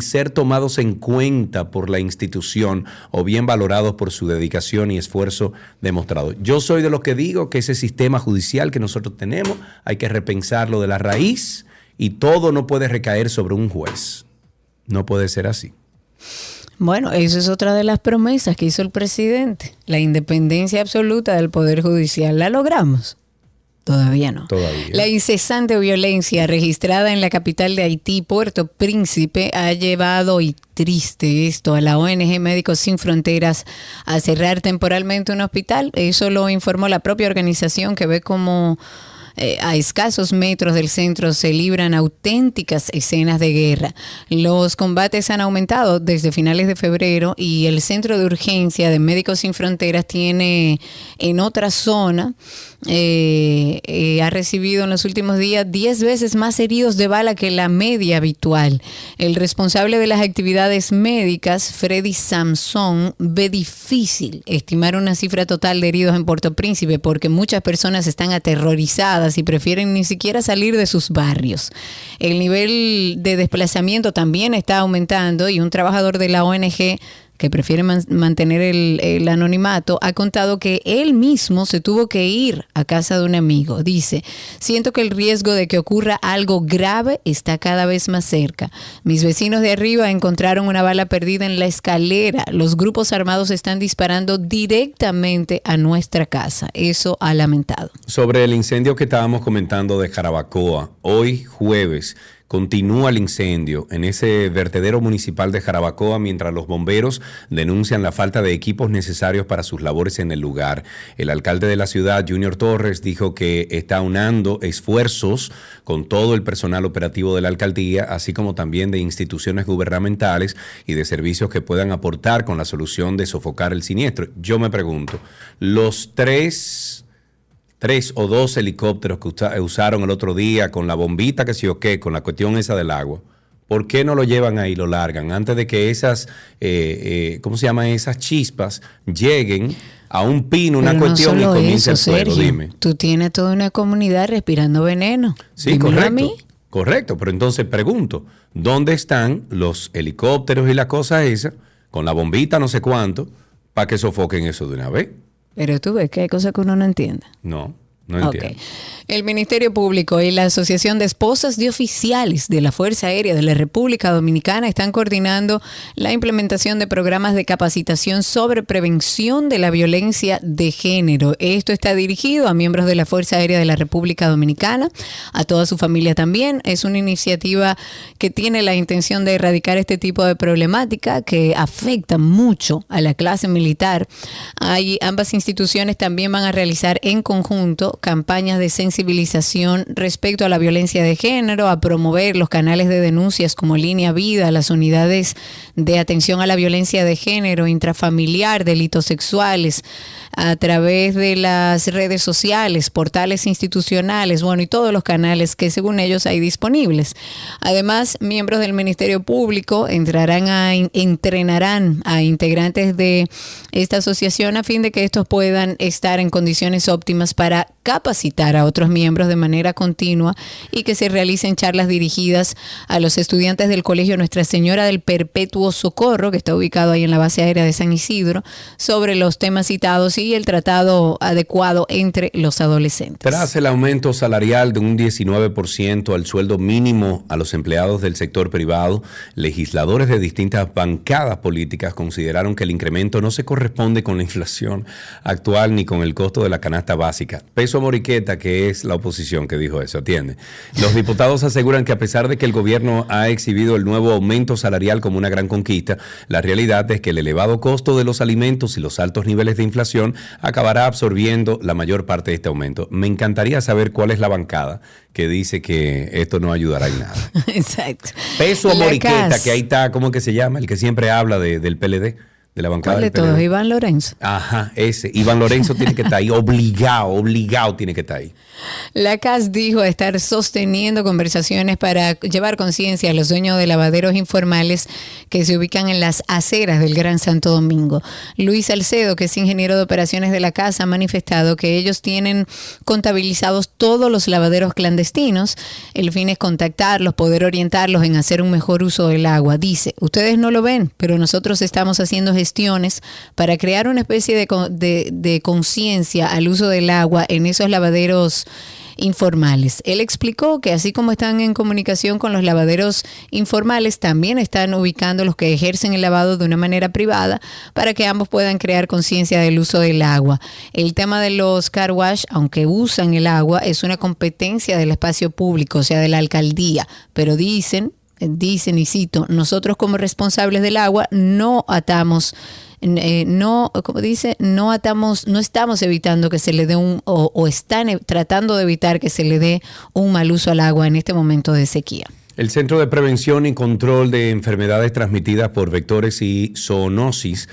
ser tomados en cuenta por la institución o bien valorados por su dedicación y esfuerzo demostrado. Yo soy de los que digo que ese sistema judicial que nosotros tenemos hay que repensarlo de la raíz y todo no puede recaer sobre un juez. No puede ser así. Bueno, eso es otra de las promesas que hizo el presidente, la independencia absoluta del Poder Judicial. ¿La logramos? Todavía no. Todavía. La incesante violencia registrada en la capital de Haití, Puerto Príncipe, ha llevado, y triste esto, a la ONG Médicos Sin Fronteras a cerrar temporalmente un hospital. Eso lo informó la propia organización que ve como eh, a escasos metros del centro se libran auténticas escenas de guerra. Los combates han aumentado desde finales de febrero y el centro de urgencia de Médicos Sin Fronteras tiene en otra zona, eh, eh, ha recibido en los últimos días 10 veces más heridos de bala que la media habitual. El responsable de las actividades médicas, Freddy Samson, ve difícil estimar una cifra total de heridos en Puerto Príncipe porque muchas personas están aterrorizadas y prefieren ni siquiera salir de sus barrios. El nivel de desplazamiento también está aumentando y un trabajador de la ONG que prefiere man- mantener el, el anonimato, ha contado que él mismo se tuvo que ir a casa de un amigo. Dice, siento que el riesgo de que ocurra algo grave está cada vez más cerca. Mis vecinos de arriba encontraron una bala perdida en la escalera. Los grupos armados están disparando directamente a nuestra casa. Eso ha lamentado. Sobre el incendio que estábamos comentando de Jarabacoa, hoy jueves continúa el incendio en ese vertedero municipal de Jarabacoa mientras los bomberos denuncian la falta de equipos necesarios para sus labores en el lugar. El alcalde de la ciudad, Junior Torres, dijo que está unando esfuerzos con todo el personal operativo de la alcaldía, así como también de instituciones gubernamentales y de servicios que puedan aportar con la solución de sofocar el siniestro. Yo me pregunto, los tres tres o dos helicópteros que usa- usaron el otro día con la bombita que se o qué, con la cuestión esa del agua. ¿Por qué no lo llevan ahí lo largan antes de que esas, eh, eh, ¿cómo se llama? Esas chispas lleguen a un pino, una Pero no cuestión y comience eso, el fuego? Sergio. Dime. Tú tienes toda una comunidad respirando veneno. Sí, Dímelo a correcto. mí. Correcto, pero entonces pregunto, ¿dónde están los helicópteros y la cosa esa, con la bombita no sé cuánto, para que sofoquen eso de una vez? Pero tú ves que hay cosas que uno no entiende. No, no Ok. entiendo. El Ministerio Público y la Asociación de Esposas de Oficiales de la Fuerza Aérea de la República Dominicana están coordinando la implementación de programas de capacitación sobre prevención de la violencia de género. Esto está dirigido a miembros de la Fuerza Aérea de la República Dominicana, a toda su familia también. Es una iniciativa que tiene la intención de erradicar este tipo de problemática que afecta mucho a la clase militar. Hay, ambas instituciones también van a realizar en conjunto campañas de sensibilización respecto a la violencia de género, a promover los canales de denuncias como Línea Vida, las unidades de atención a la violencia de género, intrafamiliar, delitos sexuales, a través de las redes sociales, portales institucionales, bueno, y todos los canales que según ellos hay disponibles. Además, miembros del Ministerio Público entrarán a entrenarán a integrantes de esta asociación a fin de que estos puedan estar en condiciones óptimas para capacitar a otros miembros de manera continua y que se realicen charlas dirigidas a los estudiantes del Colegio Nuestra Señora del Perpetuo Socorro, que está ubicado ahí en la base aérea de San Isidro, sobre los temas citados y el tratado adecuado entre los adolescentes. Tras el aumento salarial de un 19% al sueldo mínimo a los empleados del sector privado, legisladores de distintas bancadas políticas consideraron que el incremento no se corresponde con la inflación actual ni con el costo de la canasta básica. Peso Moriqueta, que es la oposición que dijo eso, atiende. Los diputados aseguran que a pesar de que el gobierno ha exhibido el nuevo aumento salarial como una gran conquista, la realidad es que el elevado costo de los alimentos y los altos niveles de inflación acabará absorbiendo la mayor parte de este aumento. Me encantaría saber cuál es la bancada que dice que esto no ayudará en nada. Exacto. Peso Moriqueta, que ahí está, ¿cómo que se llama? El que siempre habla de- del PLD, de la bancada ¿Cuál de del todos? PLD. Iván Lorenzo. Ajá, ese. Iván Lorenzo tiene que estar ahí, obligado, obligado tiene que estar ahí. La CAS dijo estar sosteniendo conversaciones para llevar conciencia a los dueños de lavaderos informales que se ubican en las aceras del Gran Santo Domingo. Luis Salcedo, que es ingeniero de operaciones de la CAS, ha manifestado que ellos tienen contabilizados todos los lavaderos clandestinos. El fin es contactarlos, poder orientarlos en hacer un mejor uso del agua. Dice, ustedes no lo ven, pero nosotros estamos haciendo gestiones para crear una especie de, de conciencia al uso del agua en esos lavaderos informales. Él explicó que así como están en comunicación con los lavaderos informales, también están ubicando los que ejercen el lavado de una manera privada para que ambos puedan crear conciencia del uso del agua. El tema de los car wash, aunque usan el agua, es una competencia del espacio público, o sea, de la alcaldía, pero dicen dicen y cito, nosotros como responsables del agua no atamos eh, no, como dice, no atamos, no estamos evitando que se le dé un, o, están e- tratando de evitar que se le dé un mal uso al agua en este momento de sequía. El Centro de Prevención y Control de Enfermedades Transmitidas por Vectores y Zoonosis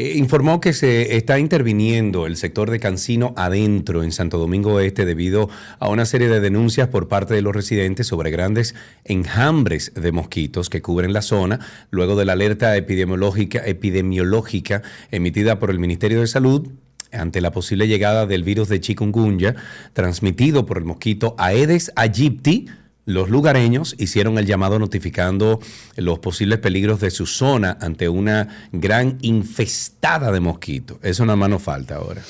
eh, informó que se está interviniendo el sector de Cancino adentro en Santo Domingo Este debido a una serie de denuncias por parte de los residentes sobre grandes enjambres de mosquitos que cubren la zona luego de la alerta epidemiológica, epidemiológica emitida por el Ministerio de Salud ante la posible llegada del virus de chikungunya transmitido por el mosquito Aedes aegypti. Los lugareños hicieron el llamado notificando los posibles peligros de su zona ante una gran infestada de mosquitos. Eso nada más nos falta ahora.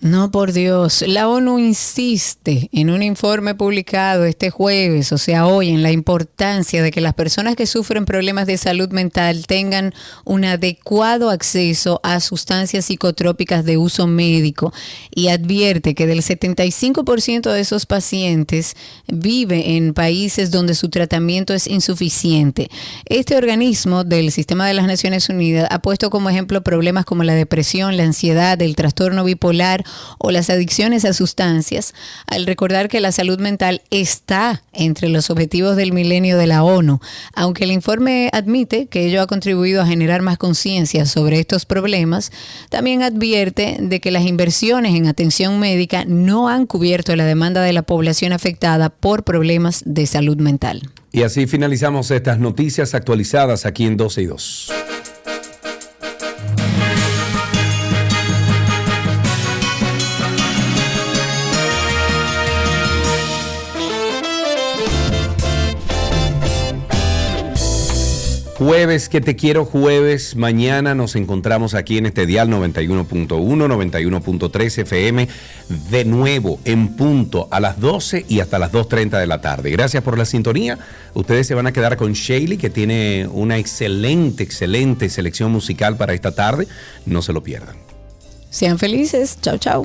No, por Dios. La ONU insiste en un informe publicado este jueves, o sea, hoy, en la importancia de que las personas que sufren problemas de salud mental tengan un adecuado acceso a sustancias psicotrópicas de uso médico y advierte que del 75% de esos pacientes vive en donde su tratamiento es insuficiente. Este organismo del Sistema de las Naciones Unidas ha puesto como ejemplo problemas como la depresión, la ansiedad, el trastorno bipolar o las adicciones a sustancias, al recordar que la salud mental está entre los objetivos del milenio de la ONU, aunque el informe admite que ello ha contribuido a generar más conciencia sobre estos problemas, también advierte de que las inversiones en atención médica no han cubierto la demanda de la población afectada por problemas de salud mental. Y así finalizamos estas noticias actualizadas aquí en 12 y 2. Jueves, que te quiero jueves. Mañana nos encontramos aquí en este dial 91.1, 91.3 FM, de nuevo en punto a las 12 y hasta las 2.30 de la tarde. Gracias por la sintonía. Ustedes se van a quedar con Shaley, que tiene una excelente, excelente selección musical para esta tarde. No se lo pierdan. Sean felices. Chao, chao.